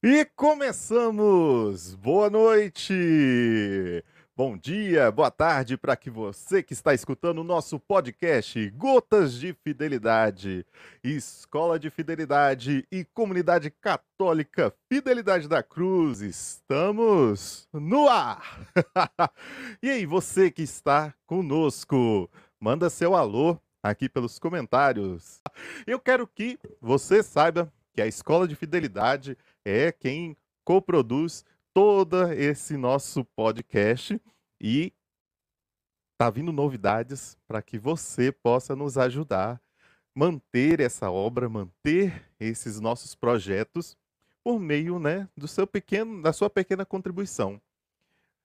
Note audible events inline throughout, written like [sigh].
E começamos! Boa noite! Bom dia, boa tarde para que você que está escutando o nosso podcast Gotas de Fidelidade, Escola de Fidelidade e Comunidade Católica Fidelidade da Cruz. Estamos no ar! [laughs] e aí, você que está conosco, manda seu alô aqui pelos comentários. Eu quero que você saiba que a Escola de Fidelidade é quem coproduz todo esse nosso podcast e tá vindo novidades para que você possa nos ajudar manter essa obra, manter esses nossos projetos por meio, né, do seu pequeno, da sua pequena contribuição.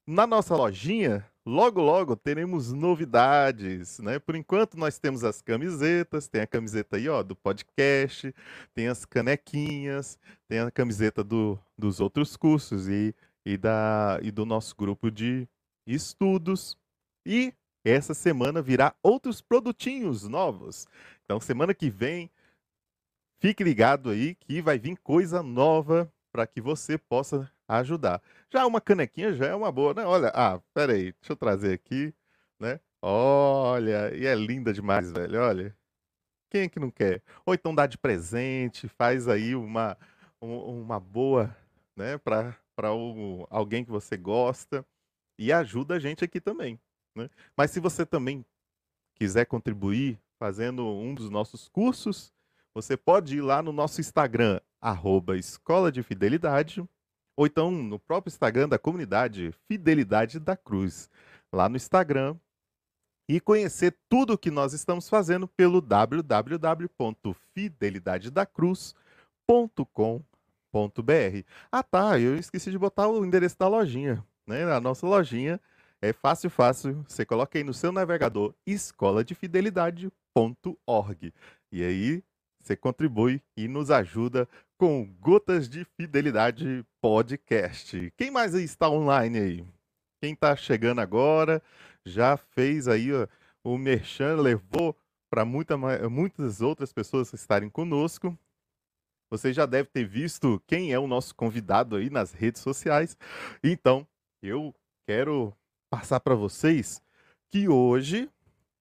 Na nossa lojinha, logo logo teremos novidades, né? Por enquanto nós temos as camisetas, tem a camiseta aí, ó, do podcast, tem as canequinhas, tem a camiseta do, dos outros cursos e, e, da, e do nosso grupo de estudos. E essa semana virá outros produtinhos novos. Então, semana que vem, fique ligado aí que vai vir coisa nova para que você possa ajudar. Já uma canequinha já é uma boa, né? Olha, ah, pera aí, deixa eu trazer aqui, né? Olha, e é linda demais, velho, olha. Quem é que não quer? Ou então dá de presente, faz aí uma, uma boa, né, para alguém que você gosta e ajuda a gente aqui também, né? Mas se você também quiser contribuir fazendo um dos nossos cursos, você pode ir lá no nosso Instagram, arroba Escola de Fidelidade, ou então no próprio Instagram da comunidade Fidelidade da Cruz, lá no Instagram, e conhecer tudo o que nós estamos fazendo pelo www.fidelidadedacruz.com.br. Ah tá, eu esqueci de botar o endereço da lojinha, né? A nossa lojinha é fácil, fácil. Você coloca aí no seu navegador escoladefidelidade.org. E aí você contribui e nos ajuda com Gotas de Fidelidade Podcast. Quem mais está online aí? Quem está chegando agora já fez aí ó, o Merchan, levou para muita, muitas outras pessoas estarem conosco. Você já deve ter visto quem é o nosso convidado aí nas redes sociais. Então, eu quero passar para vocês que hoje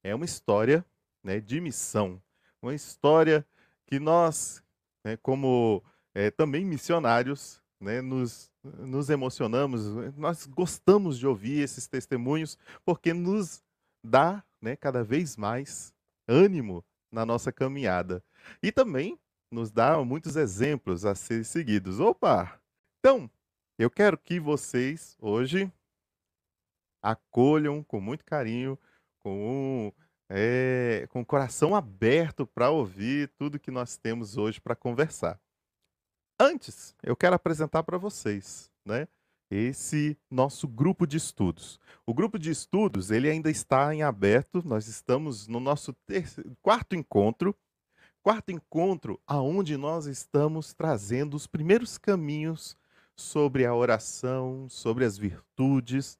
é uma história né, de missão. Uma história que nós, né, como é, também missionários, né, nos, nos emocionamos, nós gostamos de ouvir esses testemunhos, porque nos dá né, cada vez mais ânimo na nossa caminhada. E também nos dá muitos exemplos a ser seguidos. Opa! Então, eu quero que vocês hoje acolham com muito carinho, com um, é, com o coração aberto para ouvir tudo que nós temos hoje para conversar. Antes, eu quero apresentar para vocês, né? Esse nosso grupo de estudos. O grupo de estudos, ele ainda está em aberto. Nós estamos no nosso terceiro, quarto encontro, quarto encontro aonde nós estamos trazendo os primeiros caminhos sobre a oração, sobre as virtudes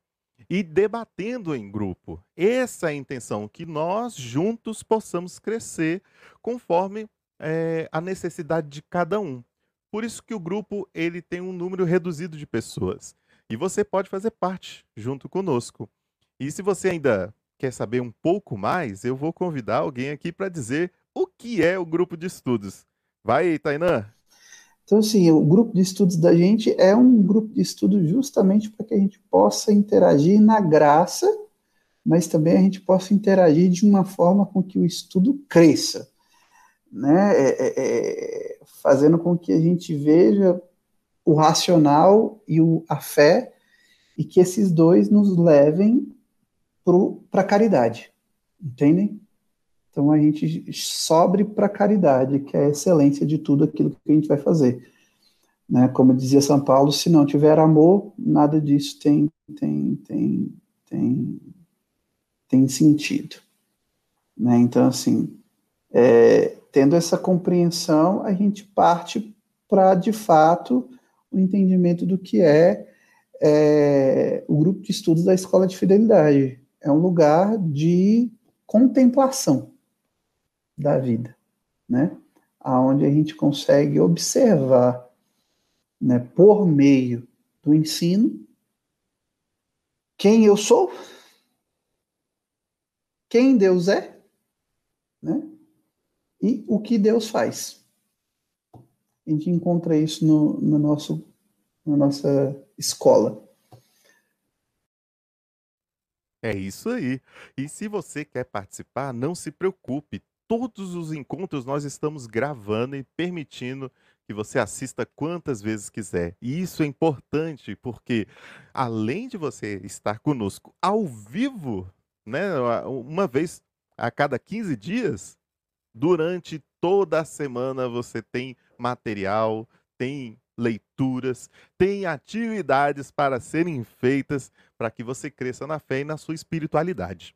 e debatendo em grupo. Essa é a intenção, que nós juntos possamos crescer conforme é, a necessidade de cada um. Por isso que o grupo ele tem um número reduzido de pessoas. E você pode fazer parte junto conosco. E se você ainda quer saber um pouco mais, eu vou convidar alguém aqui para dizer o que é o grupo de estudos. Vai, Tainã. Então, assim, o grupo de estudos da gente é um grupo de estudo justamente para que a gente possa interagir na graça, mas também a gente possa interagir de uma forma com que o estudo cresça. Né? É, é, é fazendo com que a gente veja o racional e o, a fé, e que esses dois nos levem para a caridade, entendem? Então a gente sobre para a caridade, que é a excelência de tudo aquilo que a gente vai fazer. Né? Como dizia São Paulo, se não tiver amor, nada disso tem, tem, tem, tem, tem sentido. Né? Então, assim, é, tendo essa compreensão, a gente parte para, de fato, o entendimento do que é, é, o grupo de estudos da Escola de Fidelidade. É um lugar de contemplação da vida, né? Aonde a gente consegue observar né, por meio do ensino, quem eu sou, quem Deus é, né? E o que Deus faz. A gente encontra isso no, no nosso, na nossa escola. É isso aí. E se você quer participar, não se preocupe. Todos os encontros nós estamos gravando e permitindo que você assista quantas vezes quiser. E isso é importante porque, além de você estar conosco ao vivo, né, uma vez a cada 15 dias, durante toda a semana você tem material, tem leituras, tem atividades para serem feitas para que você cresça na fé e na sua espiritualidade.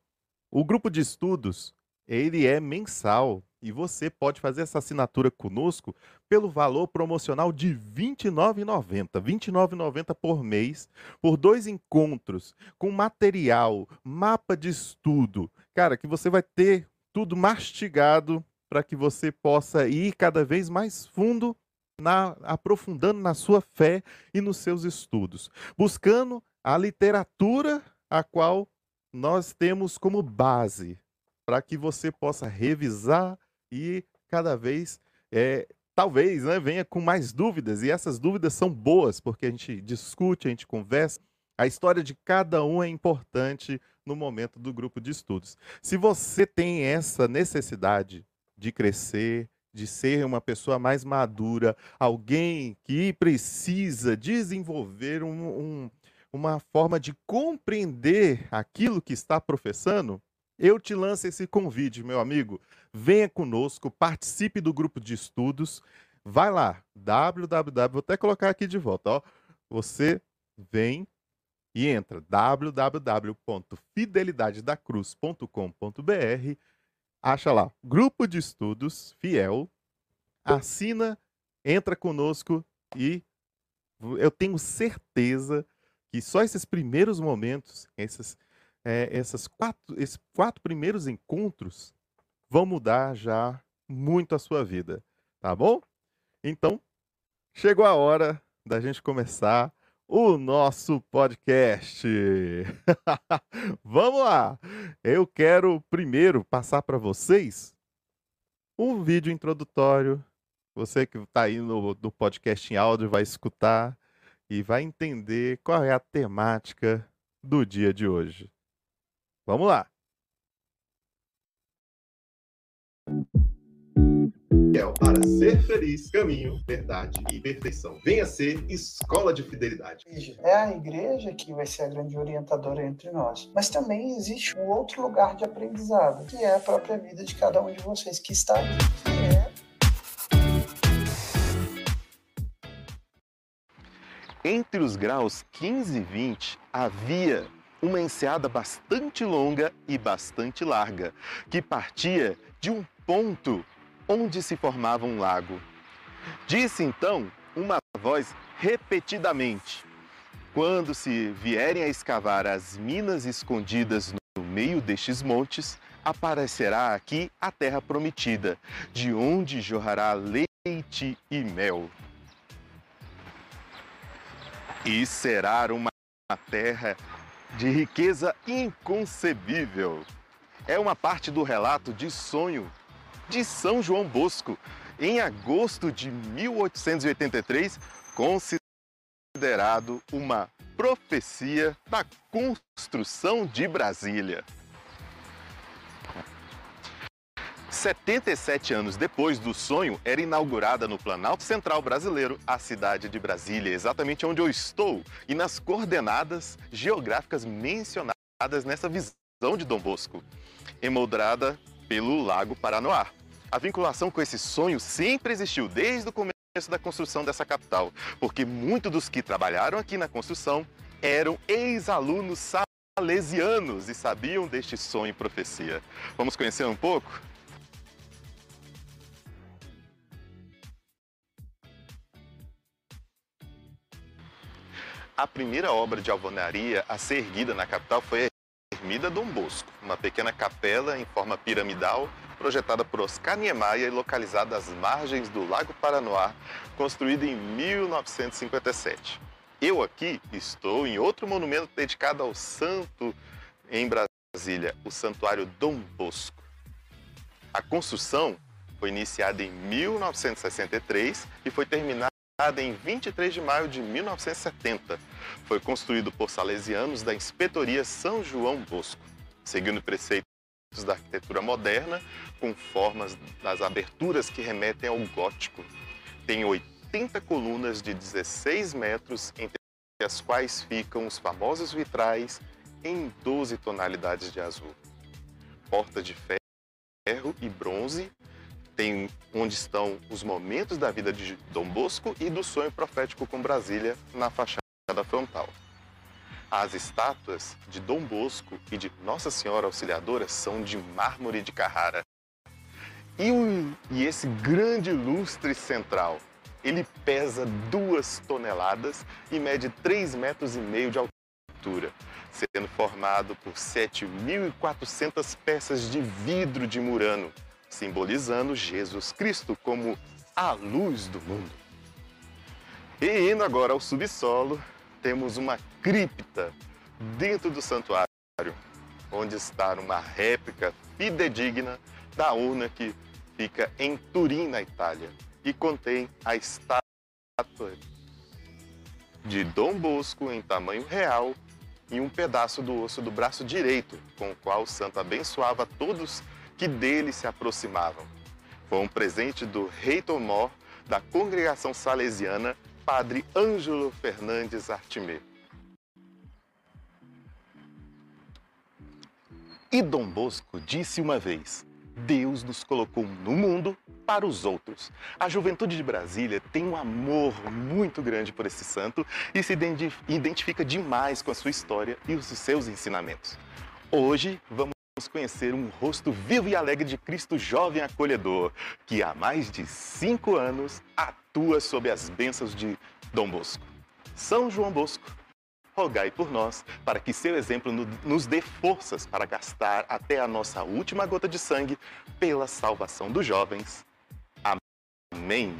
O grupo de estudos, ele é mensal e você pode fazer essa assinatura conosco pelo valor promocional de R$ 29,90. R$ 29,90 por mês, por dois encontros, com material, mapa de estudo. Cara, que você vai ter tudo mastigado para que você possa ir cada vez mais fundo na, aprofundando na sua fé e nos seus estudos, buscando a literatura a qual nós temos como base, para que você possa revisar e cada vez, é, talvez, né, venha com mais dúvidas, e essas dúvidas são boas, porque a gente discute, a gente conversa, a história de cada um é importante no momento do grupo de estudos. Se você tem essa necessidade de crescer, de ser uma pessoa mais madura, alguém que precisa desenvolver um, um, uma forma de compreender aquilo que está professando, eu te lanço esse convite, meu amigo. Venha conosco, participe do grupo de estudos. Vai lá, www, vou até colocar aqui de volta, ó. Você vem e entra www.fidelidadedacruz.com.br acha lá, grupo de estudos fiel, assina, entra conosco e eu tenho certeza que só esses primeiros momentos, esses, é, essas quatro, esses quatro primeiros encontros vão mudar já muito a sua vida, tá bom? Então, chegou a hora da gente começar o nosso podcast. [laughs] Vamos lá! Eu quero primeiro passar para vocês um vídeo introdutório. Você que está aí no, no podcast em áudio vai escutar e vai entender qual é a temática do dia de hoje. Vamos lá! Para ser feliz, caminho, verdade e perfeição. Venha ser escola de fidelidade. É a igreja que vai ser a grande orientadora entre nós. Mas também existe um outro lugar de aprendizado, que é a própria vida de cada um de vocês que está aqui. É... Entre os graus 15 e 20 havia uma enseada bastante longa e bastante larga, que partia de um ponto onde se formava um lago. Disse então uma voz repetidamente: Quando se vierem a escavar as minas escondidas no meio destes montes, aparecerá aqui a terra prometida, de onde jorrará leite e mel. E será uma terra de riqueza inconcebível. É uma parte do relato de sonho de São João Bosco, em agosto de 1883, considerado uma profecia da construção de Brasília. 77 anos depois do sonho, era inaugurada no Planalto Central brasileiro a cidade de Brasília, exatamente onde eu estou, e nas coordenadas geográficas mencionadas nessa visão de Dom Bosco, emoldrada pelo Lago Paranoá. A vinculação com esse sonho sempre existiu desde o começo da construção dessa capital, porque muitos dos que trabalharam aqui na construção eram ex-alunos salesianos e sabiam deste sonho e profecia. Vamos conhecer um pouco? A primeira obra de alvenaria a ser erguida na capital foi a Ermida Dom Bosco, uma pequena capela em forma piramidal projetada por Oscar Niemeyer e localizada às margens do Lago Paranoá, construída em 1957. Eu aqui estou em outro monumento dedicado ao santo em Brasília, o Santuário Dom Bosco. A construção foi iniciada em 1963 e foi terminada em 23 de maio de 1970. Foi construído por salesianos da Inspetoria São João Bosco, seguindo preceitos da arquitetura moderna, com formas das aberturas que remetem ao gótico. Tem 80 colunas de 16 metros, entre as quais ficam os famosos vitrais em 12 tonalidades de azul. Porta de ferro e bronze tem onde estão os momentos da vida de Dom Bosco e do sonho profético com Brasília na fachada frontal. As estátuas de Dom Bosco e de Nossa Senhora Auxiliadora são de mármore de Carrara. E, e esse grande lustre central, ele pesa duas toneladas e mede 3 metros e meio de altura, sendo formado por 7.400 peças de vidro de Murano, simbolizando Jesus Cristo como a luz do mundo. E indo agora ao subsolo, temos uma cripta dentro do santuário, onde está uma réplica fidedigna da urna que fica em Turim, na Itália, e contém a estátua de Dom Bosco em tamanho real e um pedaço do osso do braço direito, com o qual o santo abençoava todos que dele se aproximavam. Foi um presente do reitor mor da congregação salesiana, padre Ângelo Fernandes Artimê. E Dom Bosco disse uma vez: Deus nos colocou no mundo para os outros. A juventude de Brasília tem um amor muito grande por esse santo e se identifica demais com a sua história e os seus ensinamentos. Hoje vamos conhecer um rosto vivo e alegre de Cristo jovem acolhedor, que há mais de cinco anos atua sob as bênçãos de Dom Bosco. São João Bosco, rogai por nós, para que seu exemplo nos dê forças para gastar até a nossa última gota de sangue pela salvação dos jovens. Amém.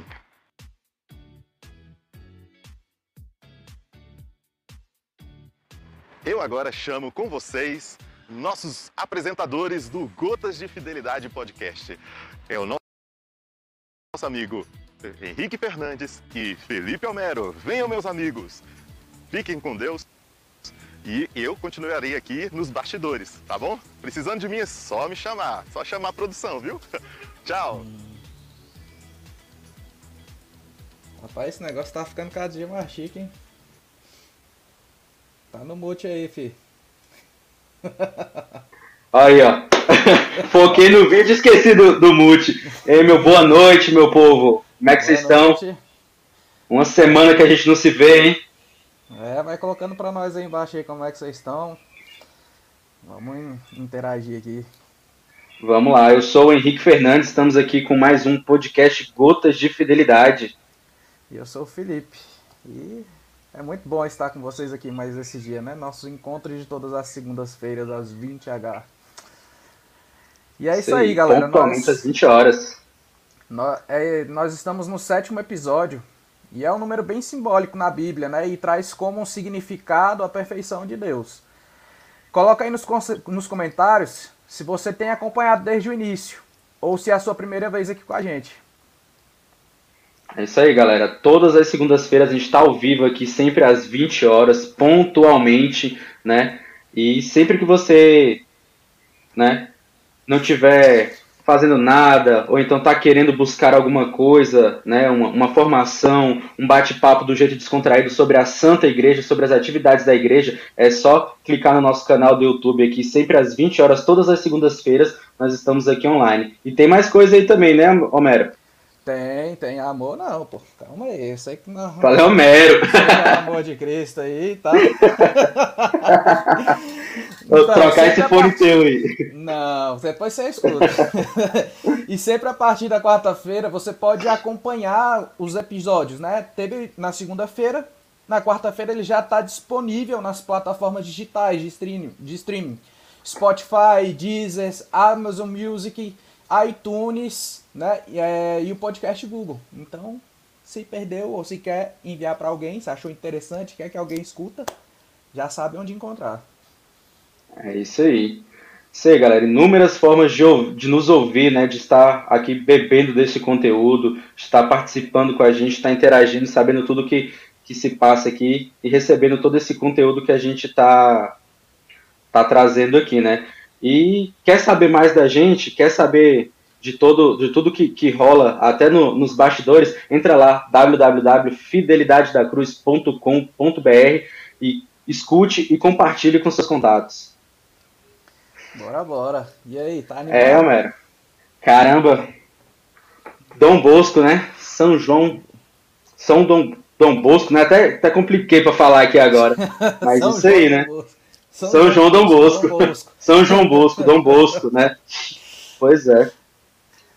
Eu agora chamo com vocês nossos apresentadores do Gotas de Fidelidade Podcast. É o nosso amigo Henrique Fernandes e Felipe Almero. Venham, meus amigos. Fiquem com Deus. E eu continuarei aqui nos bastidores, tá bom? Precisando de mim é só me chamar, só chamar a produção, viu? [laughs] Tchau. Rapaz, esse negócio tá ficando cada dia mais chique, hein? Tá no mute aí, fi. Aí, ó. [laughs] Foquei no vídeo e esqueci do, do mute. Ei, meu boa noite, meu povo. Como é que boa vocês noite. estão? Uma semana que a gente não se vê, hein? É, vai colocando pra nós aí embaixo aí como é que vocês estão. Vamos interagir aqui. Vamos lá, eu sou o Henrique Fernandes, estamos aqui com mais um podcast Gotas de Fidelidade. E eu sou o Felipe. E é muito bom estar com vocês aqui mais esse dia, né? Nosso encontro de todas as segundas-feiras às 20h. E é isso aí, galera. Pontualmente nós, às 20 horas. Nós, é, nós estamos no sétimo episódio e é um número bem simbólico na Bíblia, né? E traz como um significado a perfeição de Deus. Coloca aí nos, nos comentários se você tem acompanhado desde o início ou se é a sua primeira vez aqui com a gente. É isso aí, galera. Todas as segundas-feiras a gente está ao vivo aqui, sempre às 20 horas, pontualmente, né? E sempre que você, né, não tiver fazendo nada, ou então está querendo buscar alguma coisa, né, uma, uma formação, um bate-papo do jeito descontraído sobre a Santa Igreja, sobre as atividades da igreja, é só clicar no nosso canal do YouTube aqui, sempre às 20 horas, todas as segundas-feiras, nós estamos aqui online. E tem mais coisa aí também, né, Homero? Tem, tem amor não, pô. Calma aí, eu sei que não. Valeu, Homero! [laughs] É amor de Cristo aí, tá? [laughs] Vou então, trocar esse fone part... teu aí. Não, depois você escuta. [laughs] e sempre a partir da quarta-feira você pode acompanhar os episódios, né? Teve na segunda-feira, na quarta-feira ele já está disponível nas plataformas digitais de streaming, de streaming. Spotify, Deezer, Amazon Music iTunes, né? E, é, e o podcast Google. Então, se perdeu ou se quer enviar para alguém, se achou interessante, quer que alguém escuta, já sabe onde encontrar. É isso aí. Aí, galera. Inúmeras formas de, de nos ouvir, né? De estar aqui bebendo desse conteúdo, de estar participando com a gente, estar interagindo, sabendo tudo que, que se passa aqui e recebendo todo esse conteúdo que a gente está tá trazendo aqui, né? E quer saber mais da gente, quer saber de, todo, de tudo que, que rola, até no, nos bastidores, entra lá, www.fidelidadedacruz.com.br e escute e compartilhe com seus contatos. Bora, bora. E aí, tá animado? É, Homero. Caramba. Dom Bosco, né? São João. São Dom, Dom Bosco, né? Até, até compliquei para falar aqui agora. [laughs] Mas isso João aí, né? São, São, João Dom Bosco. Dom Bosco. [laughs] São João Bosco, Dom Bosco, né? Pois é.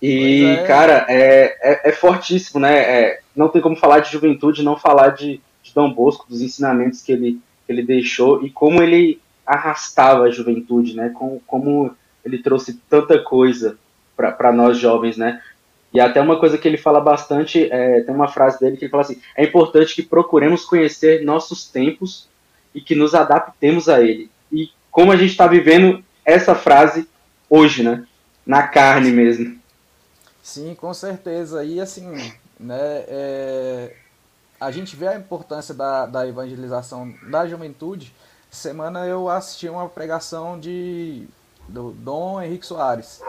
E, é. cara, é, é, é, fortíssimo, né? É, não tem como falar de juventude, não falar de, de Dom Bosco, dos ensinamentos que ele, que ele deixou e como ele arrastava a juventude, né? Como, como ele trouxe tanta coisa para nós jovens, né? E até uma coisa que ele fala bastante, é, tem uma frase dele que ele fala assim: é importante que procuremos conhecer nossos tempos e que nos adaptemos a ele. E como a gente está vivendo essa frase hoje, né? Na carne mesmo. Sim, com certeza. E assim, né? É, a gente vê a importância da, da evangelização da juventude semana eu assisti uma pregação de do Dom Henrique Soares.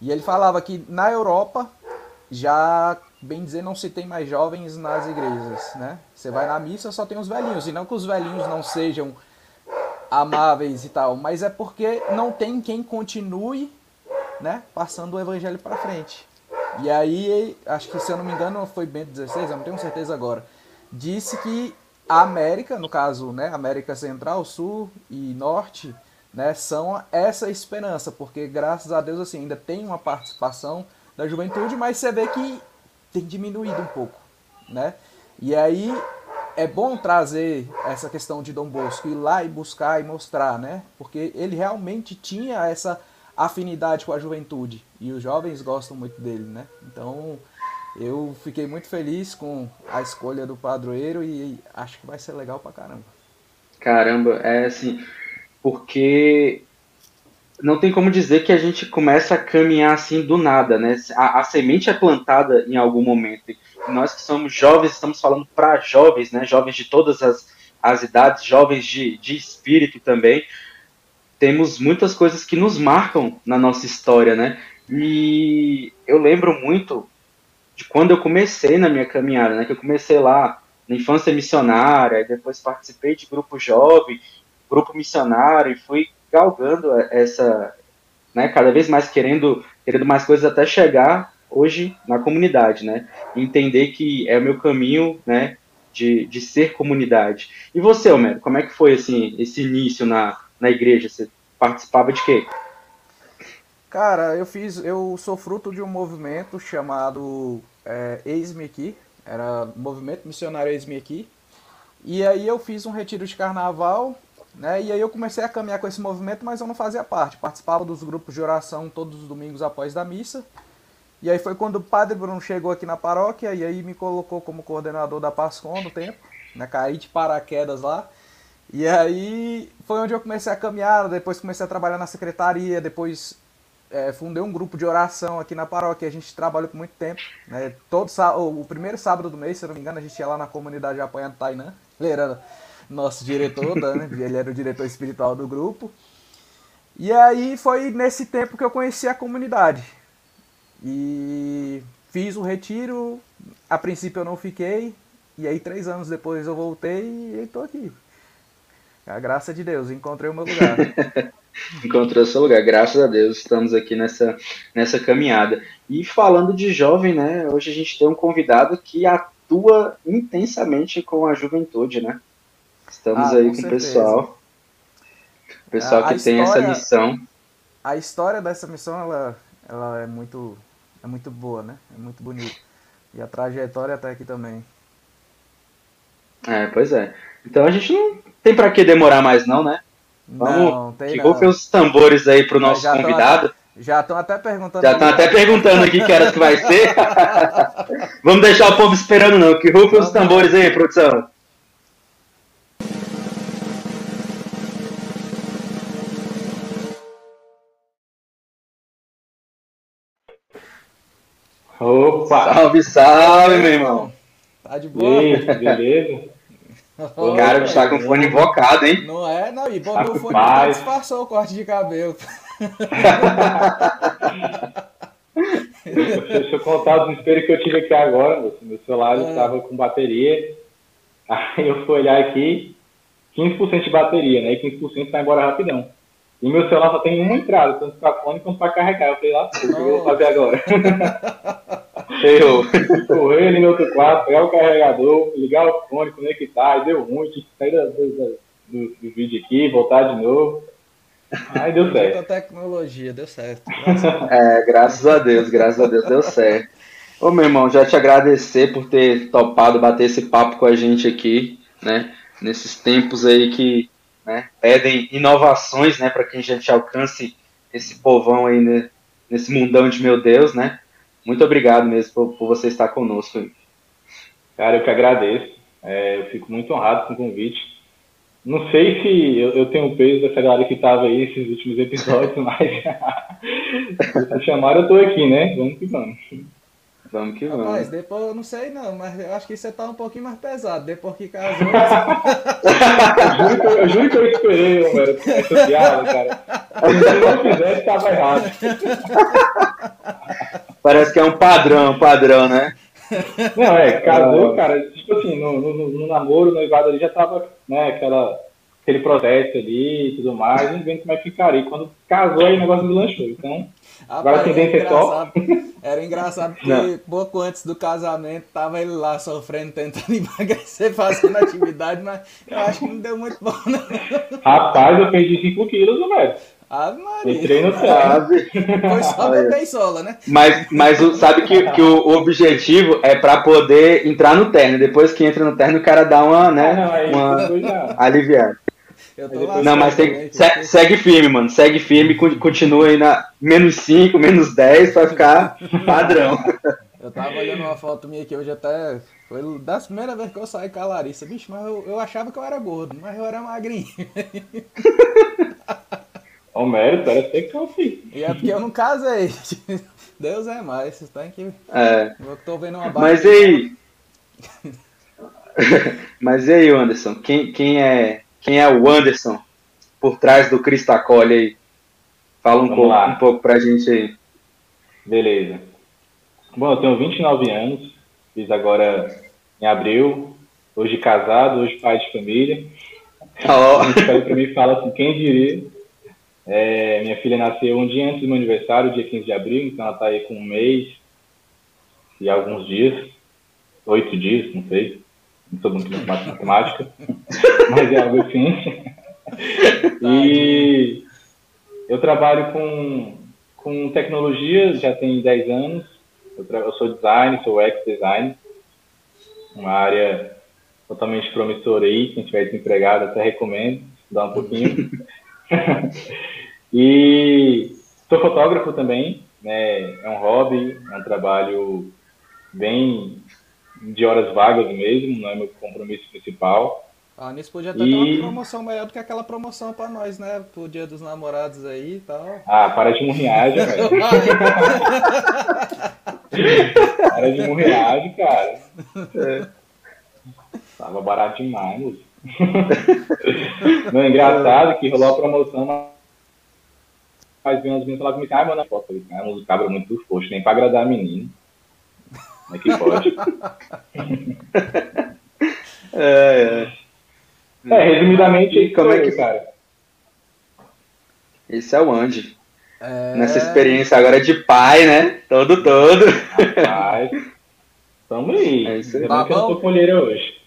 E ele falava que na Europa já, bem dizer, não se tem mais jovens nas igrejas, né? Você vai na missa, só tem os velhinhos. E não que os velhinhos não sejam amáveis e tal, mas é porque não tem quem continue, né, passando o evangelho para frente. E aí, acho que se eu não me engano, foi Bento 16, eu não tenho certeza agora, disse que a América, no caso, né, América Central, Sul e Norte, né, são essa esperança, porque graças a Deus assim ainda tem uma participação da juventude, mas você vê que tem diminuído um pouco, né? E aí é bom trazer essa questão de Dom Bosco ir lá e buscar e mostrar, né? Porque ele realmente tinha essa afinidade com a juventude e os jovens gostam muito dele, né? Então, eu fiquei muito feliz com a escolha do padroeiro e acho que vai ser legal pra caramba. Caramba, é assim, porque não tem como dizer que a gente começa a caminhar assim do nada, né? A, a semente é plantada em algum momento. E nós que somos jovens, estamos falando para jovens, né? Jovens de todas as, as idades, jovens de, de espírito também. Temos muitas coisas que nos marcam na nossa história, né? E eu lembro muito de quando eu comecei na minha caminhada, né? Que eu comecei lá na infância missionária, depois participei de grupo jovem, grupo missionário e fui galgando essa, né? Cada vez mais querendo, querendo mais coisas até chegar hoje na comunidade, né? entender que é o meu caminho, né? De, de ser comunidade. E você, Homero, como é que foi assim esse início na, na igreja? Você participava de quê? Cara, eu fiz, eu sou fruto de um movimento chamado é, Eis-me Aqui, era Movimento Missionário Eis-me Aqui, e aí eu fiz um retiro de carnaval, né, e aí eu comecei a caminhar com esse movimento, mas eu não fazia parte, participava dos grupos de oração todos os domingos após da missa, e aí foi quando o Padre Bruno chegou aqui na paróquia, e aí me colocou como coordenador da Pascom no tempo, né, caí de paraquedas lá, e aí foi onde eu comecei a caminhar, depois comecei a trabalhar na secretaria, depois é, fundei um grupo de oração aqui na paróquia, a gente trabalhou por muito tempo. Né? Todo o primeiro sábado do mês, se não me engano, a gente ia lá na comunidade apoiando Tainã. Era nosso diretor, né? ele era o diretor espiritual do grupo. E aí foi nesse tempo que eu conheci a comunidade. E fiz o retiro, a princípio eu não fiquei, e aí três anos depois eu voltei e estou aqui. A graça de Deus, encontrei o meu lugar. [laughs] encontrou seu lugar. Graças a Deus estamos aqui nessa, nessa caminhada. E falando de jovem, né? Hoje a gente tem um convidado que atua intensamente com a juventude, né? Estamos ah, aí com, com o pessoal. O pessoal a, que a tem história, essa missão. A história dessa missão, ela, ela é muito é muito boa, né? É muito bonita. E a trajetória até aqui também. É, pois é. Então a gente não tem para que demorar mais não, né? Vamos, não, tem que rufem os tambores aí pro nosso convidado. Já estão até perguntando. Já estão até perguntando aqui que era que vai ser. [laughs] Vamos deixar o povo esperando, não. Que rufem os tambores aí, produção. Opa! Salve, salve, meu irmão. Tá de boa? E aí, beleza? O cara está com o fone invocado, hein? Não é, não. E botou o fone e disfarçou o corte de cabelo. Deixa eu contar o desespero que eu tive aqui agora. moço. Meu celular Ah. estava com bateria. Aí eu fui olhar aqui, 15% de bateria, né? E 15% vai embora rapidão. E meu celular só tem uma entrada, tanto para fone quanto para carregar. Eu falei lá, pô, o que eu vou fazer agora? [laughs] Eu. Correr ali no outro quarto, pegar o carregador, ligar o fone, conectar, aí deu ruim, tive que sair da- do, do, do vídeo aqui, voltar de novo. Aí deu certo. Muita tecnologia, deu certo. É, graças a Deus, graças a Deus deu certo. Ô, meu irmão, já te agradecer por ter topado bater esse papo com a gente aqui, né? Nesses tempos aí que né, pedem inovações, né? Para que a gente alcance esse povão aí, né, nesse mundão de meu Deus, né? Muito obrigado mesmo por, por você estar conosco. aí. Cara, eu que agradeço. É, eu fico muito honrado com o convite. Não sei se eu, eu tenho o peso dessa galera que estava aí nesses últimos episódios, [laughs] mas se chamaram, eu tô aqui, né? Vamos que vamos. Vamos que Rapaz, vamos. depois eu não sei não, mas eu acho que você tá um pouquinho mais pesado. Depois que casou. Eu juro que eu, eu, juro que eu esperei, Romero, essa piada, cara. Se não fizesse, estava errado. Parece que é um padrão, um padrão, né? Não, é, casou, cara, tipo assim, no, no, no- no namoro, no noivado ali já tava, né, aquela, aquele processo ali e tudo mais, não vendo como é que ficaria. E quando casou, aí o negócio deslanchou. Então, Agora a Rapaz, tendência é era só- engraçado, era engraçado porque Não. pouco antes do casamento tava ele lá sofrendo, tentando [laughs] emagrecer, fazendo atividade, mas eu acho que não deu muito bom, não. rapaz, eu perdi 5 quilos, velho. Ave Maria. Entrei no. Sabe? Foi só [laughs] beber sola, né? Mas, mas o- sabe que, que o, o objetivo é pra poder entrar no terno. Depois que entra no terno, o cara dá uma, Ah, né? não, aí Uma aliviada. Eu tô Não, mas tem, se- filho. segue firme, mano. Segue firme, con- continua aí na menos 5, menos 10 pra ficar [laughs] padrão. Eu tava olhando uma foto minha aqui hoje até. Foi das primeiras vezes que eu saí com a Larissa. Bicho, mas eu, eu achava que eu era gordo, mas eu era magrinho. Homero, tu era secão, filho. E é porque eu não casei. [laughs] Deus é mais, vocês têm que. É, Eu tô vendo uma barra. mas e aí? [laughs] mas e aí, Anderson? Quem, quem, é, quem é o Anderson por trás do Cristacole aí? Fala um Vamos pouco, lá. um pouco pra gente aí. Beleza. Bom, eu tenho 29 anos, fiz agora em abril, hoje casado, hoje pai de família. Ó, A gente olha pra mim fala assim, quem diria? É, minha filha nasceu um dia antes do meu aniversário, dia 15 de abril, então ela tá aí com um mês e alguns dias, oito dias, não sei, não sou muito bom matemática, [laughs] mas é algo assim. [laughs] E eu trabalho com, com tecnologia, já tem 10 anos, eu, eu sou designer, sou ex-designer, uma área totalmente promissora aí, quem estiver desempregado até recomendo, estudar um pouquinho. [laughs] e sou fotógrafo também, né? É um hobby, é um trabalho bem de horas vagas mesmo, não é meu compromisso principal. Ah, nisso podia até E- ter uma promoção maior do que aquela promoção pra nós, né? Pro dia dos namorados aí e tal. Ah, para de murriagem, [laughs] velho. Para de murriagem, cara. Tava barato demais. Não, é engraçado que rolou a promoção, mas vem umas meninas falar comigo, ai, mano, a. Eu falei, ah, mas o cabra é muito forte, nem pra agradar a menina. Como é que pode? [laughs] é, é. É, resumidamente, E como é que- cara? Esse é o Andy. É... Nessa experiência agora de pai, né? Todo, todo. Rapaz, tamo aí. É isso aí. Que eu tô com olheira hoje.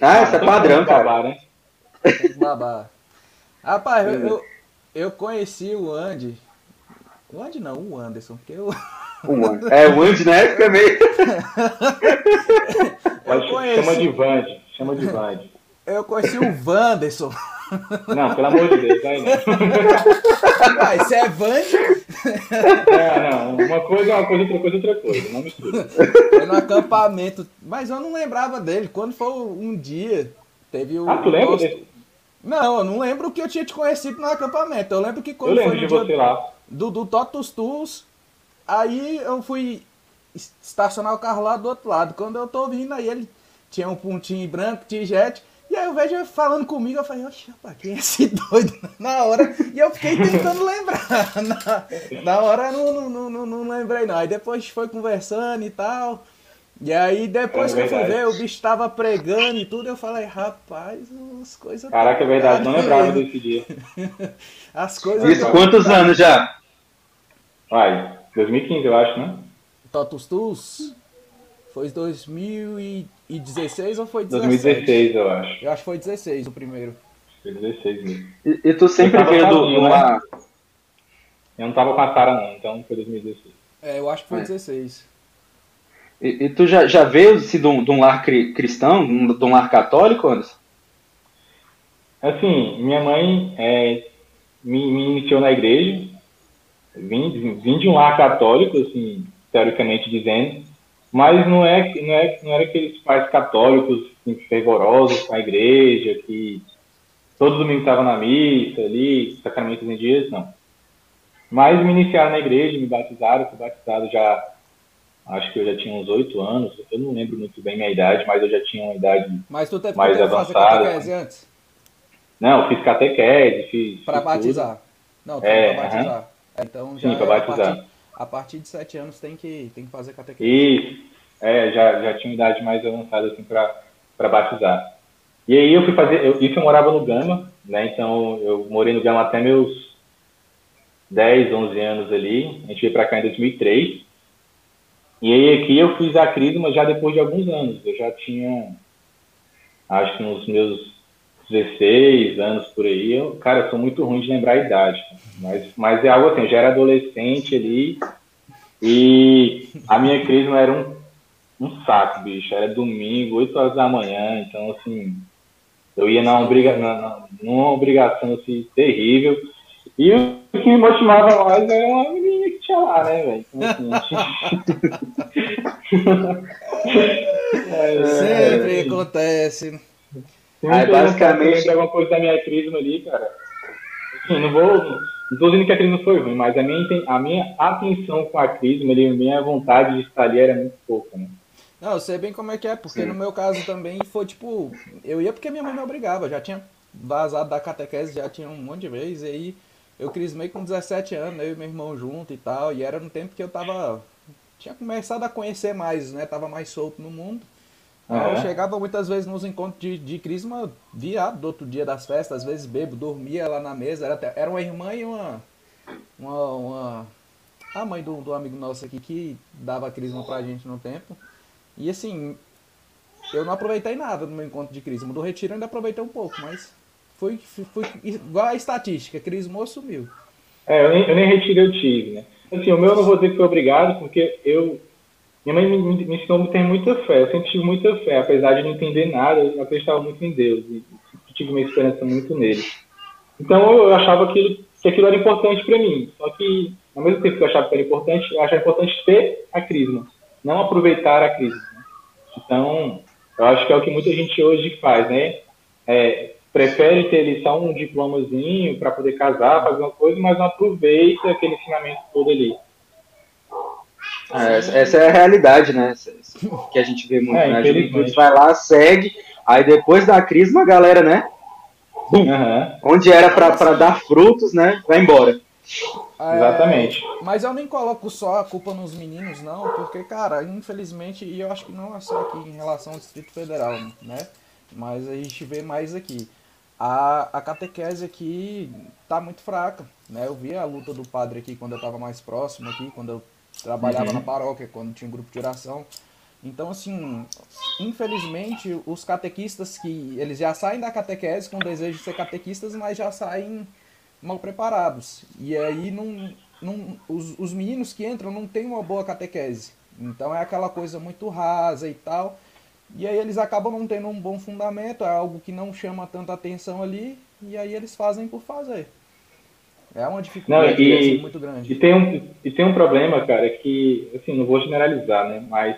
Ah, esse é Tô padrão, cara. babá, né? Babar. Rapaz, eu, eu, eu conheci o Andy. O Andy não, o Anderson, porque eu, O Andy. É, o Andy, né? Fica meio. eu Pode- Chama de conheci, Vande, chama de Vande. eu conheci o Wanderson. Não, pelo amor de Deus, aí não. Ah, isso é Vande. É, não, uma coisa é uma coisa, outra coisa é outra coisa, não mistura. Foi no acampamento. Mas eu não lembrava dele. Quando foi um dia, teve o. Ah, tu lembra nosso- desse? Não, eu não lembro que eu tinha te conhecido no acampamento. Eu lembro que Eu quando lembro foi de no dia você lá. Do, do Totus Tus, aí eu fui es- estacionar o carro lá do outro lado. Quando eu tô vindo, aí ele tinha um pontinho branco, tinha jet. E aí eu vejo ele falando comigo, eu falei, oxe, rapaz, quem é esse [laughs] doido? Na hora, e eu fiquei tentando lembrar. [laughs] Na, na hora eu não, não, não, não lembrei não. Aí depois foi conversando e tal. E aí depois É que eu fui ver, o bicho tava pregando e tudo, eu falei, rapaz, as coisas. Caraca, é verdade, não lembrava desse dia. [laughs] As coisas. Isso, quantos anos já? Vai, 2015 eu acho, né? Totus Tus? Foi 2016 ou foi 17? 2016 eu acho. Eu acho que foi 16 o primeiro. Foi 16 mesmo. E, e tu sempre veio do, sozinho, do né? lar. Eu não tava com a Sara não, então foi 2016. É, eu acho que foi É. 16. E, e tu já, já veio se de um, de um lar cri- cristão, de um, de um lar católico, Anderson? Assim, minha mãe é, me, me iniciou na igreja, vim, vim de um lar católico, assim, teoricamente dizendo, mas não é, não é, não era aqueles pais católicos assim, fervorosos com a igreja, que todo domingo estava na missa ali, sacramentos em dias, não. Mas me iniciaram na igreja, me batizaram, fui batizado já, acho que eu já tinha uns oito anos, eu não lembro muito bem minha idade, mas eu já tinha uma idade Mas tu teve Mais fazer avançado. catequese antes? Não, eu fiz catequese, fiz. Fiz batizar. Não, É, pra batizar. É, Então já Sim, é a partir, a partir de 7 anos tem que, tem que fazer catequese. Isso. É, já, já tinha idade mais avançada assim pra batizar. E aí eu fui fazer. Eu, isso eu morava no Gama, né? Então eu morei no Gama até meus 10, 11 anos ali. A gente veio pra cá em 2003. E aí aqui eu fiz a crisma já depois de alguns anos. Eu já tinha, acho que nos meus 16 anos por aí. Eu, cara, eu sou muito ruim de lembrar a idade. Mas, mas é algo assim, eu já era adolescente ali. E a minha crisma era um, um saco, bicho. Era domingo, 8 horas da manhã. Então, assim, eu ia na obriga, na, numa obrigação assim, terrível. E o que me motivava mais era uma menina que tinha lá, né, velho? Então, assim, [laughs] [laughs] é, Sempre acontece. Se Aí, me basicamente- alguma coisa da minha crisma ali, cara. Assim, não vou. Não tô dizendo que a crisma foi ruim, mas a minha, a minha atenção com a crisma, ali, a minha vontade de estar ali era muito pouca, né? Não, eu sei bem como é que é, porque no meu caso também foi tipo. Eu ia porque minha mãe me obrigava, já tinha vazado da catequese, já tinha um monte de vezes, e aí eu crismei com 17 anos, eu e meu irmão junto e tal, e era no tempo que eu tava. Tinha começado a conhecer mais, né? Tava mais solto no mundo. Aí Eu Aham. chegava muitas vezes nos encontros de, de crisma, viado do outro dia das festas, às vezes bebo, dormia lá na mesa, era, até- era uma irmã e uma. Uma. uma a mãe do, do amigo nosso aqui que dava crisma pra gente no tempo. E assim, eu não aproveitei nada no meu encontro de crisma. Do retiro eu ainda aproveitei um pouco, mas foi, foi igual a estatística, crismou sumiu. É, eu nem, eu nem retiro eu tive, né? Assim, o meu eu não vou dizer que foi obrigado, porque eu. Minha mãe me, me, ensinou a ter muita fé. Eu sempre tive muita fé, apesar de não entender nada, eu acreditava muito em Deus e tive uma esperança muito nele. Então eu achava que aquilo era importante para mim. Só que, ao mesmo tempo que eu achava que era importante, eu achava importante ter a crisma, não aproveitar a crisma. Então, eu acho que é o que muita gente hoje faz, né? É, prefere ter ali só um diplomazinho para poder casar, fazer uma coisa, mas não aproveita aquele ensinamento todo ali. É, essa, é a realidade, né? [laughs] Que a gente vê muito, É, né? A juventude vai lá, segue, aí depois da crise, uma galera, né? Aham, onde era pra, pra dar frutos, né? Vai embora. É, exatamente. Mas eu nem coloco só a culpa nos meninos, não, porque, cara, infelizmente, e eu acho que não é só aqui em relação ao Distrito Federal, né? Mas a gente vê mais aqui. A, a catequese aqui tá muito fraca, né? Eu vi a luta do padre aqui quando eu tava mais próximo aqui, quando eu trabalhava na paróquia, quando tinha um grupo de oração. Então, assim, infelizmente, os catequistas que eles já saem da catequese com o desejo de ser catequistas, mas já saem mal preparados. E aí não, não, os, os meninos que entram não têm uma boa catequese. Então é aquela coisa muito rasa e tal. E aí eles acabam não tendo um bom fundamento, é algo que não chama tanta atenção ali. e aí eles fazem por fazer. É uma dificuldade Não, e- assim, muito grande. E tem um, e tem um problema, cara, que, assim, não vou generalizar, né? Mas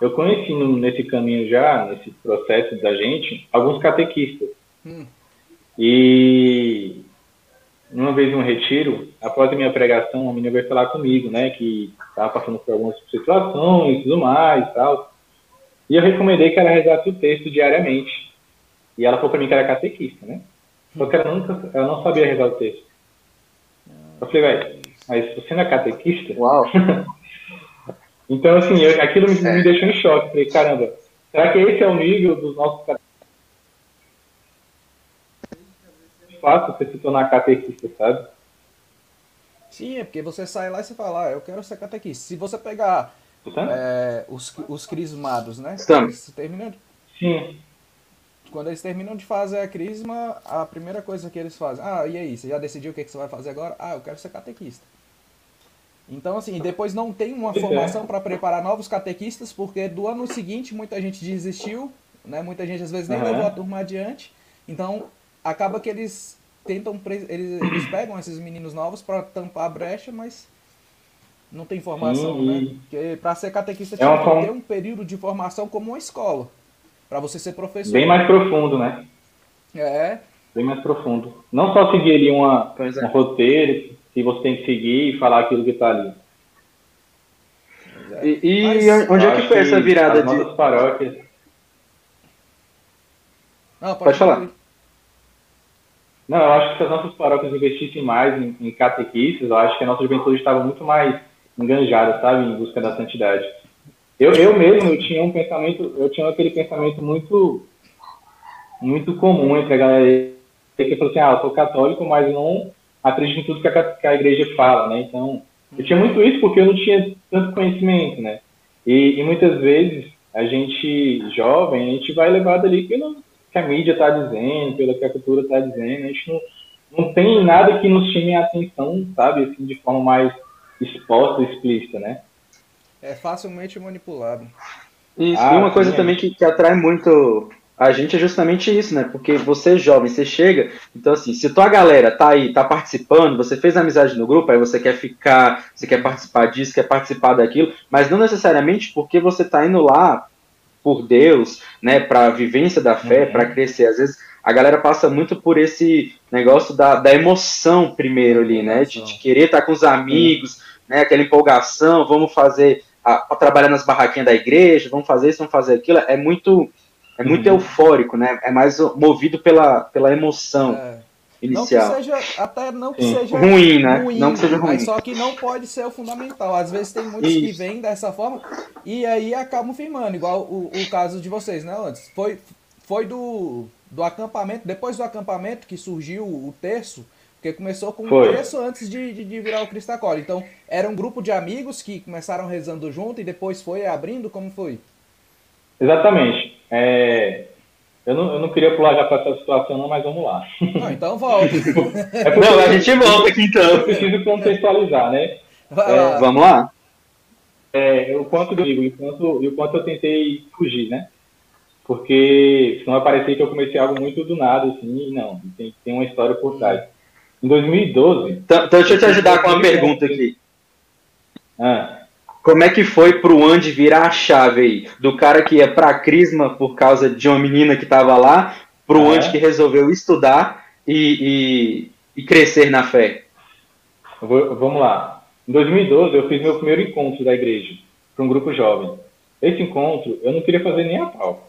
eu conheci no- nesse caminho já, nesse processo da gente, alguns catequistas. Hum. E uma vez em um retiro, após a minha pregação, uma menina veio falar comigo, né? Que estava passando por algumas situações e tudo mais e tal. E eu recomendei que ela rezasse o texto diariamente. E ela falou pra mim que era catequista, né? Só que ela, nunca, ela não sabia rezar o texto. Eu falei, velho, mas você não é catequista? Uau. [laughs] Então, assim, eu- aquilo me, É. me deixou em choque. Falei, caramba, será que esse é o nível dos nossos catequistas? É fácil você se tornar catequista, sabe? Sim, é porque você sai lá e você fala, ah, eu quero ser catequista. Se você pegar Tá? é, os, os crismados, né? Estamos. Eles terminam, Sim. Quando eles terminam de fazer a crisma, a primeira coisa que eles fazem, ah, e aí, você já decidiu o que, que você vai fazer agora? Ah, eu quero ser catequista. Então, assim, depois não tem uma é. formação para preparar novos catequistas, porque do ano seguinte muita gente desistiu, né? Muita gente às vezes nem Aham. levou a turma adiante. Então, acaba que eles tentam, eles, eles pegam esses meninos novos para tampar a brecha, mas não tem formação, Sim, né? Porque para ser catequista É tinha que ter um período de formação como uma escola, para você ser professor. Bem mais profundo, né? É, Bem mais profundo. Não só seguir ali uma, é. um roteiro que você tem que seguir e falar aquilo que tá ali. E, e Mas- onde é que foi essa virada as de. nossas paróquias não, Pode falar. concluir. Não, eu acho que se as nossas paróquias investissem mais em, em catequistas, eu acho que a nossa juventude estava muito mais enganjada, sabe, em busca da santidade. Eu, eu mesmo, eu tinha um pensamento, eu tinha aquele pensamento muito, muito comum entre a galera que falou assim, ah, eu sou católico, mas não acredito em tudo que a, que a igreja fala, né? Então, eu tinha muito isso porque eu não tinha tanto conhecimento, né? E, e muitas vezes a gente, jovem, a gente vai levado ali pelo que a mídia está dizendo, pelo que a cultura está dizendo, a gente não, não tem nada que nos chame a atenção, sabe, assim, de forma mais exposta, explícita, né? É facilmente manipulado. Isso, Ah, e uma coisa sim, também que, que atrai muito a gente é justamente isso, né? Porque você é jovem, você chega, então assim, se tua galera tá aí, tá participando, você fez amizade no grupo, aí você quer ficar, você quer participar disso, quer participar daquilo, mas não necessariamente porque você tá indo lá por Deus, né, pra vivência da fé, Uhum. pra crescer. Às vezes a galera passa muito por esse negócio da, da emoção primeiro ali, né? De, de querer estar com os amigos, né? Aquela empolgação, vamos fazer, a, a trabalhar nas barraquinhas da igreja, vamos fazer isso, vamos fazer aquilo. É muito, é muito Uhum. eufórico, né? É mais movido pela, pela emoção É. Não que inicial. seja, até não que Sim. seja Ruim, né? Não que seja ruim. Mas só que não pode ser o fundamental. Às vezes tem muitos que Isso. vêm dessa forma e aí acabam firmando, igual o, o caso de vocês, né, antes. Foi, foi do, do acampamento, depois do acampamento que surgiu o terço, porque começou com o Foi. terço antes de, de, de virar o Cristacole. Então, era um grupo de amigos que começaram rezando junto e depois foi abrindo, como foi? Exatamente. É, eu, não, eu não queria pular já para essa situação, não, mas vamos lá. Não, então volta. [laughs] É porque Não, a gente volta aqui eu então. preciso contextualizar, né? É. Vamos lá? É, o quanto eu digo e o quanto, e o quanto eu tentei fugir, né? Porque senão vai parecer que eu comecei algo muito do nada, assim, não, tem, tem uma história por trás. Em 2012, Então, então deixa eu te ajudar com uma pergunta aqui. ah, Como é que foi pro Andy virar a chave aí? Do cara que ia pra Crisma por causa de uma menina que tava lá, pro Ah? Andy que resolveu estudar e, e, e crescer na fé. vou- vamos lá. Em 2012, eu fiz meu primeiro encontro da igreja para um grupo jovem. Esse encontro, eu não queria fazer nem a pau.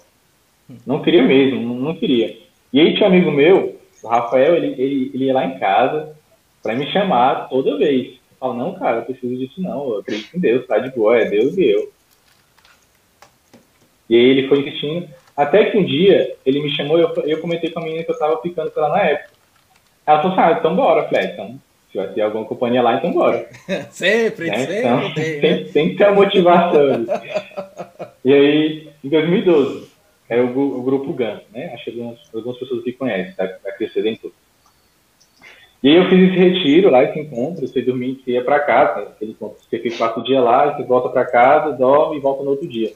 Não queria mesmo, não, não queria. E aí tinha um amigo meu, o Rafael, ele, ele, ele ia lá em casa para me chamar toda vez. Eu falo, não, cara, eu preciso disso não, eu acredito em Deus, tá de boa, é Deus e eu. E aí ele foi insistindo, até que um dia ele me chamou eu, eu comentei com a menina que eu tava ficando com ela na época. Ela falou assim, ah, então bora, Flex, então, se vai ter alguma companhia lá, então bora. [laughs] Sempre, né? sempre Então, tem, né? tem, tem que ter a motivação. e aí, em 2012, é o, o grupo GAN, né? Acho que algumas, algumas pessoas que conhecem, da, da Crescer Dentur. E aí eu fiz esse retiro lá, esse encontro, você dormia, você ia para casa, aquele encontro, você fica quatro dias lá, você volta para casa, dorme e volta no outro dia.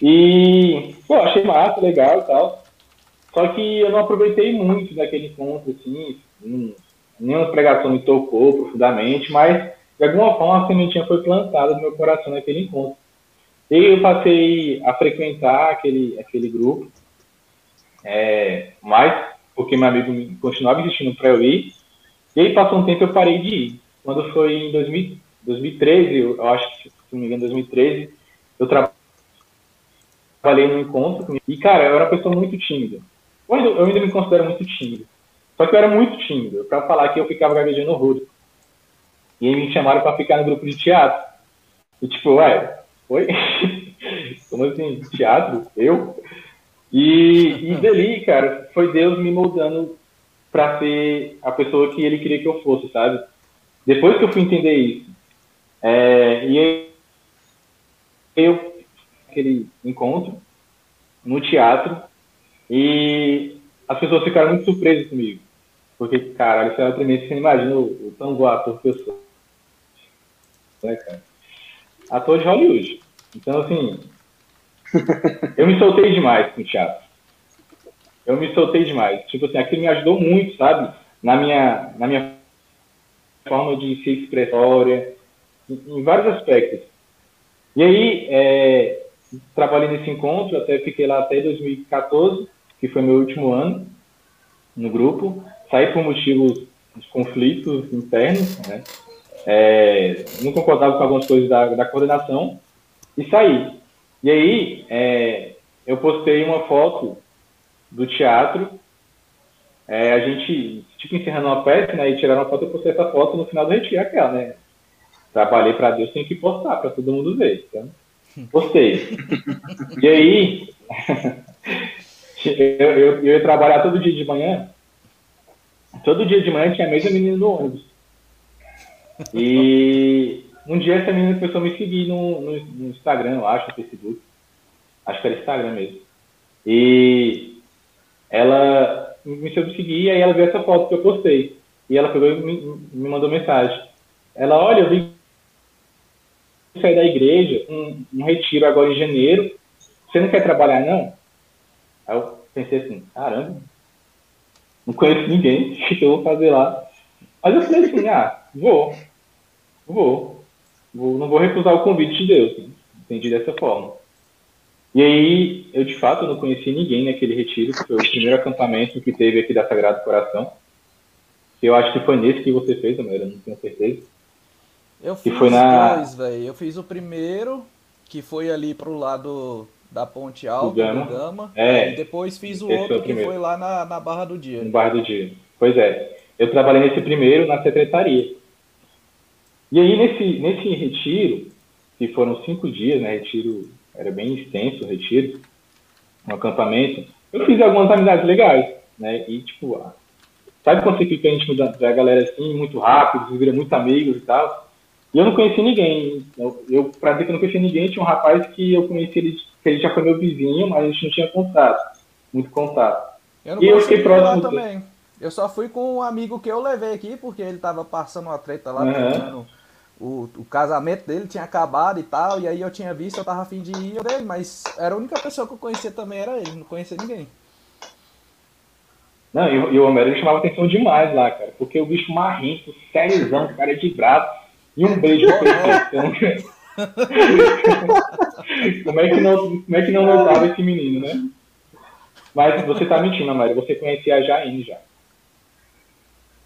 E, pô, achei massa, legal e tal. Só que eu não aproveitei muito daquele encontro, assim, nenhuma pregação me tocou profundamente, mas de alguma forma a sementinha foi plantada no meu coração naquele encontro. E eu passei a frequentar aquele, aquele grupo, é, mais porque meu amigo continuava insistindo para eu ir, e aí passou um tempo eu parei de ir. Quando foi em 2000, 2013, eu, acho que, se não me engano, 2013, eu trabalhei no encontro, e cara, eu era uma pessoa muito tímida. Eu ainda me considero muito tímido. Só que eu era muito tímido. Para falar que eu ficava gaguejando horror. E aí me chamaram para ficar no grupo de teatro. E tipo, ué, oi? [laughs] Como assim? Teatro? Eu? E, e dali, cara, foi Deus me moldando para ser a pessoa que ele queria que eu fosse, sabe? Depois que eu fui entender isso. É, e aí, eu, aquele encontro no teatro, e as pessoas ficaram muito surpresas comigo. Porque, caralho, isso é uma tremenda, você imagina o, o tão bom ator que eu sou. Né, cara? Ator de Hollywood. Então, assim, [laughs] eu me soltei demais com o teatro. Eu me soltei demais. Tipo assim, aquilo me ajudou muito, sabe? Na minha, na minha forma de se expressar, em, em vários aspectos. E aí, é, trabalhei nesse encontro, até fiquei lá até 2014, que foi meu último ano no grupo. Saí por motivos de conflitos internos, né? É, não concordava com algumas coisas da, da coordenação e saí. E aí, é, eu postei uma foto do teatro. É, a gente, tipo, encerrando uma peça, né? E tiraram uma foto, eu postei essa foto no final do retiro, aquela, né? Trabalhei para Deus, tem que postar para todo mundo ver. Então, postei. e aí, [laughs] eu, eu, eu ia trabalhar todo dia de manhã. Todo dia de manhã tinha a mesma menina no ônibus. E [laughs] um dia essa menina começou a me seguir no, no, no Instagram, eu acho, no Facebook. Acho que era Instagram mesmo. E ela me seguir e aí ela viu essa foto que eu postei. E ela pegou e me, me mandou mensagem. Ela, olha, eu vim sair da igreja, um, um retiro agora em janeiro. Você não quer trabalhar, não? Aí eu pensei assim, caramba, não conheço ninguém, [laughs] o que eu vou fazer lá? Mas eu falei assim, ah, vou, vou, vou não vou recusar o convite de Deus, né? entendi dessa forma. E aí, eu de fato não conheci ninguém naquele retiro, que foi o primeiro acampamento que teve aqui da Sagrado Coração. Eu acho que foi nesse que você fez, Amanda, não tenho certeza. Eu fiz foi na... dois, velho. Eu fiz o primeiro, que foi ali pro lado da Ponte Alta, do Gama. Do Gama é. E depois fiz o outro, foi o que foi lá na, na Barra do Dia. No Barra do Dia. Pois é. Eu trabalhei nesse primeiro na secretaria. E aí, nesse, nesse retiro, que foram cinco dias, né? Retiro, era bem extenso o retiro, um acampamento, eu fiz algumas amizades legais, né? E, tipo, sabe quando você fica íntimo da, da galera assim, muito rápido, você vira muito amigos e tal? E eu não conheci ninguém. Eu, eu pra dizer que eu não conheci ninguém, tinha um rapaz que eu conheci ele, que ele já foi meu vizinho, mas a gente não tinha contato, muito contato. Eu não e eu fiquei próximo também. Eu só fui com um amigo que eu levei aqui, porque ele tava passando uma treta lá, uhum. O, o casamento dele tinha acabado e tal, e aí eu tinha visto, eu tava afim de ir dele, mas era a única pessoa que eu conhecia também, era ele, não conhecia ninguém. Não, e, e o Homero me chamava atenção demais lá, cara, porque o bicho marrento, sériozão, cara de braço, e um beijo perfeitão. [laughs] [laughs] como, é que não, como é que não notava esse menino, né? Mas você tá mentindo, Mário, você conhecia a Jaine já.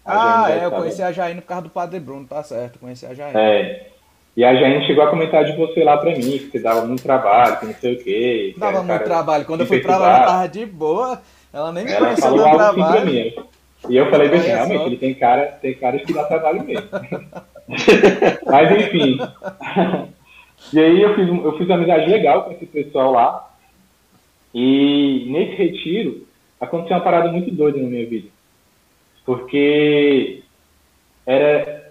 A ah, é, eu conheci a Jaine por causa do Padre Bruno, tá certo, conheci a Jaine. É. E a Jaine chegou a comentar de você lá pra mim, que você dava muito trabalho, que não sei o quê. Dava muito cara, trabalho. Quando eu fui pra lá, ela tava de boa. Ela nem me ela algo trabalho. Assim pra mim. E eu falei bem, realmente, ele tem cara, tem cara que dá trabalho mesmo. [laughs] Mas enfim. [laughs] e aí eu fiz, eu fiz uma amizade legal com esse pessoal lá. E nesse retiro aconteceu uma parada muito doida na minha vida. Porque era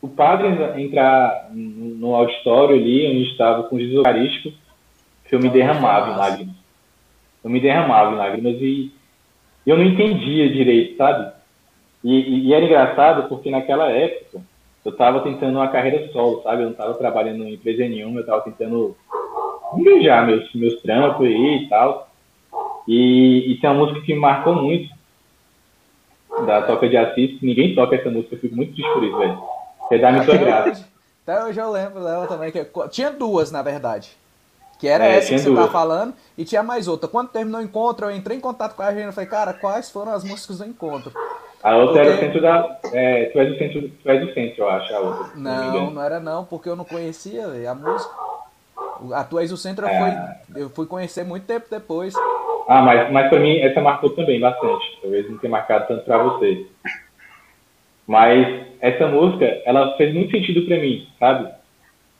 o padre entrar no auditório ali, onde estava com Jesus Eucarístico, que eu me derramava em lágrimas. Eu me derramava em lágrimas e eu não entendia direito, sabe? E, e, e era engraçado porque naquela época eu estava tentando uma carreira solo, sabe? Eu não estava trabalhando em empresa nenhuma, eu estava tentando engajar meus, meus trampos aí e tal. E, e tem uma música que me marcou muito, da Toca de Assis, ninguém toca essa música, eu fico muito triste por isso, velho. Você dá me tua graça. Até hoje eu lembro dela também. Que... Tinha duas, na verdade. Que era É, essa que você duas. tá falando, e tinha mais outra. Quando terminou o encontro, eu entrei em contato com a Regina e falei, cara, quais foram as músicas do encontro? A outra era o centro da. É, tu és o centro, tu és o centro, eu acho, a outra. Não, engano. não era não, porque eu não conhecia véi, a música. A Tu És o Centro É. fui, eu fui conhecer muito tempo depois. Ah, mas, mas pra mim essa marcou também bastante. Talvez não tenha marcado tanto pra você. Mas essa música, ela fez muito sentido pra mim, sabe?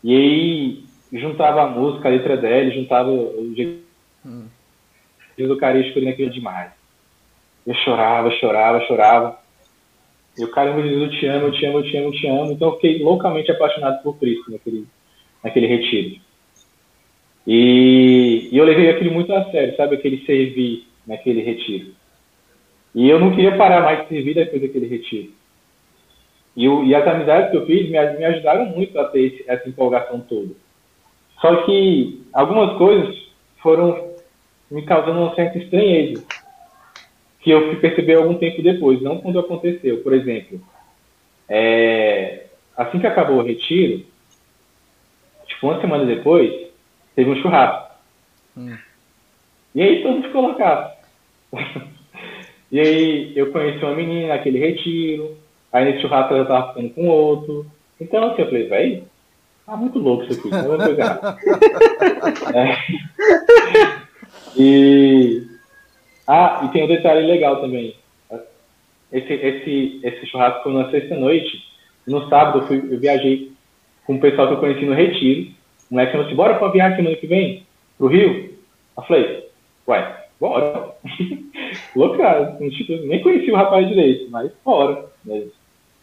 E aí juntava a música, a letra dela, juntava o jeito Hum. do carístico ali naquilo demais. Eu chorava, chorava, chorava. E o cara me dizia, eu te amo, eu te amo, eu te amo, eu te amo. Então eu fiquei loucamente apaixonado por Cristo naquele, naquele retiro. E, e eu levei aquilo muito a sério, sabe? Aquele servir naquele retiro. E eu não queria parar mais de servir depois daquele retiro. E, o- e as amizades que eu fiz me, me ajudaram muito a ter esse- essa empolgação toda. Só que algumas coisas foram me causando uma certa estranheza, que eu fui perceber algum tempo depois, não quando aconteceu. Por exemplo, é, assim que acabou o retiro, tipo, uma semana depois, teve um churrasco. Hum. E aí todo mundo ficou loucaço. [laughs] e aí eu conheci uma menina naquele retiro, aí nesse churrasco ela tava ficando com outro. Então assim, eu falei, véi, tá muito louco isso aqui, não vai pegar. [laughs] É. E. Ah, e tem um detalhe legal também. Esse, esse, esse churrasco foi na sexta-noite. No sábado eu, fui, eu viajei com o pessoal que eu conheci no Retiro. Moleque falou assim: bora pra viagem semana que vem? Pro Rio? Eu falei: ué, bora. [laughs] Loucado. Tipo, nem conheci o rapaz direito, mas bora. né?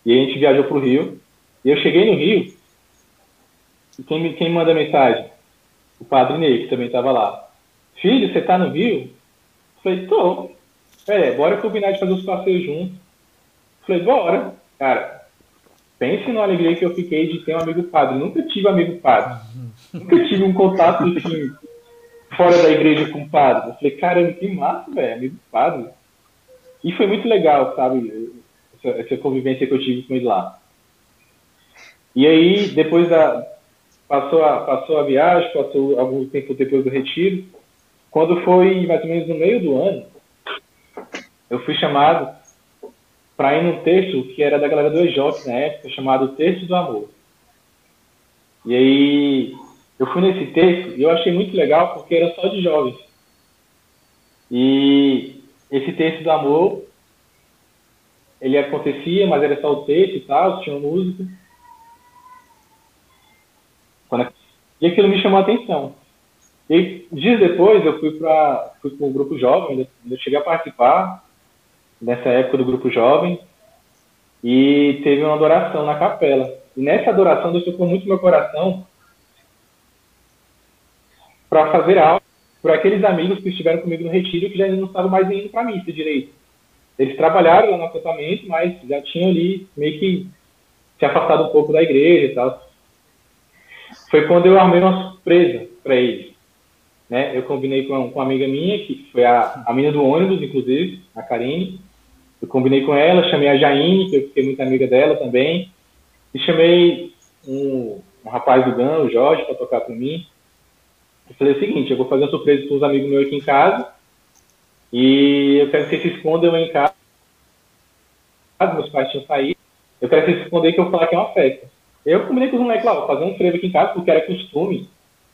E a gente viajou pro Rio. E eu cheguei no Rio. E quem, quem manda mensagem? O padre Ney, que também estava lá. Filho, você tá no Rio? Eu Falei, tô. É, bora combinar de fazer os passeios juntos. Falei, bora. Cara, pense na alegria que eu fiquei de ter um amigo padre. Nunca tive amigo padre. Nunca tive um contato fora da igreja com padre. Eu falei, caramba, que massa, velho, amigo padre. E foi muito legal, sabe? Essa, essa convivência que eu tive com ele lá. E aí, depois da. Passou a, passou a viagem, passou algum tempo depois do retiro. Quando foi mais ou menos no meio do ano, eu fui chamado para ir num texto que era da galera do EJOC na época, chamado Texto do Amor. E aí eu fui nesse texto e eu achei muito legal porque era só de jovens. E esse texto do amor, ele acontecia, mas era só o texto e tal, tinha música. E aquilo me chamou a atenção. E dias depois eu fui para fui o grupo jovem, ainda, ainda cheguei a participar nessa época do grupo jovem e teve uma adoração na capela. E nessa adoração Deus tocou muito meu coração para fazer algo por aqueles amigos que estiveram comigo no retiro que já não estavam mais indo para missa direito. Eles trabalharam lá no acampamento, mas já tinham ali meio que se afastado um pouco da igreja e tal. Foi quando eu armei uma surpresa para eles. Né? Eu combinei com, com uma amiga minha, que foi a, a menina do ônibus, inclusive, a Karine. Eu combinei com ela, chamei a Jaine, que eu fiquei muito amiga dela também. E chamei um, um rapaz do GAN, o Jorge, para tocar para mim. Eu falei o seguinte, eu vou fazer uma surpresa para os amigos meus aqui em casa. E eu quero que vocês se escondam em casa. Meus pais tinham saído. Eu quero que vocês se escondam que eu vou falar que é uma festa. Eu combinei com os moleques lá, vou fazer um frevo aqui em casa, porque era costume.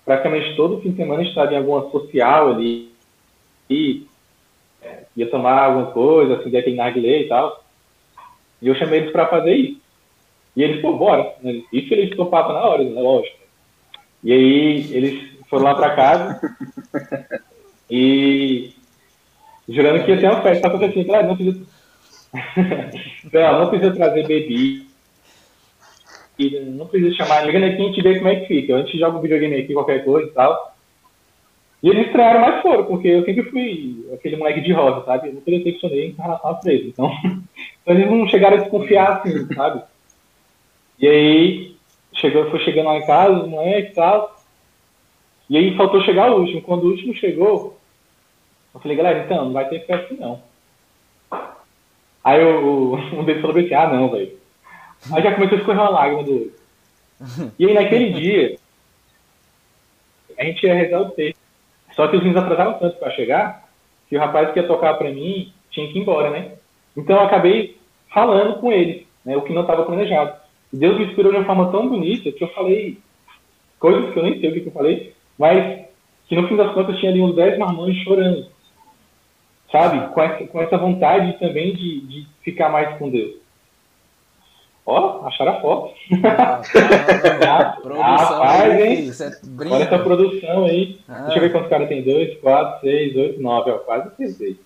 Praticamente todo fim de semana estar em alguma social ali. E é, ia tomar alguma coisa, acender aquele narguilé e tal. E eu chamei eles para fazer isso. E eles, pô, bora. Isso eles topavam na hora, né? lógico. E aí eles foram lá para casa e jurando que ia ter uma festa. Só que assim, não precisa. [laughs] não, não precisa trazer bebida. Não precisa chamar ninguém aqui, a gente vê como é que fica. A gente joga um videogame aqui, qualquer coisa e tal. E eles estrearam, mas foram, porque eu sempre fui aquele moleque de rosa, sabe? Eu nunca decepcionei em relação a preso. Então, [laughs] então eles não chegaram a desconfiar assim, sabe? E aí, chegou, foi chegando lá em casa, os moleques e tal. E aí faltou chegar o último. Quando o último chegou, Eu falei, galera, então, não vai ter festa não. Aí o, [laughs] um deles falou assim, ah não, velho. Aí já começou a escorrer uma lágrima do olho. [laughs] E aí naquele dia, a gente ia rezar o texto. Só que os meninos atrasaram tanto para chegar, que o rapaz que ia tocar para mim tinha que ir embora, né? Então eu acabei falando com ele, né, o que não estava planejado. E Deus me inspirou de uma forma tão bonita que eu falei coisas que eu nem sei o que, eu falei, mas que no fim das contas tinha ali uns 10 marmões chorando. Sabe? Com essa, com essa vontade também de, de ficar mais com Deus. Ó, acharam a foto. Ah, ah, [laughs] produção Rapaz, hein? É Olha essa produção aí. Ah. Deixa eu ver quantos caras tem. Dois, quatro, seis, oito, nove. Ó, quase acertei.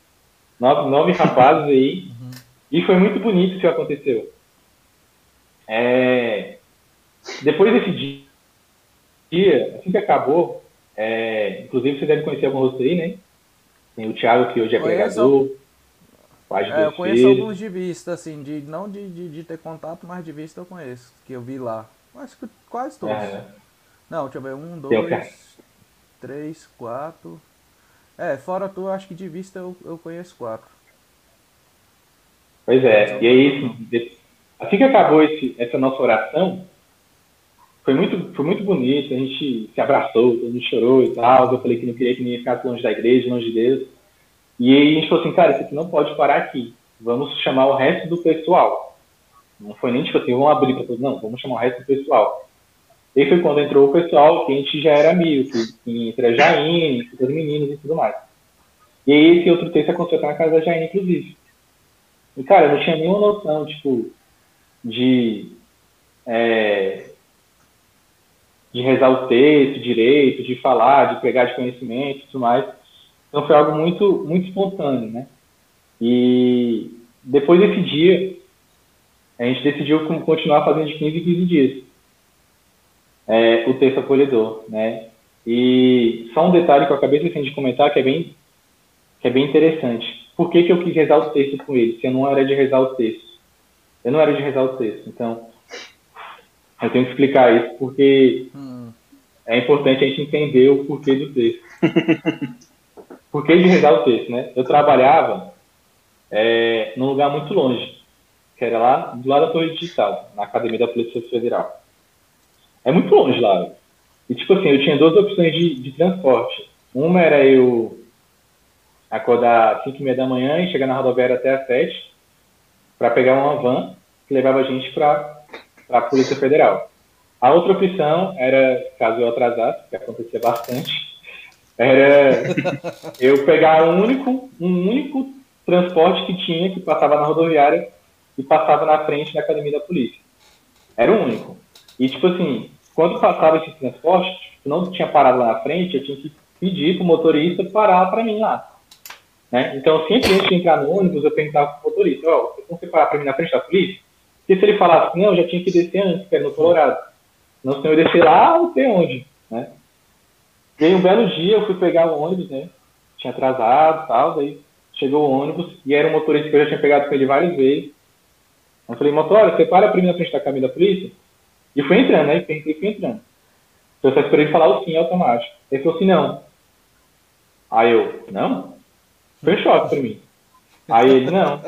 Nove, nove rapazes aí. Uhum. E foi muito bonito isso que aconteceu. É... Depois desse dia, assim que acabou, é... inclusive você deve conhecer algum rosto aí, né? Tem o Thiago, que hoje é Conheço. pregador. É, eu conheço alguns de vista, assim, de, não de, de, de, ter contato, mas de vista eu conheço, que eu vi lá. Acho que quase todos. É. Não, deixa eu ver, um, dois, três, quatro. É, fora tu, acho que de vista eu, eu conheço quatro. Pois é, e aí, assim que acabou esse, essa nossa oração, foi muito, foi muito bonito, a gente se abraçou, a gente chorou e tal, eu falei que não queria que ninguém ficasse longe da igreja, longe de Deus. E aí a gente falou assim, cara, isso aqui não pode parar aqui. Vamos chamar o resto do pessoal. Não foi nem tipo assim, vamos abrir para todos, não, vamos chamar o resto do pessoal. E aí foi quando entrou o pessoal, que a gente já era amigo, que entre a Jaine, os meninos e tudo mais. E aí esse outro texto aconteceu na casa da Jaine, inclusive. E, cara, eu não tinha nenhuma noção, tipo, de. É, de rezar o texto direito, de falar, de pegar de conhecimento e tudo mais. Então foi algo muito, muito espontâneo, né? E depois desse dia, a gente decidiu continuar fazendo de 15 em 15 dias é, o texto acolhedor, né? E só um detalhe que eu acabei de comentar que é bem, que é bem interessante. Por que, que eu quis rezar o texto com ele, se eu não era de rezar o texto? Eu não era de rezar o texto, então eu tenho que explicar isso porque hum. é importante a gente entender o porquê do texto. [laughs] Por que de rezar o texto, né? Eu trabalhava é, num lugar muito longe, que era lá do lado da Torre Digital, na Academia da Polícia Federal. É muito longe lá. E, tipo assim, eu tinha duas opções de, de transporte. Uma era eu acordar às 5 e meia da manhã e chegar na rodoviária até às 7 para pegar uma van que levava a gente para a Polícia Federal. A outra opção era, caso eu atrasasse, que acontecia bastante, era eu pegar um único, um único transporte que tinha, que passava na rodoviária e passava na frente da academia da polícia. Era o único. E, tipo assim, quando passava esse transporte, tipo, não tinha parado lá na frente, eu tinha que pedir pro motorista parar para mim lá. Né? Então, sempre antes de entrar no ônibus, eu perguntava pro motorista, ó, oh, você parar para mim na frente da polícia? Porque se ele falasse, não, eu já tinha que descer antes, que era no Colorado. Não, senão eu descer lá, não sei onde, né? E aí, um belo dia, eu fui pegar o ônibus, né? Tinha atrasado e tal, daí chegou o ônibus, e era um motorista que eu já tinha pegado com ele várias vezes. Eu falei, motora, você para pra mim na frente da cabine da polícia? E fui entrando, né? E fui entrando. Eu só esperei falar o sim automático. Ele falou assim, não. Aí eu, não? Foi um choque pra mim. Aí ele, não.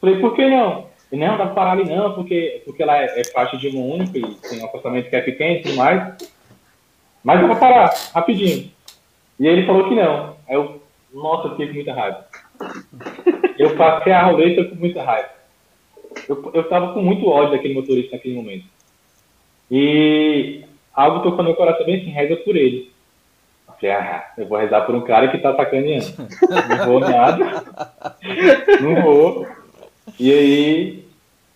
Falei, por que não? Ele, não, dá pra parar ali não, porque, porque ela é, é faixa de uma única e tem um acostamento que é pequeno e tudo mais. Mas eu vou parar, rapidinho. E ele falou que não. Aí eu, nossa, eu fiquei com muita raiva. Eu passei a roleta com muita raiva. Eu, eu tava com muito ódio daquele motorista naquele momento. E algo tocou no meu coração bem assim, reza por ele. Eu falei, ah, eu vou rezar por um cara que tá sacaneando. Não vou nada. Não vou. E aí,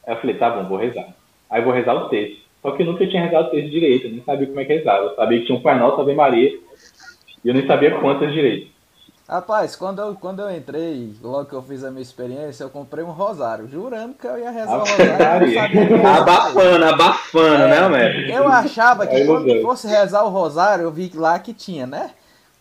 eu falei, tá bom, vou rezar. Aí vou rezar o texto. Só que eu nunca tinha rezado o texto direito, eu nem sabia como é que rezava. Eu sabia que tinha um Pai Nosso, Ave Maria, e eu nem sabia quantas direito. Rapaz, quando eu, quando eu entrei, logo que eu fiz a minha experiência, eu comprei um rosário, jurando que eu ia rezar o rosário. abafando, abafando, né, é, né, Homero? Eu achava que quando fosse rezar o rosário, eu vi lá que tinha, né?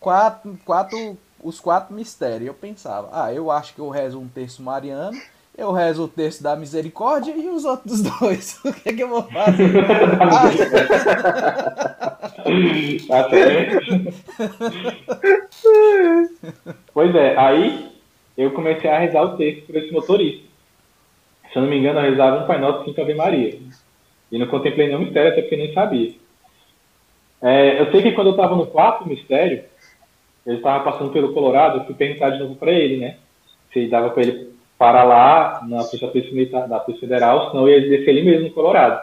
Quatro, quatro, os quatro mistérios. Eu pensava, ah, eu acho que eu rezo um terço mariano, eu rezo o texto da misericórdia e os outros [laughs] dois. O que é que eu vou fazer? [laughs] Certo. pois é, aí eu comecei a rezar o texto por esse motorista. Se eu não me engano, eu rezava um Pai Nosso Cinco Ave Maria. E não contemplei nenhum mistério, até porque nem sabia. É, eu sei que quando eu estava no quarto mistério, ele estava passando pelo Colorado, eu fui perguntar de novo para ele, né? Se dava para ele parar lá na Polícia Militar da Polícia Federal, senão eu ia descer ele mesmo no Colorado.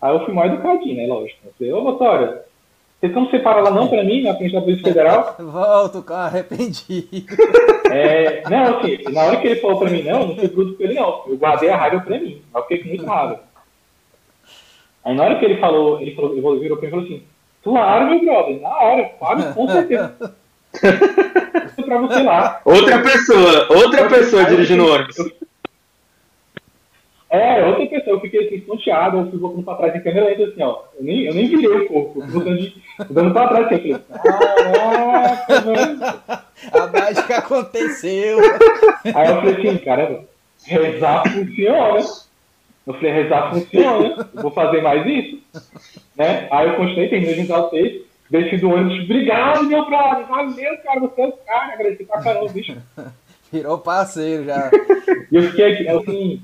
Aí eu fui mais educadinho, né? Lógico. Eu falei, ô motora, vocês não separam lá não para mim, na frente da Polícia Federal? Volto, cara, arrependido. É, não, assim, na hora que ele falou para mim não, eu não fui bruto com ele não. Eu guardei a raiva para mim. Eu fiquei com muito raiva. Aí na hora que ele falou, ele falou, ele virou pra mim e falou assim, claro, meu brother, na hora, Fábio, com certeza. Pra você lá. Outra pessoa, outra pessoa dirigindo o ônibus. É, outra pessoa, eu fiquei assim, esponteado, eu fui voltando pra trás em câmera lenta, assim, ó. Eu nem, eu nem virei o corpo, eu fui voltando, de, voltando pra trás, assim, eu falei, caraca, mano. [laughs] A mágica aconteceu. Aí eu falei assim, caramba, rezar funciona. Eu falei, rezar funciona, eu vou fazer mais isso. Né? Aí eu continuei, terminei de entrar o texto, desci do ônibus, obrigado, meu brother, valeu, cara, você é o cara, agradeci pra caramba, bicho. [laughs] Virou parceiro já. E eu fiquei aqui, assim,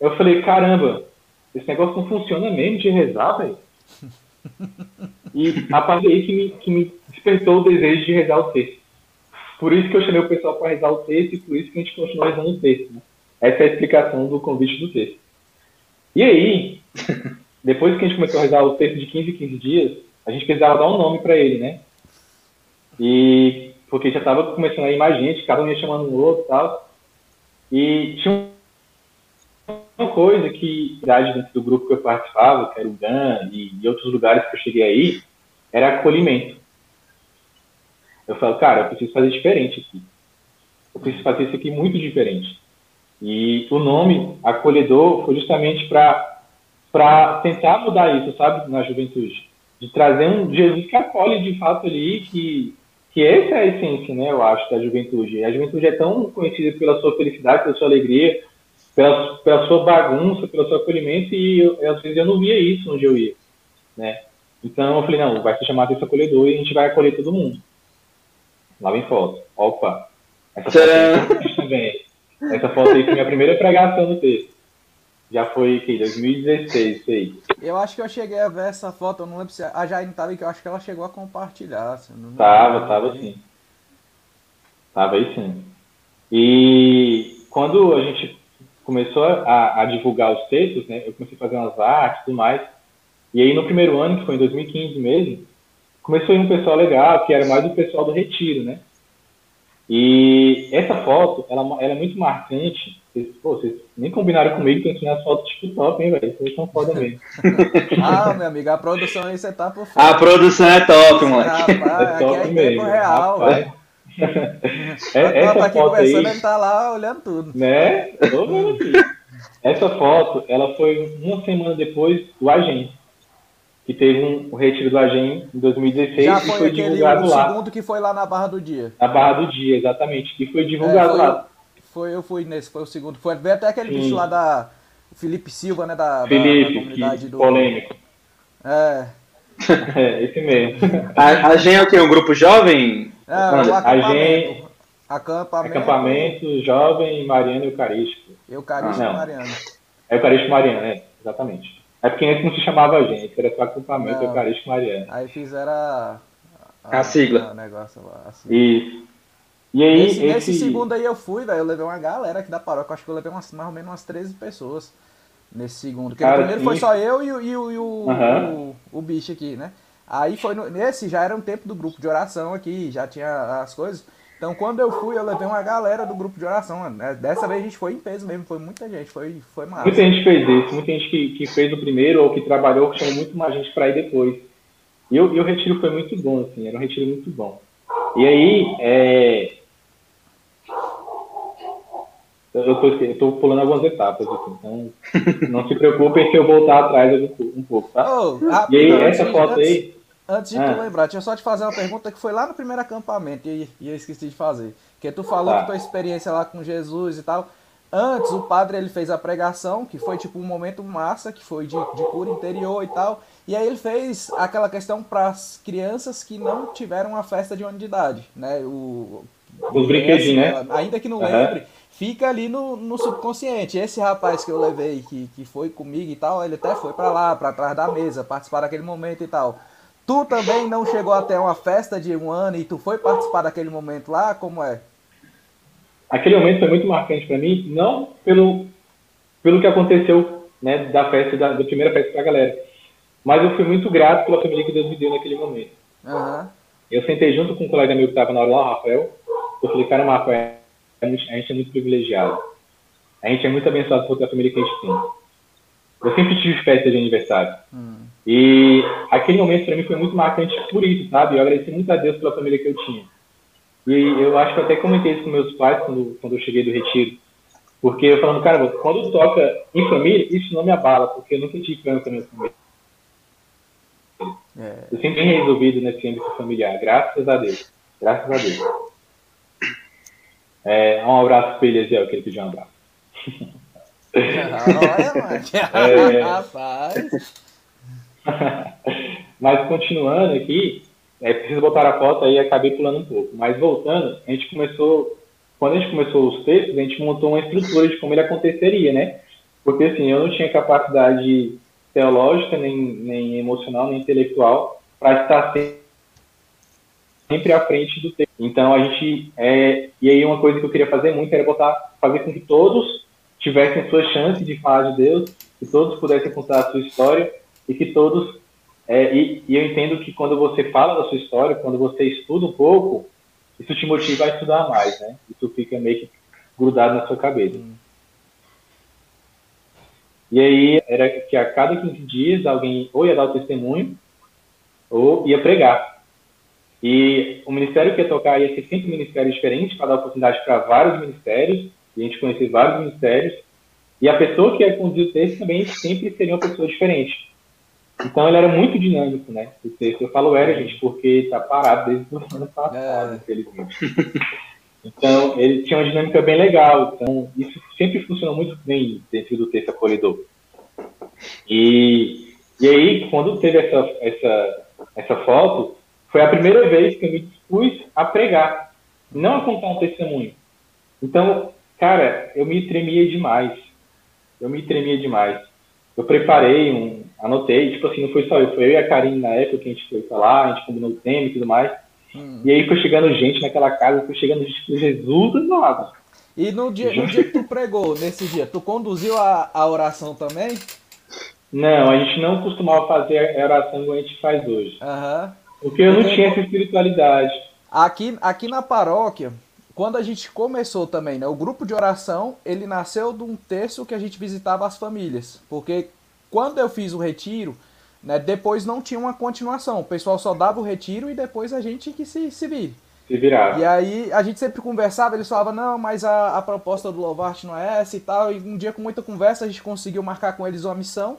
eu falei, caramba, esse negócio não funciona mesmo de rezar, velho. E a partir daí que me, que me despertou o desejo de rezar o texto. Por isso que eu chamei o pessoal para rezar o texto e por isso que a gente continua rezando o texto. Né? Essa é a explicação do convite do texto. E aí, [laughs] depois que a gente começou a rezar o texto de 15 em 15 dias, a gente precisava dar um nome para ele, né? E porque já estava começando a ir mais gente, cada um ia chamando um outro e tal. E tinha uma coisa que dentro do grupo que eu participava, que era o GAN e, e outros lugares que eu cheguei aí, era acolhimento. Eu falo, cara, eu preciso fazer diferente aqui. Eu preciso fazer isso aqui muito diferente. E o nome acolhedor foi justamente para tentar mudar isso, sabe, na juventude. De trazer um Jesus que acolhe de fato ali, que, que essa é a essência, né, eu acho, da juventude. A juventude é tão conhecida pela sua felicidade, pela sua alegria, pela, pela sua bagunça, pelo seu acolhimento, e eu, às vezes eu não via isso onde eu ia, né. Então eu falei, não, vai ser chamado esse acolhedor e a gente vai acolher todo mundo. Lá vem foto. Opa! Essa foto também. Essa foto aí foi minha primeira pregação no texto. Já foi que 2016, sei. Eu acho que eu cheguei a ver essa foto, eu não lembro se a Jair tava aí, que eu acho que ela chegou a compartilhar. Tava, tava aí. sim. Tava aí sim. E quando a gente começou a, a, divulgar os textos, né, eu comecei a fazer umas artes e tudo mais. E aí no primeiro ano, que foi em 2015 mesmo, começou a ir um pessoal legal, que era mais o pessoal do retiro, né? E essa foto, ela, ela é muito marcante. Vocês, pô, vocês nem combinaram comigo que eu ensinei as fotos tipo top, hein, velho? Vocês são foda mesmo. [laughs] ah, meu amigo, a produção aí você tá por fora. A produção é top, moleque. Rapaz, [laughs] é top aqui é mesmo. real, velho. é, essa tá aqui conversando, aí, ele tá lá olhando tudo. Né? Tô vendo aqui. Essa foto, ela foi uma semana depois do agente que teve um, um retiro do AGEM em 2016 Já foi, foi aquele, divulgado o lá. segundo que foi lá na Barra do Dia. Na Barra do Dia, exatamente, que foi divulgado é, foi, lá. Foi, eu fui nesse, foi o segundo. Foi até aquele Sim. bicho lá da Felipe Silva, né, da, Felipe, da, da comunidade do polêmico. É. [laughs] é, esse mesmo. A, a GEM é o quê? Um grupo jovem? É, o acampamento. Acampamento. Acampamento Jovem Mariano Eucarístico. Eucarístico ah, Mariano. É Eucarístico Mariano, é, exatamente. É porque antes não se chamava gente, era só acampamento. Eucarístico Mariano. Aí fizeram a, a, a sigla. A negócio lá, a sigla. Isso. E aí, nesse, esse... nesse segundo aí eu fui, velho, eu levei uma galera aqui da paróquia, acho que eu levei umas, mais ou menos umas 13 pessoas nesse segundo. Porque Cara, no primeiro sim. foi só eu e, e, e o, uhum. o, o, bicho aqui, né? Aí foi no, nesse já era um tempo do grupo de oração aqui, já tinha as coisas. Então quando eu fui, eu levei uma galera do grupo de oração. Né? Dessa vez a gente foi em peso mesmo, foi muita gente, foi, foi massa. Muita gente fez isso, muita gente que, que fez o primeiro ou que trabalhou, que chamou muito mais gente para ir depois. E, o, e o retiro foi muito bom, assim, era um retiro muito bom. E aí, é... eu, tô, eu tô pulando algumas etapas aqui, então [laughs] não se preocupem se eu voltar atrás um pouco, tá? Oh, e aí, essa foto aí Antes de ah. tu lembrar, deixa eu só te fazer uma pergunta que foi lá no primeiro acampamento e, e eu esqueci de fazer. Que tu falou tá. que tua experiência lá com Jesus e tal. antes o padre ele fez a pregação, que foi tipo um momento massa, que foi de, de cura interior e tal. E aí ele fez aquela questão para as crianças que não tiveram uma festa de um ano de idade, né? O, Os brinquedinhos, né? Ainda que não Aham. lembre, fica ali no, no subconsciente. Esse rapaz que eu levei, que, que foi comigo e tal, ele até foi para lá, para trás da mesa, participar daquele momento e tal. Tu também não chegou até uma festa de um ano e tu foi participar daquele momento lá? Como é? Aquele momento foi muito marcante para mim, não pelo, pelo que aconteceu, né, da festa, da, da primeira festa pra galera, mas eu fui muito grato pela família que Deus me deu naquele momento. Aham. Eu sentei junto com um colega meu que estava na aula lá, o Rafael. Eu falei, cara, Rafael, a gente a gente é muito privilegiado. A gente é muito abençoado por ter a família que a gente tem. Eu sempre tive festa de aniversário. E aquele momento para mim foi muito marcante por isso, sabe? Eu agradeci muito a Deus pela família que eu tinha. E eu acho que eu até comentei isso com meus pais quando, quando eu cheguei do retiro. Porque eu falando, cara, quando toca em família, isso não me abala, porque eu nunca tive problema com a minha família. É. Eu sempre bem resolvido nesse âmbito familiar, graças a Deus. Graças a Deus. É, um abraço para Eliezer, que ele pediu um abraço. [laughs] Olha, mano. É. Rapaz. [laughs] Mas continuando aqui, é preciso botar a foto aí acabei pulando um pouco. Mas voltando, a gente começou, quando a gente começou os textos, a gente montou uma estrutura de como ele aconteceria, né? Porque assim, eu não tinha capacidade teológica, nem, nem emocional, nem intelectual para estar sempre sempre à frente do texto. Então a gente é, e aí uma coisa que eu queria fazer muito era botar fazer com que todos tivessem sua chance de falar de Deus, que todos pudessem contar a sua história e que todos é, e, e eu entendo que quando você fala da sua história, quando você estuda um pouco, isso te motiva a estudar mais, né? Isso fica meio que grudado na sua cabeça. E aí era que a cada 15 dias alguém ou ia dar o testemunho ou ia pregar. E o ministério que ia tocar ia ser sempre um ministério diferente, para dar oportunidade para vários ministérios, e a gente conhecer vários ministérios. E a pessoa que ia conduzir o texto também sempre seria uma pessoa diferente. Então ele era muito dinâmico, né? O texto. Eu falo era, gente, porque está parado desde o ano passado, É. infelizmente. Então ele tinha uma dinâmica bem legal. Então isso sempre funcionou muito bem dentro do texto acolhedor. E, e aí, quando teve essa, essa, essa foto, foi a primeira vez que eu me dispus a pregar, não a contar um testemunho. Então, cara, eu me tremia demais. Eu me tremia demais. Eu preparei um, anotei, tipo assim, não foi só eu, foi eu e a Karine na época que a gente foi pra lá, a gente combinou o tema e tudo mais. E aí foi chegando gente naquela casa, foi chegando gente Jesus amado. E no dia, no dia que tu pregou, nesse dia, tu conduziu a, a oração também? Não, a gente não costumava fazer a oração como a gente faz hoje. Aham. Porque eu não Porque- tinha essa espiritualidade. Aqui, aqui na paróquia, quando a gente começou também, né? O grupo de oração, ele nasceu de um terço que a gente visitava as famílias. Porque quando eu fiz o retiro, né? Depois não tinha uma continuação. O pessoal só dava o retiro e depois a gente que se, se vire. Se virava. E aí a gente sempre conversava, eles falavam, não, mas a, a proposta do Lovart não é essa e tal. E um dia com muita conversa a gente conseguiu marcar com eles uma missão,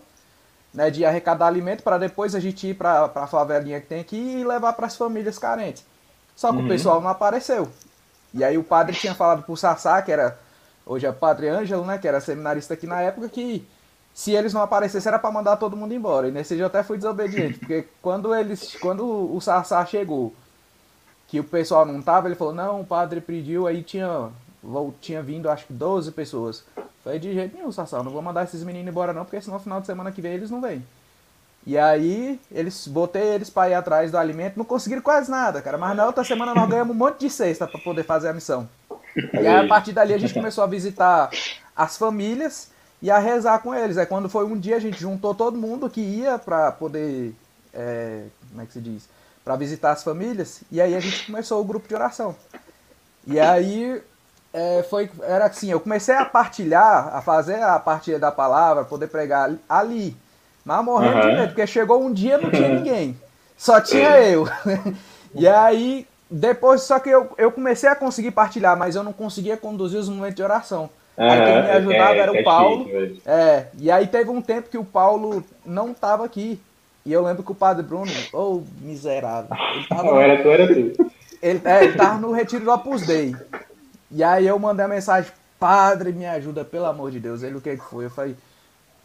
né, de arrecadar alimento para depois a gente ir para a favelinha que tem aqui e levar para as famílias carentes. Só que o pessoal não apareceu. E aí o padre tinha falado pro Sassá, que era hoje é Padre Ângelo, né, que era seminarista aqui na época, que se eles não aparecessem era para mandar todo mundo embora. E nesse dia eu até fui desobediente, porque [laughs] quando eles, quando o Sassá chegou, que o pessoal não tava, ele falou, não, o padre pediu, aí tinha, tinha vindo acho que 12 pessoas. Falei, de jeito nenhum, Sassá, não vou mandar esses meninos embora não, porque senão no final de semana que vem eles não vêm. E aí, eles botei eles pra ir atrás do alimento, não conseguiram quase nada, cara. Mas na outra semana nós ganhamos um monte de cesta pra poder fazer a missão. E aí, a partir dali a gente começou a visitar as famílias e a rezar com eles. Aí quando foi um dia a gente juntou todo mundo que ia pra poder, é, como é que se diz? Pra visitar as famílias. E aí a gente começou o grupo de oração. E aí é, foi, era assim, eu comecei a partilhar, a fazer a partilha da palavra, poder pregar ali. Mas morrendo de Aham. medo, porque chegou um dia não tinha [laughs] ninguém. Só tinha eu. [laughs] e aí, depois, só que eu, eu comecei a conseguir partilhar, mas eu não conseguia conduzir os momentos de oração. Aí quem me Aham, ajudava é- era é o Paulo. chique, velho. É, e aí teve um tempo que o Paulo não tava aqui. E eu lembro que o padre Bruno, ô miserável, ele tava, Não, era tu, era tu. ele, é, ele tava no retiro do Opus Dei. E aí eu mandei a mensagem padre, me ajuda, pelo amor de Deus. Ele, o que que foi? Eu falei,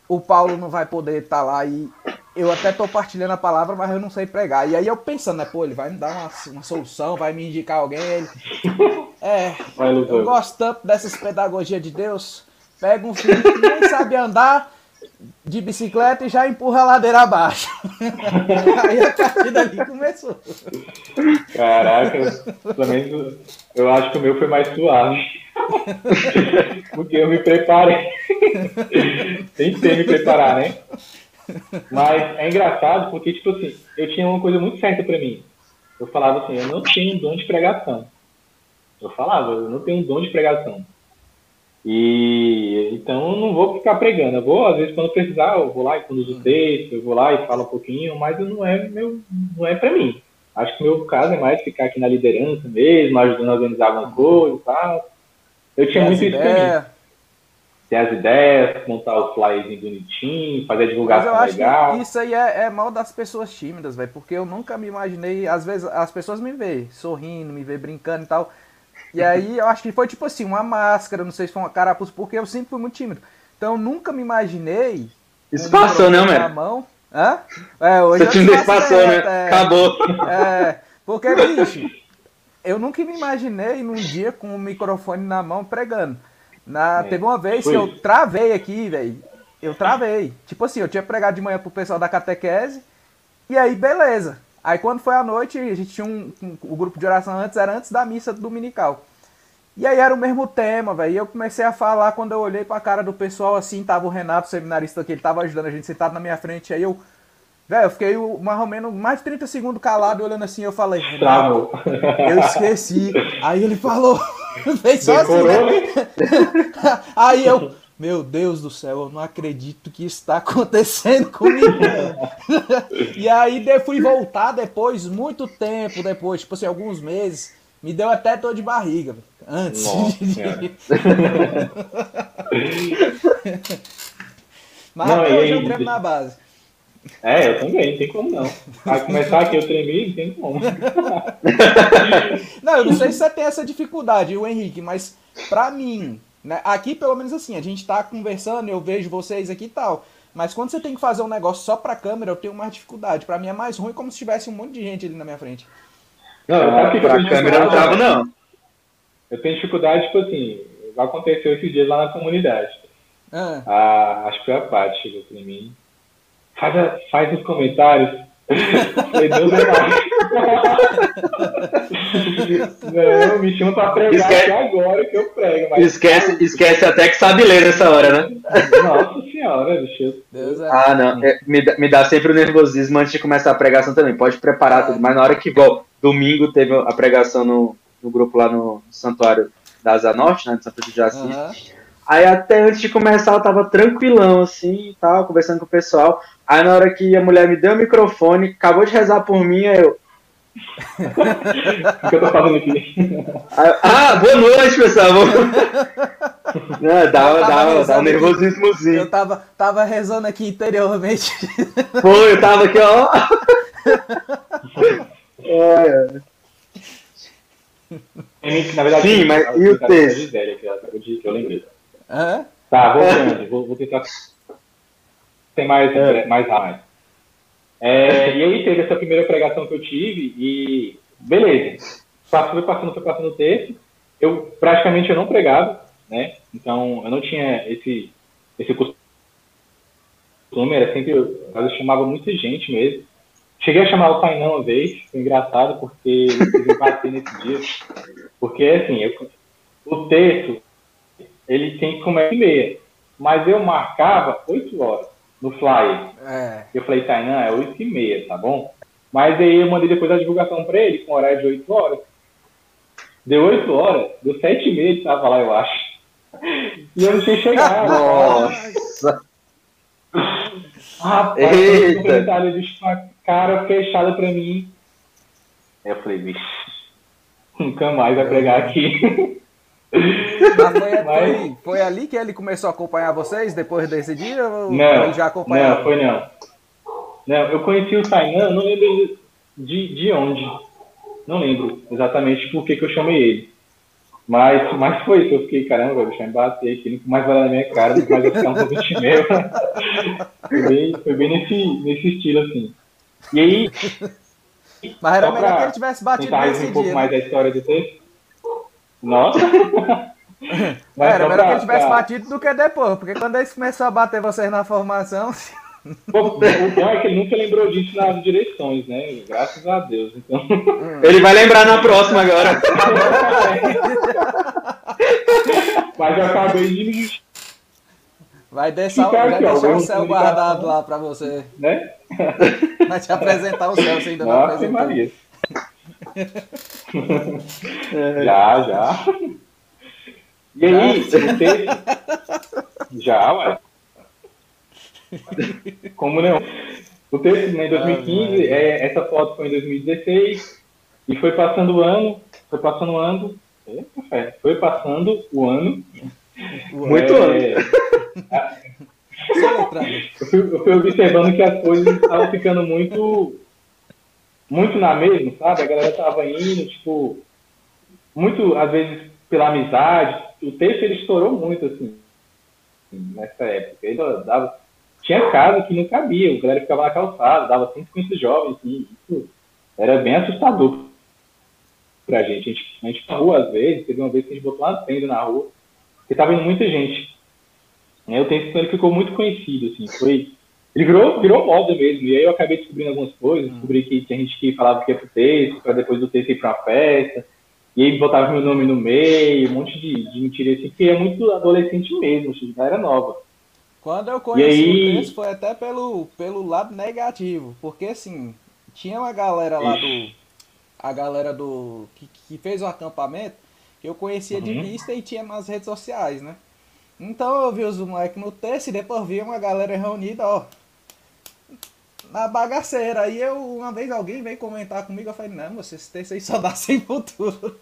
o Paulo não vai poder estar lá e eu até tô partilhando a palavra, mas eu não sei pregar. E aí eu pensando, né, pô, ele vai me dar uma, uma solução, vai me indicar alguém. Ele, [laughs] é, eu gosto tanto dessas pedagogias de Deus. Pega um filho que nem sabe andar de bicicleta e já empurra a ladeira abaixo. [laughs] aí a partir dali começou. Caraca, menos eu acho que o meu foi mais suave. [laughs] Porque eu me preparei. Tentei me preparar, né? Mas é engraçado porque, tipo assim, eu tinha uma coisa muito certa pra mim. Eu falava assim, eu não tenho dom de pregação. Eu falava, eu não tenho dom de pregação. E então eu não vou ficar pregando. Eu vou, às vezes, quando precisar, eu vou lá e conduzo o texto, eu vou lá e falo um pouquinho, mas não é meu, não é para mim. Acho que o meu caso é mais ficar aqui na liderança mesmo, ajudando a organizar alguma coisa e tal. Eu tinha muito isso pra mim. Ter as ideias, montar o flyerzinho bonitinho, fazer a Mas eu divulgação acho legal. que isso aí é, é mal das pessoas tímidas, velho. Porque eu nunca me imaginei. Às vezes as pessoas me veem sorrindo, me veem brincando e tal. E aí eu acho que foi tipo assim, uma máscara, não sei se foi uma carapuça, porque eu sempre fui muito tímido. Então eu nunca me imaginei. Isso um passou, né, Homero? mão. Hã? É, hoje Seu time passou, né? é. Acabou. É, porque, bicho, eu nunca me imaginei num dia com o microfone na mão pregando. Na, É, teve uma vez foi que eu travei aqui, velho. Eu travei. Tipo assim, eu tinha pregado de manhã pro pessoal da catequese. E aí, beleza. Aí quando foi à noite, a gente tinha um, um- o grupo de oração antes, era antes da missa dominical. E aí era o mesmo tema, velho. E eu comecei a falar quando eu olhei pra cara do pessoal assim, tava o Renato, o seminarista aqui, ele tava ajudando a gente sentado na minha frente. Aí eu, velho, eu fiquei mais ou menos mais de 30 segundos calado olhando assim. Eu falei, Renato, eu esqueci. Aí ele falou, [laughs] [laughs] fez só assim, né? [laughs] Aí eu, meu Deus do céu, eu não acredito que isso está acontecendo comigo. [laughs] e aí de- fui voltar depois, muito tempo depois, tipo assim, alguns meses, me deu até dor de barriga, antes. Nossa de-. Mas Não, até hoje eu tremo na base. É, eu também, não tem como não. Vai começar aqui eu tremi, não tem como. Não, eu não sei se você tem essa dificuldade, o Henrique, mas pra mim, né, aqui pelo menos assim, a gente tá conversando, eu vejo vocês aqui e tal. Mas quando você tem que fazer um negócio só pra câmera, eu tenho mais dificuldade. Pra mim é mais ruim como se tivesse um monte de gente ali na minha frente. Não, eu pra tenho câmera não trava, não. Eu tenho dificuldade, tipo assim, igual aconteceu esses dias lá na comunidade. Ah, Ah, acho que foi a Paty que chegou pra mim. Faz, a- faz os comentários. [laughs] Falei, Deus é mais. [laughs] Não, me chama pra pregar Esquece- até agora que eu prego. Mas, Esquece, esquece até que sabe ler nessa hora, né? Nossa senhora, eu... Deus é. Ah, não. É, me, dá, me dá sempre o nervosismo antes de começar a pregação também. Pode preparar tudo. Mas na hora que, igual, domingo teve a pregação no, no grupo lá no Santuário da Asa Norte, né, de Santa Cruz de Assis. Aham. Aí até antes de começar eu tava tranquilão, assim, e tal, conversando com o pessoal. Aí na hora que a mulher me deu o microfone, acabou de rezar por mim, aí eu... [laughs] O que eu tô fazendo aqui? aí ah, boa noite, pessoal! [laughs] Não, dá, Eu tava dá, dá um nervosismozinho. Eu tava, tava rezando aqui interiormente. [laughs] Foi, eu tava aqui, ó. É, Na verdade, Sim, mas e o texto? Eu lembrei. Hã? Tá, voltando. Vou, vou tentar ser mais, É. mais rápido. É, e aí teve essa primeira pregação que eu tive e beleza. Passou, foi passando, foi passando o texto. Eu praticamente eu não pregava, né? Então eu não tinha esse esse costume, era sempre eu, eu chamava muita gente mesmo. Cheguei a chamar o Tainan uma vez, foi engraçado porque me bater nesse dia. Porque assim, eu- o texto ele tem que começar às meia. Mas eu marcava 8 horas no flyer. É. Eu falei, Tainan, é 8 e meia, tá bom? Mas aí eu mandei depois a divulgação pra ele, com horário de 8 horas. Deu 8 horas, deu 7 e meia ele tava lá, eu acho. E eu não tinha chegado. [laughs] Nossa! Rapaz, Eita. o comentário de uma cara fechada pra mim. Aí eu falei, bicho, nunca mais vai pregar aqui. Mas foi, Mas- foi, foi ali que ele começou a acompanhar vocês depois desse dia? Ou Não, ele já acompanhava? não, foi não. Não, eu conheci o Tainan, não lembro de, de onde. Não lembro exatamente por que, que eu chamei ele. Mas, mas foi isso, eu fiquei, caramba, deixa eu me bater nunca mais vai na minha cara, nunca mais vai ficar um pouco de meu. [laughs] foi bem, foi bem nesse, nesse estilo, assim. E aí. Mas era melhor que ele tivesse batido nesse um pouco dia. mais né? da história do texto. Nossa! [laughs] Mas Era melhor que ele tivesse pra- batido do que depois, porque quando eles começaram a bater vocês na formação. Pô, [laughs] O bom é que ele nunca lembrou disso nas direções, né? Graças a Deus. Então, Ele vai lembrar na próxima agora. [laughs] mas eu acabei de. Vai deixar, vai aqui, ó, deixar o vamos céu guardado lá pra você. né? Vai te apresentar o céu, você ainda não Nossa, apresentou. Maria. [laughs] já, já. E aí, o texto. Já, ué. Como não? O texto, né, em 2015, é, essa foto foi em 2016, e foi passando o ano, foi passando o ano, eita, foi passando o ano. Muito é, [laughs] eu fui, eu fui observando que as coisas estavam ficando muito muito na mesma, sabe? A galera tava indo, tipo, muito, às vezes, pela amizade. O texto, ele estourou muito, assim, nessa época. Ele dava... Tinha casa que não cabia, a galera ficava na calçada, dava 150 jovens, assim, isso era bem assustador pra gente. A gente, a gente na rua, às vezes, teve uma vez que a gente botou uma tenda na rua, porque tava indo muita gente. Né, O texto ele ficou muito conhecido, assim, foi... Ele virou, virou moda mesmo, e aí eu acabei descobrindo algumas coisas, descobri que tinha gente que falava que ia pro texto, para depois do texto ir pra uma festa, e aí botava meu nome no meio, um monte de, de mentira assim, porque é muito adolescente mesmo, assim, galera nova. Quando eu conheci aí? o texto foi até pelo, pelo lado negativo, porque assim, tinha uma galera lá do. A galera do. que, que fez o acampamento, que eu conhecia de Uhum. vista e tinha nas redes sociais, né? Então eu vi os moleques no texto e depois vi uma galera reunida, ó. Na bagaceira. Aí eu, uma vez alguém veio comentar comigo, eu falei, não, você esse texto aí só dá [laughs] sem futuro.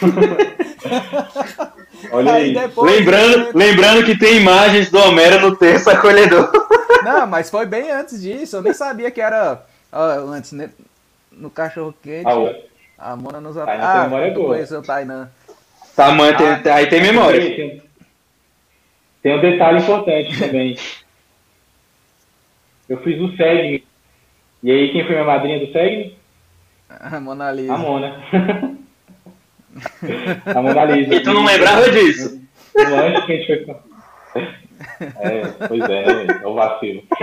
[laughs] Olha aí. depois. Lembrando, lembrando que tem imagens do Homero no texto acolhedor. [laughs] Não, mas foi bem antes disso. Eu nem sabia que era. ó, antes, né? No cachorro quente. Ah. A Mona nos tem Ah, memória boa. conheceu o Tainan. Tá, mãe, tem- aí tem memória. Tem, tem um detalhe importante também. Eu fiz o SEGM. E aí, quem foi minha madrinha do SEGM? A Mona Lisa. A Mona. [laughs] a Mona Lisa. E tu não lembrava disso? No lanche que a gente foi. É, pois é, é o vacilo. [laughs]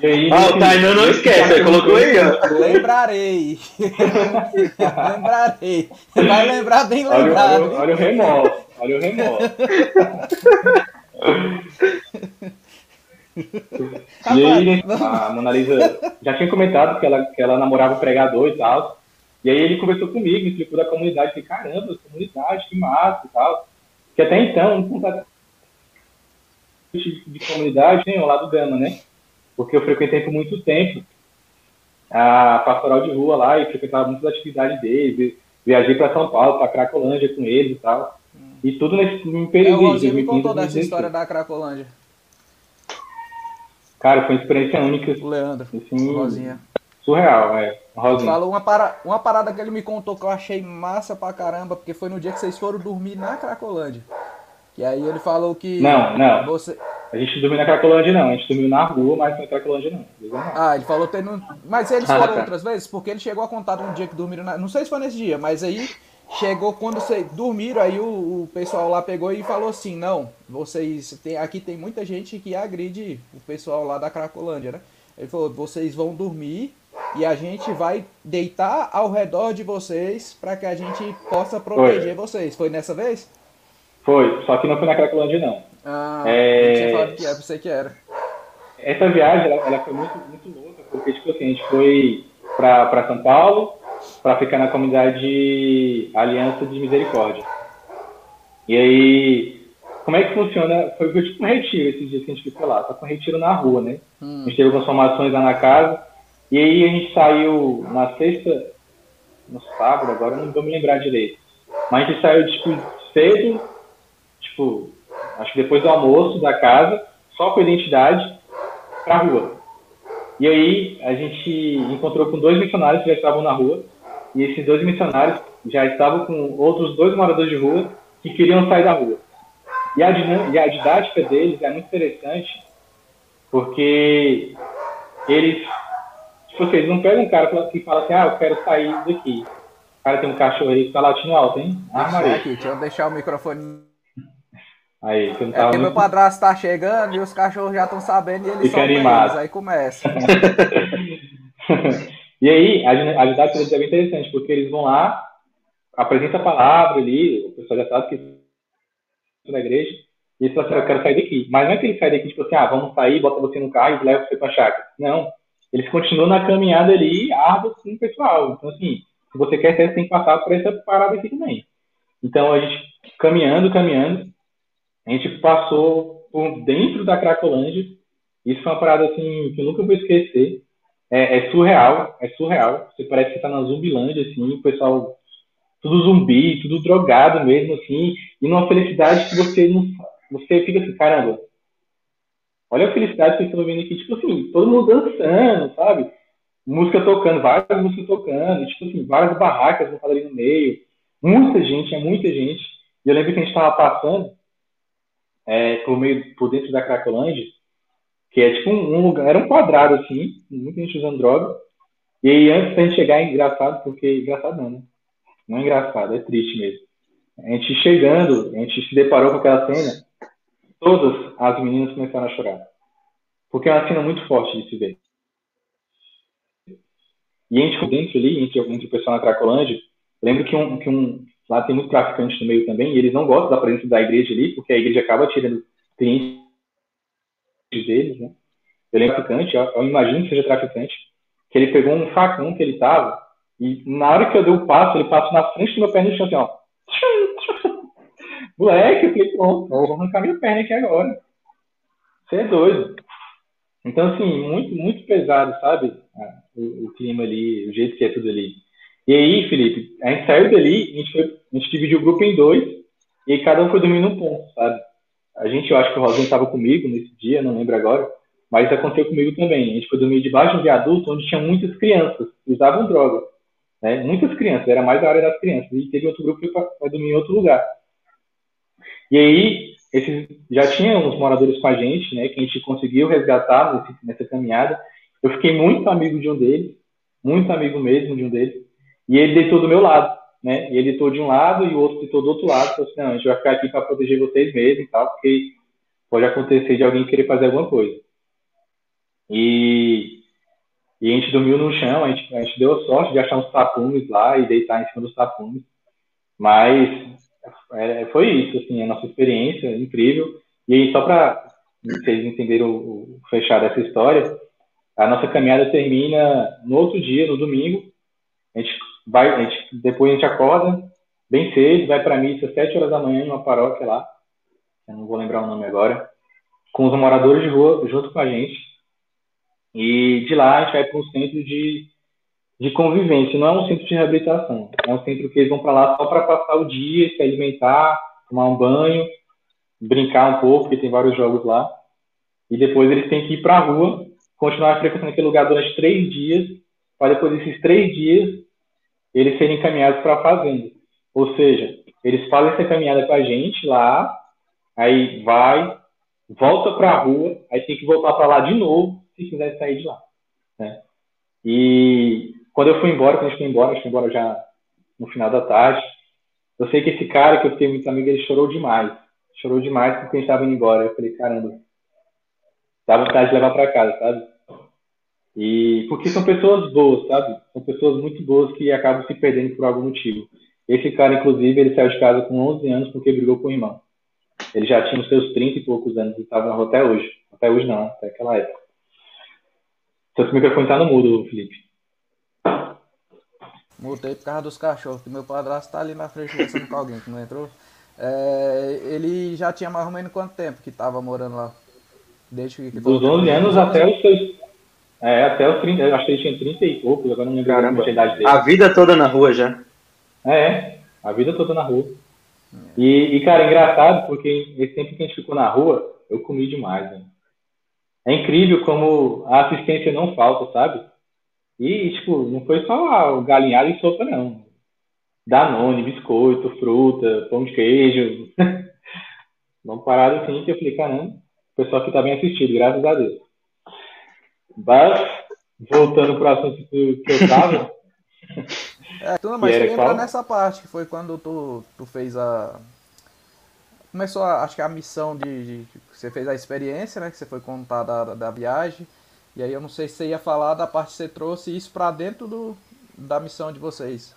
e aí, Ah, o Tainan não esquece, ele colocou aí, ó. Lembrarei. Lembrarei. Vai lembrar bem Olha, lembrado. olha, olha o remorso, olha o remorso. [laughs] [laughs] E aí, né, a Mona Lisa já tinha comentado que ela, que ela namorava o pregador e tal. E aí ele conversou comigo, me explicou da comunidade. Falei, caramba, comunidade, que massa e tal. Que até então, não contato de, de comunidade tem o lado Gama, né? Porque eu frequentei por muito tempo a pastoral de rua lá e frequentava muitas atividades deles. vi- Viajei para São Paulo, para Cracolândia com eles e tal. E tudo nesse em É, período o me 2015, contou dessa 2016. história da Cracolândia. Cara, foi uma experiência única, O Leandro. assim, Rosinha. surreal, é. Rosinha. Falou uma, para... uma parada que ele me contou que eu achei massa pra caramba, porque foi no dia que vocês foram dormir na Cracolândia. E aí ele falou que. Não, não. Você... A gente dormiu na Cracolândia não, a gente dormiu na rua, mas na Cracolândia não. Não. Ah, ele falou ter. no- Mas eles Ah, foram tá. outras vezes, porque ele chegou a contar um dia que dormiram na. Não sei se foi nesse dia, mas aí chegou quando vocês dormiram, aí o, o pessoal lá pegou e falou assim, não, vocês. Tem, aqui tem muita gente que agride o pessoal lá da Cracolândia, né? Ele falou, vocês vão dormir e a gente vai deitar ao redor de vocês para que a gente possa proteger vocês. Foi nessa vez? Foi, só que não foi na Cracolândia não. Ah, É. tinha falado que era, pensei que era. Essa viagem, ela, ela foi muito, muito louca, porque, tipo assim, a gente foi pra, pra São Paulo, pra ficar na comunidade Aliança de Misericórdia. E aí, como é que funciona? Foi tipo um retiro esses dias que a gente ficou lá, só que um retiro na rua, né? Hum. A gente teve algumas formações lá na casa, e aí a gente saiu na sexta, no sábado, agora não vou me lembrar direito. Mas a gente saiu, tipo, cedo, tipo, acho que depois do almoço da casa, só com identidade, pra rua. E aí a gente encontrou com dois missionários que já estavam na rua, e esses dois missionários já estava com outros dois moradores de rua que queriam sair da rua. E a, e a didática deles é muito interessante, porque eles, tipo assim, eles não pegam um cara que fala assim, ah, eu quero sair daqui. O cara tem um cachorro aí que tá latindo alto, hein? Ah, Maria. Aqui, deixa eu deixar o microfone. Aí, que não é tava é muito... meu padrasto tá chegando e os cachorros já estão sabendo e eles Fica animado. aí começa. [laughs] e aí, a, a didática é bem interessante, porque eles vão lá, apresenta a palavra ali, o pessoal já sabe que na igreja, e eles falam assim, eu quero sair daqui. Mas não é que eles saem daqui, tipo assim, ah, vamos sair, bota você no carro e leva você pra chácara. Não. Eles continuam na caminhada ali, árduo com o pessoal. Então, assim, se você quer ser, você tem que passar por essa parada aqui também. Então, a gente, caminhando, caminhando, a gente passou por dentro da Cracolândia. Isso foi uma parada, assim, que eu nunca vou esquecer. É, é surreal, é surreal. Você parece que está na Zumbilândia, assim, o pessoal tudo zumbi, tudo drogado mesmo, assim, e numa felicidade que você não. Você fica assim, caramba, olha a felicidade que vocês estão vendo aqui, tipo assim, todo mundo dançando, sabe? Música tocando, várias músicas tocando, tipo assim, várias barracas vão ali no meio, muita gente, é muita gente. E eu lembro que a gente estava passando é, por meio, por dentro da Cracolândia, que é tipo um, um, lugar, era um quadrado assim, muita gente usando droga. E aí antes da gente chegar, é engraçado, porque engraçado não, né? Não é engraçado, é triste mesmo. A gente chegando, a gente se deparou com aquela cena, todas as meninas começaram a chorar. Porque é uma cena muito forte de se ver. E a gente dentro ali, entre, entre o pessoal na Cracolândia, lembro que um, que um, lá tem muito traficante no meio também, e eles não gostam da presença da igreja ali, porque a igreja acaba tirando clientes deles, né? Eu lembro traficante, eu, imagino que seja traficante, que ele pegou um facão que ele tava, e na hora que eu dei o passo, ele passou na frente do meu pé no chão, assim, ó. [laughs] Moleque, eu falei, pronto, vou arrancar minha perna aqui agora. Você é doido. Então, assim, muito, muito pesado, sabe? Ah, o, o, clima ali, o jeito que é tudo ali. E aí, Felipe, a gente saiu dali, a gente, foi, a gente dividiu o grupo em dois, e cada um foi dormir num ponto, sabe? A gente, eu acho que o Rosinho estava comigo nesse dia, não lembro agora, mas aconteceu comigo também. A gente foi dormir debaixo de um viaduto onde tinha muitas crianças usavam droga. Né? Muitas crianças, era mais a área das crianças. E teve outro grupo que foi dormir em outro lugar. E aí, esses, já tinha uns moradores com a gente, né, que a gente conseguiu resgatar nesse, nessa caminhada. Eu fiquei muito amigo de um deles, muito amigo mesmo de um deles. E ele deitou do meu lado, né? E ele deitou de um lado e o outro deitou do outro lado. Falei assim, não, a gente vai ficar aqui para proteger vocês mesmo e tal, porque pode acontecer de alguém querer fazer alguma coisa. E e a gente dormiu no chão, a gente, a gente deu a sorte de achar uns tapumes lá e deitar em cima dos tapumes. Mas é, foi isso, assim, a nossa experiência incrível. E aí, só para vocês entenderem o, o fechar dessa história, a nossa caminhada termina no outro dia, no domingo. Vai, a gente, depois a gente acorda bem cedo, vai para a missa às 7 horas da manhã em uma paróquia lá. Eu não vou lembrar o nome agora. Com os moradores de rua junto com a gente. E de lá a gente vai para um centro de, de convivência, não é um centro de reabilitação. É um centro que eles vão para lá só para passar o dia, se alimentar, tomar um banho, brincar um pouco, porque tem vários jogos lá. E depois eles têm que ir para a rua, continuar frequentando aquele lugar durante três dias, para depois desses três dias eles serem encaminhados para a fazenda. Ou seja, eles fazem essa caminhada com a gente lá, aí vai, volta para a rua, aí tem que voltar para lá de novo, se quiser sair de lá. Né? E quando eu fui embora, quando a gente foi embora, a gente foi embora já no final da tarde, eu sei que esse cara que eu fiquei muito amigo, ele chorou demais. Chorou demais porque a gente estava indo embora. Eu falei, caramba, dá vontade de levar para casa, sabe? E porque são pessoas boas, sabe? São pessoas muito boas que acabam se perdendo por algum motivo. Esse cara, inclusive, ele saiu de casa com 11 anos porque brigou com o irmão. Ele já tinha os seus 30 e poucos anos e estava na rua até hoje. Até hoje não, até aquela época. Seu microfone tá no mudo, Felipe. Mutei por causa dos cachorros, que meu padrasto tá ali na frente conversando com alguém que não entrou. É, ele já tinha mais ou menos quanto tempo que tava morando lá? Desde que Dos 11 anos até os seus. É, até os 30, eu acho que ele tinha 30 e poucos, agora não lembro Caramba, a idade dele. A vida toda na rua já. É, a vida toda na rua. É. E, e, cara, engraçado, porque esse tempo que a gente ficou na rua, eu comi demais, né? é incrível como a assistência não falta, sabe? E, tipo, não foi só o galinhado e sopa, não. Danone, biscoito, fruta, pão de queijo. [laughs] Uma parada assim que eu falei, caramba, o pessoal que tá bem assistido, graças a Deus. Mas, voltando pro assunto que eu tava. [laughs] é, tu não, mas tu lembra nessa parte, que foi quando tu, tu fez a. Começou, a, acho que a missão de, de, Você fez a experiência, né? Que você foi contar da, da viagem. E aí eu não sei se você ia falar da parte que você trouxe isso para dentro do, da missão de vocês.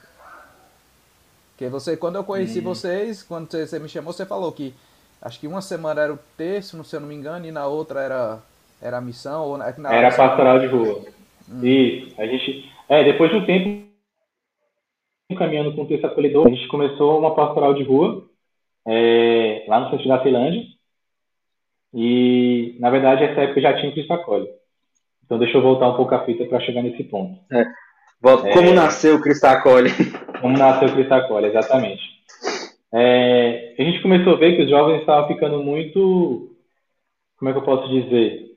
Porque você, quando eu conheci hum. vocês, quando você, você, me chamou, você falou que acho que uma semana era o terço, se eu não me engano, e na outra era, era a missão. Ou na, na era a pastoral de rua. Hum. Isso. A gente. É, depois de um tempo caminhando com o texto acolhedor, a gente começou uma pastoral de rua é, lá no centro da Finlândia. E, na verdade, essa época já tinha Cristo Acolhe. Então, deixa eu voltar um pouco a fita para chegar nesse ponto. É. Como é, nasceu o Cristo Acolhe? Como nasceu o Cristo Acolhe, exatamente. É, a gente começou a ver que os jovens estavam ficando muito. Como é que eu posso dizer?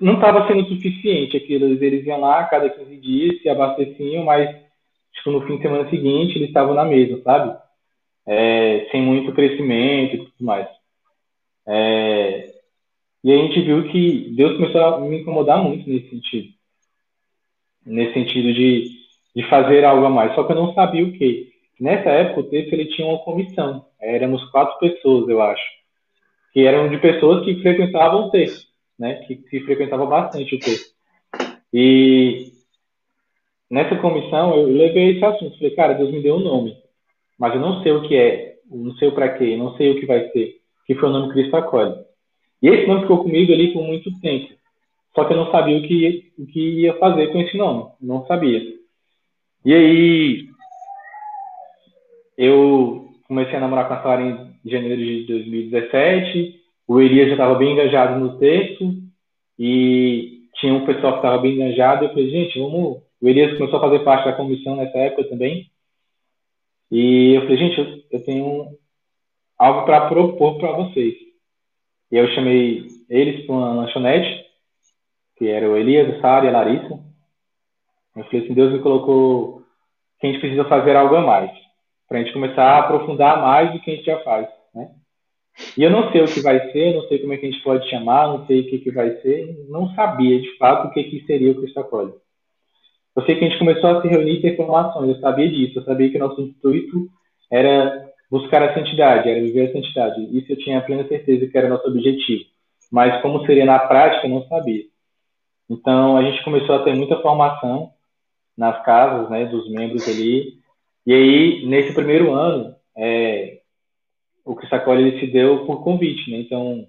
Não estava sendo suficiente aquilo. Eles iam lá cada 15 dias, se abasteciam, mas tipo, no fim de semana seguinte eles estavam na mesa, sabe? É, sem muito crescimento e tudo mais. É, e a gente viu que Deus começou a me incomodar muito nesse sentido. Nesse sentido de, de fazer algo a mais. Só que eu não sabia o que. Nessa época, o texto ele tinha uma comissão. Éramos quatro pessoas, eu acho. Que eram de pessoas que frequentavam o texto. Né? Que, que frequentavam bastante o texto. E nessa comissão, eu levei esse assunto. Falei, cara, Deus me deu um nome. Mas eu não sei o que é. Não sei o para quê. Não sei o que vai ser. Que foi o nome Cristo Acolhe. E esse nome ficou comigo ali por muito tempo. Só que eu não sabia o que, o que ia fazer com esse nome. Não sabia. E aí, eu comecei a namorar com a Sara em janeiro de 2017. O Elias já estava bem engajado no texto. E tinha um pessoal que estava bem engajado. Eu falei, gente, vamos. O Elias começou a fazer parte da comissão nessa época também. E eu falei, gente, eu, tenho algo para propor para vocês. E eu chamei eles para uma lanchonete, que era o Elias, o Sara e a Larissa. Eu falei assim, Deus me colocou que a gente precisa fazer algo a mais, para a gente começar a aprofundar mais do que a gente já faz, né? E eu não sei o que vai ser, não sei como é que a gente pode chamar, não sei o que, que vai ser, não sabia de fato o que, que seria o Cristo Acolhe. Eu sei que a gente começou a se reunir e ter informações, eu sabia disso, eu sabia que nosso intuito era buscar a santidade, era viver a santidade. Isso eu tinha plena certeza que era nosso objetivo. Mas como seria na prática, eu não sabia. Então a gente começou a ter muita formação nas casas, né, dos membros ali. E aí nesse primeiro ano, é, o Cristacol ele se deu por convite, né? Então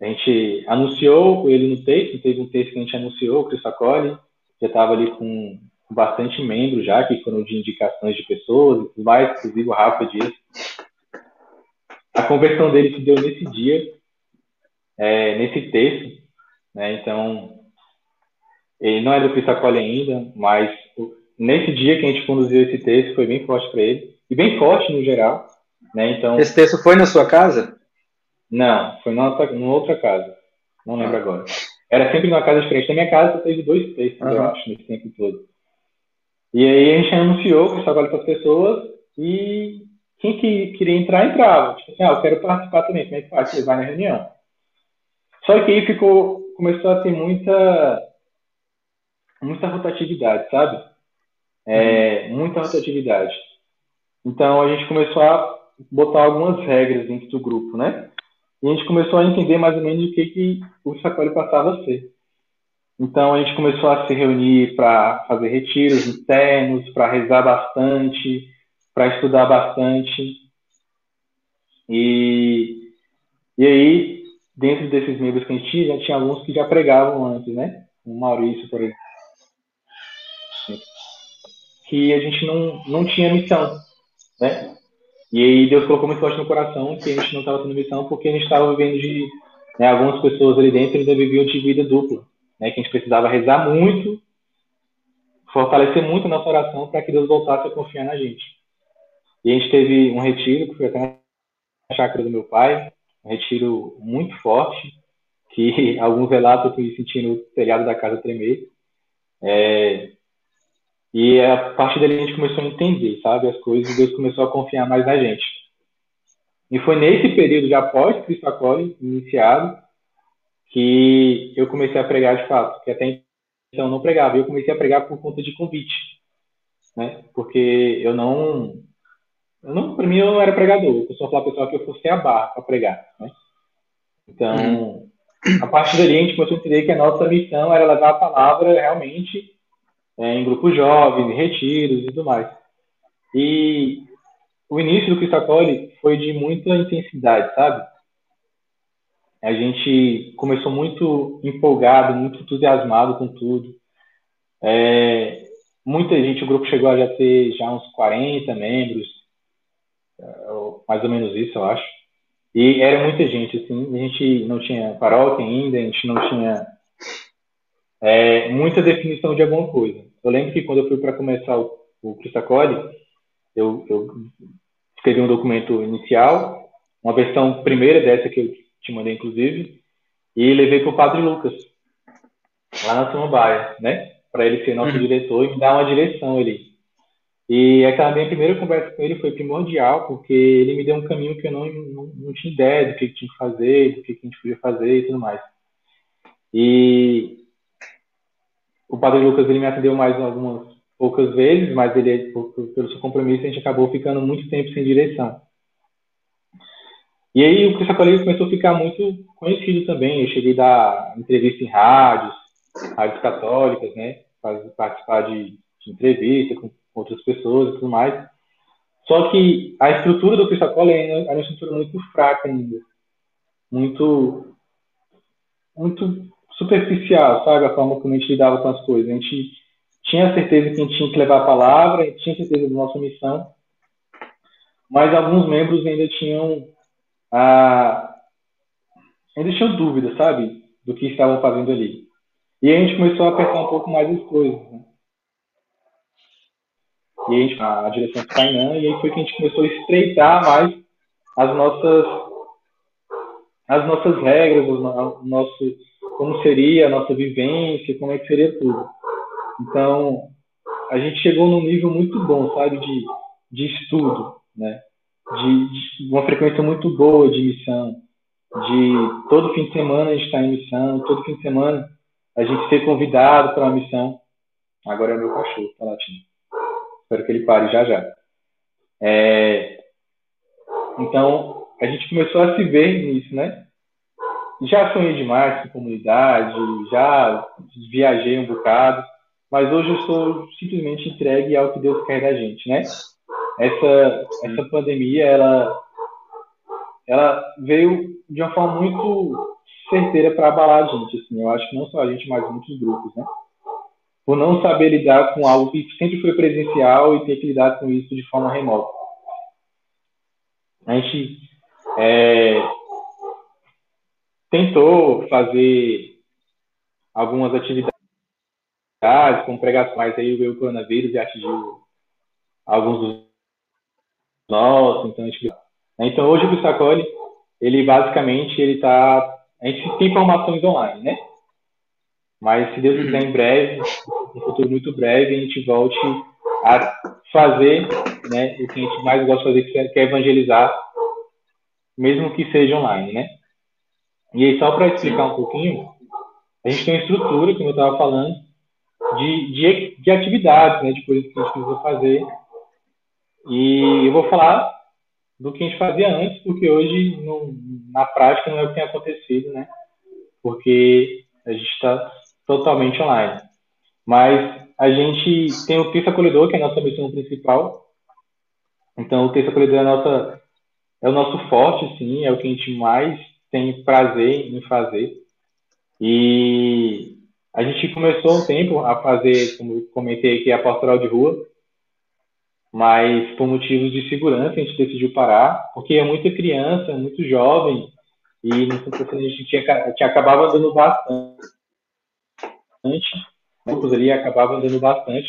a gente anunciou ele no texto, teve um texto que a gente anunciou, o Cristacol já estava ali com bastante membros já, que foram de indicações de pessoas e tudo mais, inclusive o Rafa Dias. A conversão dele se deu nesse dia, é, nesse texto, né? Então, ele não é do Pissacolhe ainda, mas nesse dia que a gente conduziu esse texto foi bem forte para ele, e bem forte no geral, né? Então, esse texto foi na sua casa? Não, foi numa outra, numa outra casa, não lembro ah. agora. Era sempre numa casa diferente. Na minha casa teve dois textos, uhum. eu acho, nesse tempo todo. E aí a gente anunciou que trabalho para as pessoas e quem que queria entrar, entrava. Tipo assim, ah, eu quero participar também, como é que faz? Você vai na reunião. Só que aí ficou, começou a ter muita, muita rotatividade, sabe? É, uhum. Muita rotatividade. Então a gente começou a botar algumas regras dentro do grupo, né? E a gente começou a entender mais ou menos o que, que o sacolho passava a ser. Então a gente começou a se reunir para fazer retiros internos, para rezar bastante, para estudar bastante. E, e aí, dentro desses membros que a gente tinha, já tinha alguns que já pregavam antes, né? O Maurício, por exemplo. Que a gente não, não tinha missão, né? E aí Deus colocou muito forte no coração que a gente não estava tendo missão porque a gente estava vivendo de... Né, algumas pessoas ali dentro ainda viviam de vida dupla né, que a gente precisava rezar muito, fortalecer muito a nossa oração para que Deus voltasse a confiar na gente. E a gente teve um retiro, que foi até na chácara do meu pai, um retiro muito forte, que [laughs] alguns relatos eu fui sentindo o telhado da casa tremer. É, E a partir dali a gente começou a entender, sabe, as coisas, e Deus começou a confiar mais na gente. E foi nesse período de após Cristo Acolhe, iniciado, que eu comecei a pregar de fato, que até então eu não pregava. Eu comecei a pregar por conta de convite, né? Porque eu não, eu não, para mim eu não era pregador. Eu só falava pessoal que eu fosse a barra para pregar, né? Então, a partir dali a gente começou a entender que a nossa missão era levar a palavra realmente é, em grupos jovens, em retiros e tudo mais. E o início do Cristo Acolhe foi de muita intensidade, sabe? A gente começou muito empolgado, muito entusiasmado com tudo. É, muita gente, o grupo chegou a já ter já uns 40 membros, é, mais ou menos isso, eu acho. E era muita gente, assim, a gente não tinha paróquia ainda, a gente não tinha é, muita definição de alguma coisa. Eu lembro que quando eu fui para começar o, o eu, eu escrevi um documento inicial, uma versão primeira dessa que eu te mandei, inclusive, e levei para o Padre Lucas, lá na Samambaia, né? Para ele ser nosso uhum. diretor e me dar uma direção ali. E aquela minha primeira conversa com ele foi primordial, porque ele me deu um caminho que eu não, não, não tinha ideia do que, tinha que fazer, do que, que a gente podia fazer e tudo mais. E o Padre Lucas ele me atendeu mais algumas poucas vezes, mas ele, pelo seu compromisso, a gente acabou ficando muito tempo sem direção. E aí o Cristo Acolhido começou a ficar muito conhecido também. Eu cheguei a dar entrevista em rádios, rádios católicas, né? Participar de, de entrevista com outras pessoas e tudo mais. Só que a estrutura do Cristo Acolhido é uma estrutura muito fraca ainda. Muito, muito superficial, sabe? A forma como a gente lidava com as coisas. A gente tinha certeza que a gente tinha que levar a palavra, a gente tinha certeza da nossa missão, mas alguns membros ainda tinham ah, ainda tinham dúvidas, sabe, do que estavam fazendo ali. E a gente começou a apertar um pouco mais as coisas. Né? E a, gente, a direção do Kainan, e aí foi que a gente começou a estreitar mais as nossas as nossas regras, o nosso, como seria a nossa vivência, como é que seria tudo. Então, a gente chegou num nível muito bom, sabe, de, de estudo, né? de, de uma frequência muito boa de missão, de todo fim de semana a gente está em missão, todo fim de semana a gente ser convidado para uma missão. Agora é meu cachorro, tá latindo. Espero que ele pare já já. É... Então, a gente começou a se ver nisso, né? Já sonhei demais com comunidade, já viajei um bocado, mas hoje eu estou simplesmente entregue ao que Deus quer da gente, né? essa, essa pandemia, ela, ela veio de uma forma muito certeira para abalar a gente, assim, eu acho que não só a gente, mas muitos grupos, né? Por não saber lidar com algo que sempre foi presencial e ter que lidar com isso de forma remota. A gente é, tentou fazer algumas atividades, como pregações, aí veio o coronavírus e atingiu alguns dos nossa, então a gente... Então hoje o Bissacoli, ele basicamente, ele tá... A gente tem formações online, né? Mas se Deus quiser, em breve, um futuro muito breve, a gente volte a fazer né, o que a gente mais gosta de fazer, que é evangelizar, mesmo que seja online, né? E aí, só para explicar um pouquinho, a gente tem uma estrutura, como eu estava falando, de, de, de atividades, né, de coisas que a gente precisa fazer e eu vou falar do que a gente fazia antes, porque hoje, na prática, não é o que tem acontecido, né? Porque a gente está totalmente online. Mas a gente tem o texto acolhedor, que é a nossa missão principal. Então, o texto acolhedor é, nossa, é o nosso forte, sim, é o que a gente mais tem prazer em fazer. E a gente começou um tempo a fazer, como comentei aqui, a pastoral de rua, mas por motivos de segurança a gente decidiu parar, porque é muita criança, muito jovem, e no a gente tinha, tinha, acabava andando bastante, grupos ali acabava andando bastante.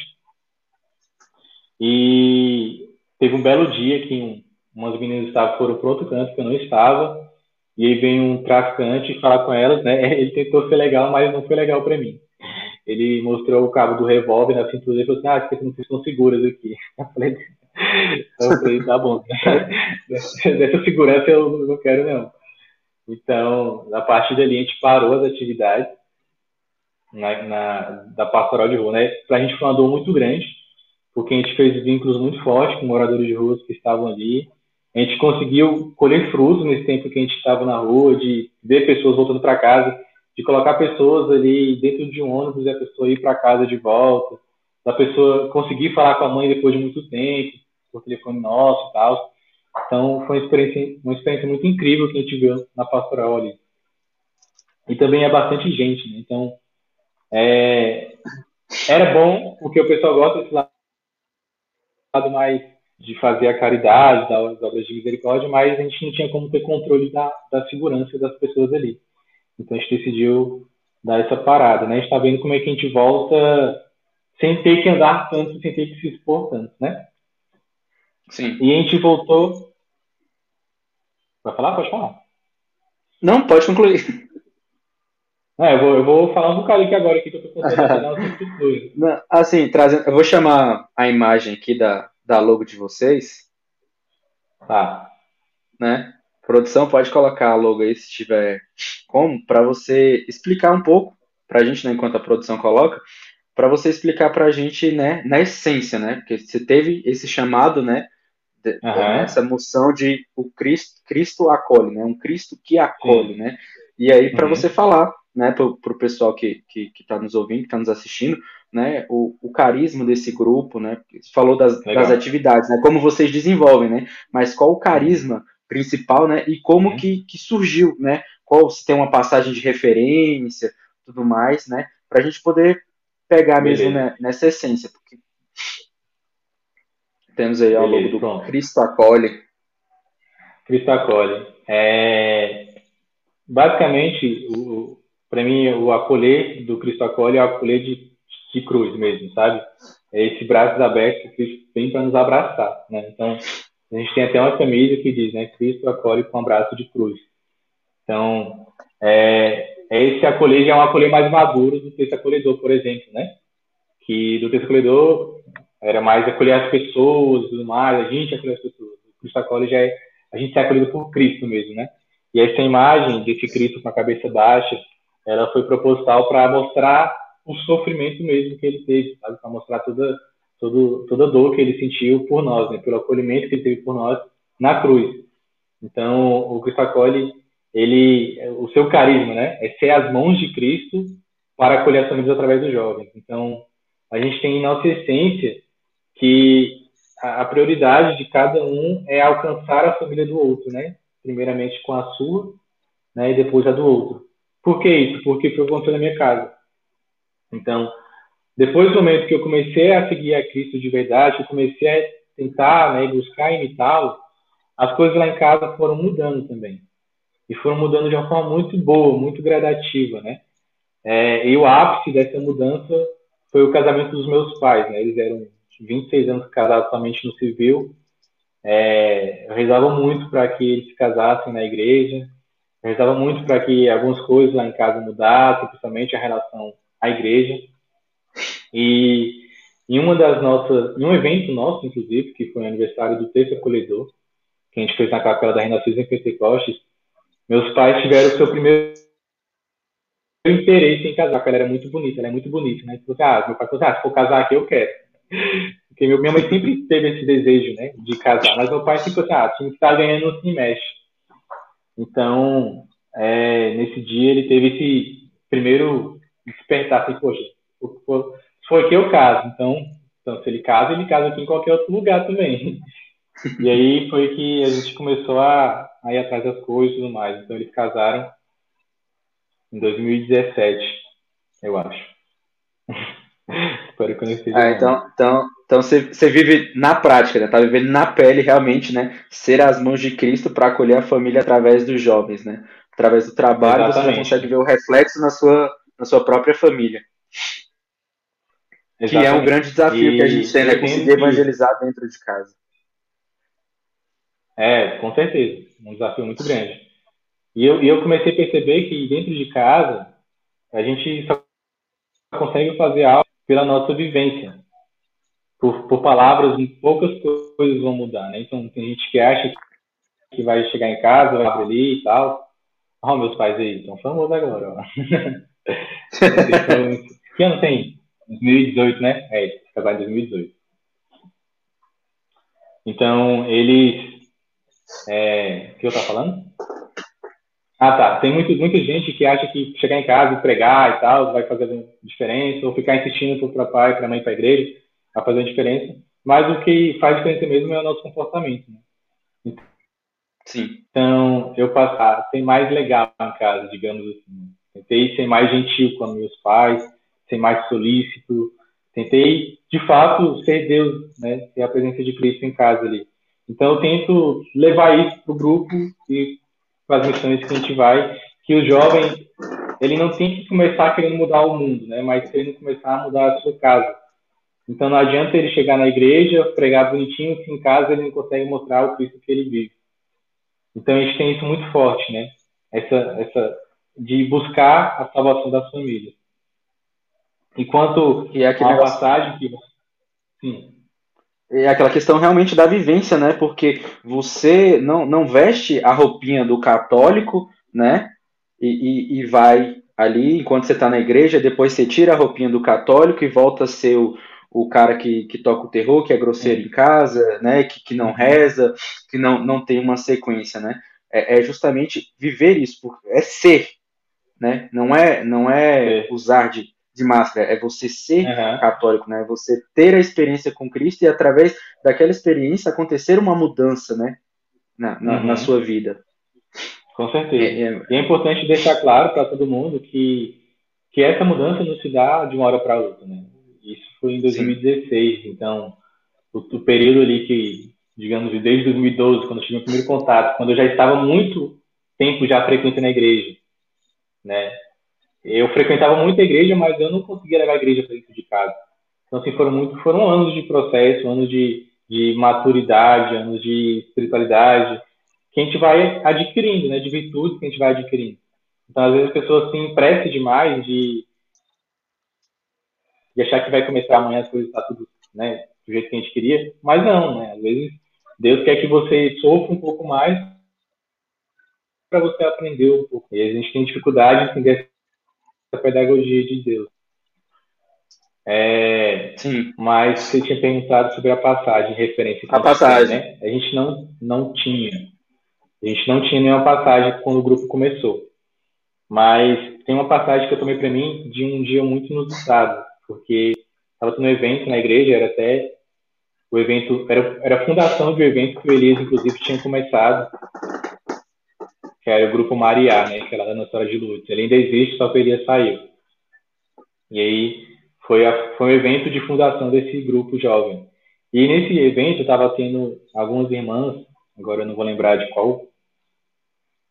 E teve um belo dia que um, umas meninas estavam, foram para outro canto que eu não estava, e aí vem um traficante falar com elas, né? [laughs] Ele tentou ser legal, mas não foi legal para mim. ele mostrou o cabo do revólver na cintura e falou assim, ah, que não estão seguras aqui. [laughs] Eu falei, eu falei tá bom, [laughs] dessa segurança eu não quero não. Então, a partir dali a gente parou as atividades na, na da pastoral de rua, né? Pra gente foi uma dor muito grande, porque a gente fez vínculos muito fortes com moradores de ruas que estavam ali. A gente conseguiu colher frutos nesse tempo que a gente estava na rua, de ver pessoas voltando para casa de colocar pessoas ali dentro de um ônibus e a pessoa ir para casa de volta, da pessoa conseguir falar com a mãe depois de muito tempo, por telefone nosso e tal. Então, foi uma experiência, uma experiência muito incrível que a gente viu na pastoral ali. E também é bastante gente, né? Então, é, era bom, porque o pessoal gosta desse lado mais de fazer a caridade, das obras de misericórdia, mas a gente não tinha como ter controle da, da segurança das pessoas ali. Então a gente decidiu dar essa parada, né? A gente está vendo como é que a gente volta sem ter que andar tanto, sem ter que se expor tanto, né? Sim. E a gente voltou. Vai falar? Pode falar. Não, pode concluir. É, eu vou, eu vou falar um bocado aqui agora que eu tô contando [laughs] Não, assim, trazendo, eu vou chamar a imagem aqui da, da logo de vocês. Tá. Né? Produção, pode colocar a logo aí se tiver como, para você explicar um pouco para a gente, né, enquanto a produção coloca, para você explicar para a gente, né, na essência, né, porque você teve esse chamado, né, de, uhum. essa moção de o Cristo, Cristo acolhe, né, um Cristo que acolhe, Sim. né, e aí para uhum. você falar, né, para o pessoal que que está nos ouvindo, que está nos assistindo, né, o, o carisma desse grupo, né, falou das, das atividades, né, como vocês desenvolvem, né, mas qual o carisma principal, né? E como uhum. que, que surgiu, né? Qual se tem uma passagem de referência, tudo mais, né? Para a gente poder pegar Beleza. mesmo né, nessa essência, porque temos aí ao longo do pronto. Cristo acolhe. Cristo acolhe. É... Basicamente, para mim, o acolher do Cristo acolhe é o acolher de, de cruz mesmo, sabe? É esse braço aberto que Cristo vem para nos abraçar, né? Então, a gente tem até uma camisa que diz, né, Cristo acolhe com um abraço de cruz. Então, é, é esse acolher já é um acolher mais maduro do texto acolhedor, por exemplo, né? Que do texto acolhedor era mais acolher as pessoas, tudo mais, a gente acolher as pessoas. O Cristo acolhe já é a gente é acolhido por Cristo mesmo, né? E essa imagem desse Cristo com a cabeça baixa, ela foi proposital para mostrar o sofrimento mesmo que ele teve, para mostrar toda toda a dor que ele sentiu por nós, né, pelo acolhimento que ele teve por nós na cruz. Então, o Cristo acolhe, ele, o seu carisma, né, é ser as mãos de Cristo para acolher as famílias através dos jovens. Então, a gente tem em nossa essência que a, a prioridade de cada um é alcançar a família do outro, né? Primeiramente com a sua, né, e depois a do outro. Por que isso? Porque foi o que aconteceu na minha casa. Então, depois do momento que eu comecei a seguir a Cristo de verdade, eu comecei a tentar, né, buscar imitá-lo, as coisas lá em casa foram mudando também. E foram mudando de uma forma muito boa, muito gradativa, né? É, e o ápice dessa mudança foi o casamento dos meus pais, né? Eles eram 26 anos casados somente no civil. É, eu rezava muito para que eles se casassem na igreja. Eu rezava muito para que algumas coisas lá em casa mudassem, principalmente a relação à igreja. E em uma das nossas, em um evento nosso, inclusive, que foi o aniversário do Terço Acolhedor, que a gente fez na Capela da Renascença em Pentecostes, meus pais tiveram o seu primeiro interesse em casar, porque ela era muito bonita, ela é muito bonita, né? Tipo, ah, meu pai falou, ah, se for casar aqui, eu quero. [laughs] Porque minha mãe sempre teve esse desejo, né, de casar, mas meu pai sempre assim, ah, time que tá ganhando se mexe. Então, é, nesse dia ele teve esse primeiro despertar, assim, poxa, foi que eu caso. Então, então, se ele casa, ele casa aqui em qualquer outro lugar também. E aí foi que a gente começou a, a ir atrás das coisas e tudo mais. Então, eles casaram em 2017, eu acho. [laughs] Espero que eu não esteja. Ah, então, então, então você, você vive na prática, né? Tá vivendo na pele realmente, né? Ser as mãos de Cristo para acolher a família através dos jovens, né? Através do trabalho, Exatamente. você consegue ver o reflexo na sua, na sua própria família. Exatamente. Que é um grande desafio e, que a gente tem, né? Conseguir evangelizar dentro de casa. É, com certeza. Um desafio muito grande. E eu, eu comecei a perceber que dentro de casa, a gente só consegue fazer algo pela nossa vivência. Por, por palavras, poucas coisas vão mudar, né? Então, tem gente que acha que vai chegar em casa, vai abrir ali e tal. Olha meus pais aí, estão famosos agora, ó. [laughs] [laughs] que ano tem? 2018, né? É, casar em 2018. Então, eles. É, o que eu tava falando? Ah, tá. Tem muito, muita gente que acha que chegar em casa e pregar e tal vai fazer diferença, ou ficar insistindo para o pai, para a mãe, para a igreja, vai fazer diferença. Mas o que faz diferença mesmo é o nosso comportamento. Né? Sim. Então, eu passar, ser mais legal em casa, digamos assim. Tentei ser mais gentil com meus pais, ser mais solícito. Tentei, de fato, ser Deus, né? Ter a presença de Cristo em casa ali. Então, eu tento levar isso para o grupo e para as missões que a gente vai, que o jovem, ele não tem que começar querendo mudar o mundo, né? Mas querendo começar a mudar a sua casa. Então, não adianta ele chegar na igreja, pregar bonitinho, se em casa ele não consegue mostrar o Cristo que ele vive. Então, a gente tem isso muito forte, né? Essa, essa de buscar a salvação das famílias. Enquanto e é a passagem que. Sim. É aquela questão realmente da vivência, né? Porque você não, não veste a roupinha do católico, né? E, e, e vai ali enquanto você está na igreja, depois você tira a roupinha do católico e volta a ser o, o cara que, que toca o terror, que é grosseiro em casa, né? Que, que não reza, que não, não tem uma sequência, né? É, é justamente viver isso, é ser, né? Não é, não é, é. usar de, de máscara, é você ser uhum. católico, né? Você ter a experiência com Cristo e através daquela experiência acontecer uma mudança, né? Na, na, uhum. na sua vida. Com certeza. É, é... E é importante deixar claro para todo mundo que, que essa mudança não se dá de uma hora para outra, né? Isso foi em 2016, Sim. então o, o, período ali que, digamos, desde 2012, quando eu tive o primeiro contato, quando eu já estava muito tempo já frequentando a igreja, né? Eu frequentava muito a igreja, mas eu não conseguia levar a igreja para dentro de casa. Então, assim, foram muito, foram anos de processo, anos de, de maturidade, anos de espiritualidade, que a gente vai adquirindo, né? De virtudes que a gente vai adquirindo. Então, às vezes as pessoas se emprestam demais de, de achar que vai começar amanhã as coisas estar tá tudo, né? Do jeito que a gente queria, mas não, né? Às vezes Deus quer que você sofra um pouco mais para você aprender um pouco. E a gente tem dificuldade de entender essa pedagogia de Deus. É, Sim. Mas você tinha perguntado sobre a passagem, referência a passagem, né? A gente não não tinha, a gente não tinha nenhuma passagem quando o grupo começou. Mas tem uma passagem que eu tomei para mim de um dia muito inusitado, porque estava tendo um evento na igreja, era até o evento era, era a fundação de um evento que o Elias inclusive tinha começado que era o grupo Mariá, né, que era da Nossa de Lourdes. Ele ainda existe, só que ele saiu. E aí foi, a, foi um evento de fundação desse grupo jovem. E nesse evento estava tendo algumas irmãs, agora eu não vou lembrar de qual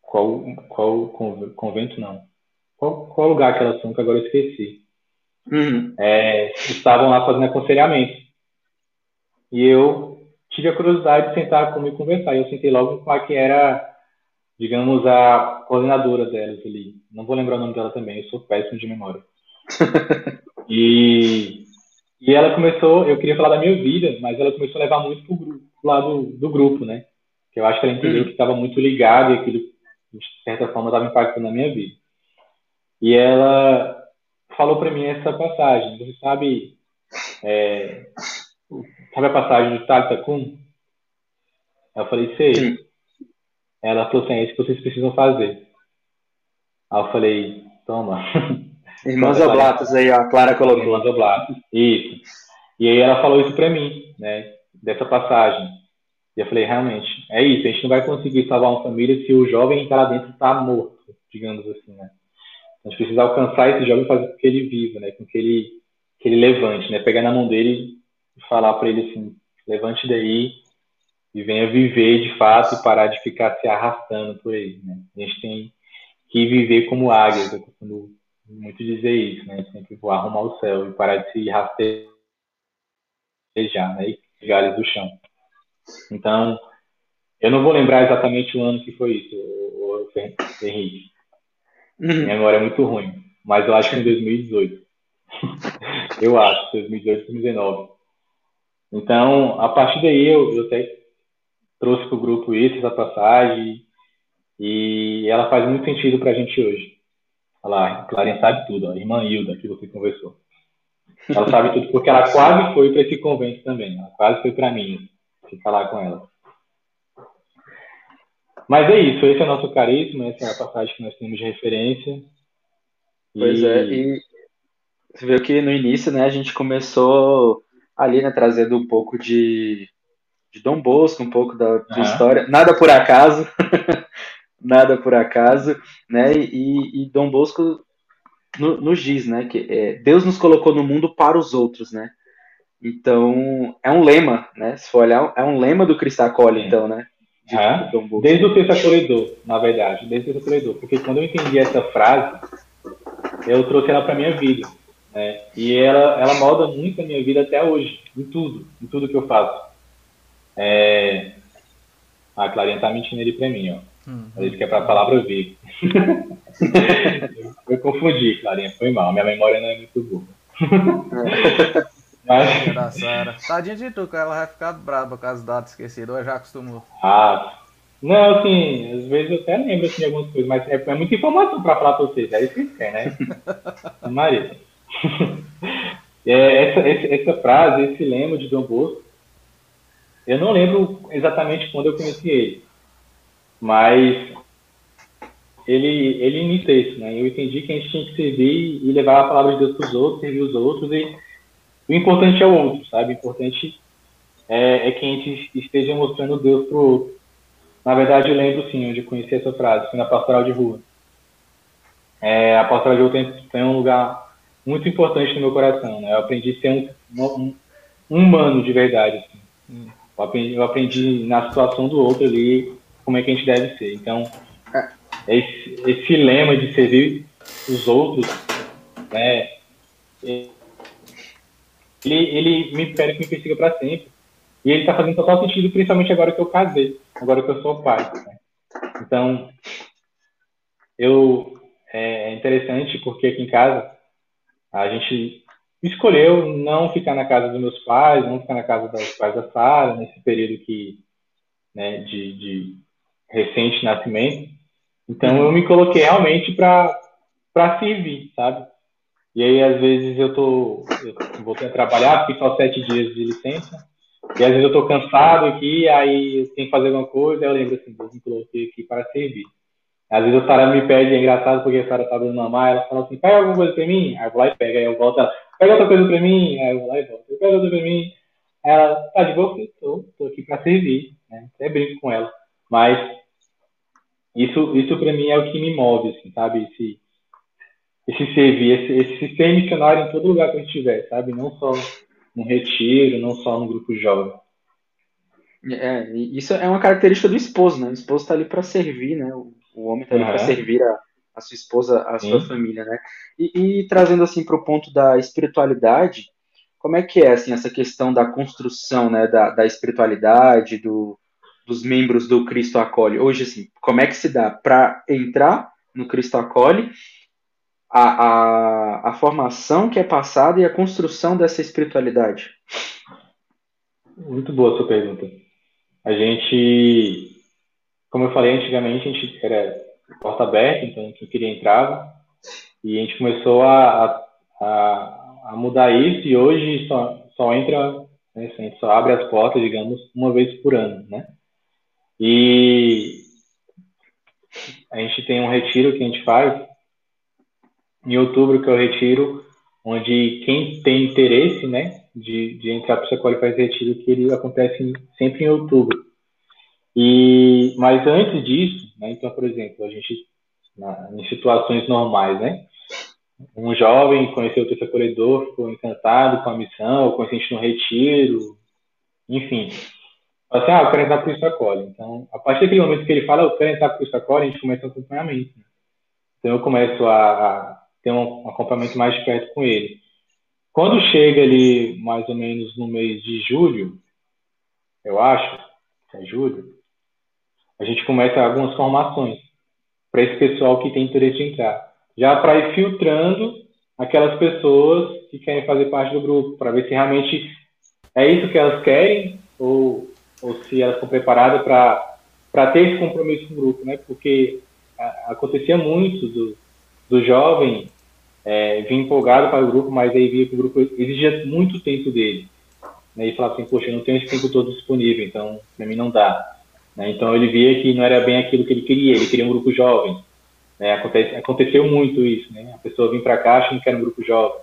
qual qual convento não. Qual, qual lugar que elas são que agora eu esqueci. Uhum. É, estavam lá fazendo aconselhamento. E eu tive a curiosidade de sentar comigo e conversar. E eu sentei logo com a que era digamos, a coordenadora delas ali. Não vou lembrar o nome dela também, eu sou péssimo de memória. [laughs] e, e ela começou, eu queria falar da minha vida, mas ela começou a levar muito pro, grupo, pro lado do grupo, né? Que eu acho que ela entendeu uhum. que estava muito ligado e aquilo, de certa forma, estava impactando a minha vida. E ela falou para mim essa passagem. Você sabe, é, sabe a passagem do Talita Kum? Eu falei, sei. Sim. Ela falou assim, é isso que vocês precisam fazer. Aí eu falei, toma. [laughs] Irmãs Oblatas aí, a Clara colocou. Irmãs Oblatas, isso. E aí ela falou isso para mim, né, dessa passagem. E eu falei, realmente, é isso, a gente não vai conseguir salvar uma família se o jovem que está lá dentro está morto, digamos assim, né. A gente precisa alcançar esse jovem e fazer com que ele viva, né, com que ele, que ele levante, né, pegar na mão dele e falar para ele assim, levante daí e venha viver de fato e parar de ficar se arrastando por aí. Né? A gente tem que viver como águias, eu costumo muito dizer isso, né? A gente tem que voar rumo ao céu e parar de se rastejar, né? E galhos do chão. Então, eu não vou lembrar exatamente o ano que foi isso, o, o Henrique. Uhum. Minha memória é muito ruim, mas eu acho que em 2018. [laughs] eu acho, 2018, 2019. Então, a partir daí eu, eu até trouxe para o grupo isso, essa passagem, e ela faz muito sentido para a gente hoje. Olha lá, Clarinha sabe tudo, a irmã Hilda, que você conversou. Ela sabe tudo, porque ela quase foi para esse convento também, ela quase foi para mim, ficar lá com ela. Mas é isso, esse é o nosso carisma, essa é a passagem que nós temos de referência. Pois é, e você viu que no início, né, a gente começou ali, né, trazendo um pouco de, de Dom Bosco, um pouco da, de uhum. história, nada por acaso, [laughs] nada por acaso, né, e, e Dom Bosco no, nos diz, né, que é, Deus nos colocou no mundo para os outros, né, então é um lema, né, se for olhar, é um lema do Cristo Acolhe, então, né, de Desde o texto acolhedor, na verdade, desde o texto acolhedor, porque quando eu entendi essa frase, eu trouxe ela para minha vida, né? E ela, ela molda muito a minha vida até hoje, em tudo, em tudo que eu faço. É... A Clarinha tá mentindo ali para mim, ó. Uhum. Ele quer para a palavra vir. [laughs] eu confundi, Clarinha, foi mal. Minha memória não é muito boa. [laughs] Mas... Engraçada. Tadinha de tu, que ela vai ficar brava com as datas esquecidas, ou já acostumou? Ah, não, assim, às vezes eu até lembro assim, de algumas coisas, mas é, é muita informação para falar para vocês, é isso que quer, né? [laughs] Maria. é, essa, essa, essa frase, esse lema de Dom Bosco, eu não lembro exatamente quando eu conheci ele, mas ele, ele me fez, né? Eu entendi que a gente tinha que servir e levar a palavra de Deus para os outros, servir os outros e o importante é o outro, sabe? O importante é, é que a gente esteja mostrando Deus para o outro. Na verdade, eu lembro sim onde conheci essa frase, foi na pastoral de rua. É, a pastoral de rua tem, tem, um lugar muito importante no meu coração. Né? Eu aprendi a ser um, um, um humano de verdade. Assim. Eu, aprendi, eu aprendi na situação do outro ali como é que a gente deve ser. Então, é. esse, esse lema de servir os outros, né? ele, ele me pede que me persiga para sempre. E ele está fazendo total sentido, principalmente agora que eu casei, agora que eu sou pai. Né? Então, eu é, é interessante porque aqui em casa a gente escolheu não ficar na casa dos meus pais, não ficar na casa dos pais da Sara nesse período que né, de, de recente nascimento. Então eu me coloquei realmente para servir, sabe? E aí, às vezes, eu tô. Eu voltei trabalhar, fiquei só sete dias de licença. E às vezes eu tô cansado aqui, aí tenho que fazer alguma coisa, eu lembro assim, Deus me coloquei aqui para servir. Às vezes a Sara me pede, é engraçado porque a Sara tá dando mamar, ela fala assim, pega alguma coisa pra mim? Aí eu vou lá e pega, aí eu volto, pega outra coisa pra mim? Aí eu vou lá e volto, pega outra pra mim? Aí ela, tá de boa, tô, tô aqui pra servir, né? Até brinco com ela. Mas isso, isso pra mim é o que me move, assim, sabe? Esse, esse servir, esse, esse ser missionário em todo lugar que a gente estiver, sabe? Não só no retiro, não só no grupo jovem. É, isso é uma característica do esposo, né? O esposo está ali para servir, né? O, o homem está ali para servir a, a, sua esposa, a Sim. sua família, né? E, e trazendo assim para o ponto da espiritualidade, como é que é assim essa questão da construção, né? Da, da espiritualidade, do, dos membros do Cristo Acolhe. Hoje, assim, como é que se dá para entrar no Cristo Acolhe a, a, a formação que é passada e a construção dessa espiritualidade? Muito boa a sua pergunta. A gente, como eu falei antigamente, a gente era porta aberta, então quem queria entrava, e a gente começou a, a, a mudar isso, e hoje só, só entra, né, a gente só abre as portas, digamos, uma vez por ano, né? E a gente tem um retiro que a gente faz, em outubro, que eu retiro, onde quem tem interesse, né, de, de entrar para o Secoli faz retiro, que ele acontece sempre em outubro. E, mas antes disso, né, então, por exemplo, a gente, na, em situações normais, né, um jovem conheceu o terceiro acolhedor, ficou encantado com a missão, ou conhece a gente no retiro, enfim. Fala assim, ah, eu quero entrar para o Cristo Então, a partir daquele momento que ele fala, eu quero entrar para o a gente começa o acompanhamento. Então, eu começo a, ter um acompanhamento mais perto com ele. Quando chega ali, mais ou menos no mês de julho, eu acho, é julho, a gente começa algumas formações para esse pessoal que tem interesse em entrar. Já para ir filtrando aquelas pessoas que querem fazer parte do grupo, para ver se realmente é isso que elas querem ou, ou se elas estão preparadas para ter esse compromisso com o grupo, né? Porque a, acontecia muito do, do jovem é, vir empolgado para o grupo, mas aí via que o grupo exigia muito tempo dele. Né? E falava assim, poxa, eu não tenho esse tempo todo disponível, então para mim não dá. Né? Então ele via que não era bem aquilo que ele queria, ele queria um grupo jovem. Né? Acontece, aconteceu muito isso, né? A pessoa vir para cá achando que era um grupo jovem.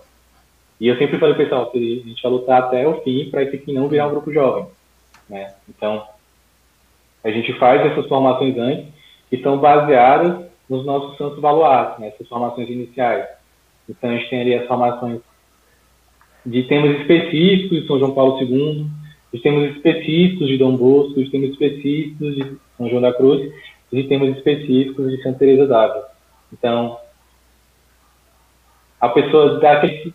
E eu sempre falei, pessoal, a gente vai lutar até o fim para esse aqui não virar um grupo jovem. Né? Então, a gente faz essas formações antes, que são baseadas nos nossos santos baluartes, né? essas formações iniciais. Então, a gente tem ali as formações de temas específicos São João Paulo II, de temas específicos de Dom Bosco, de temas específicos de São João da Cruz e de temas específicos de Santa Teresa d'Ávila. Então, a pessoa dá aquele,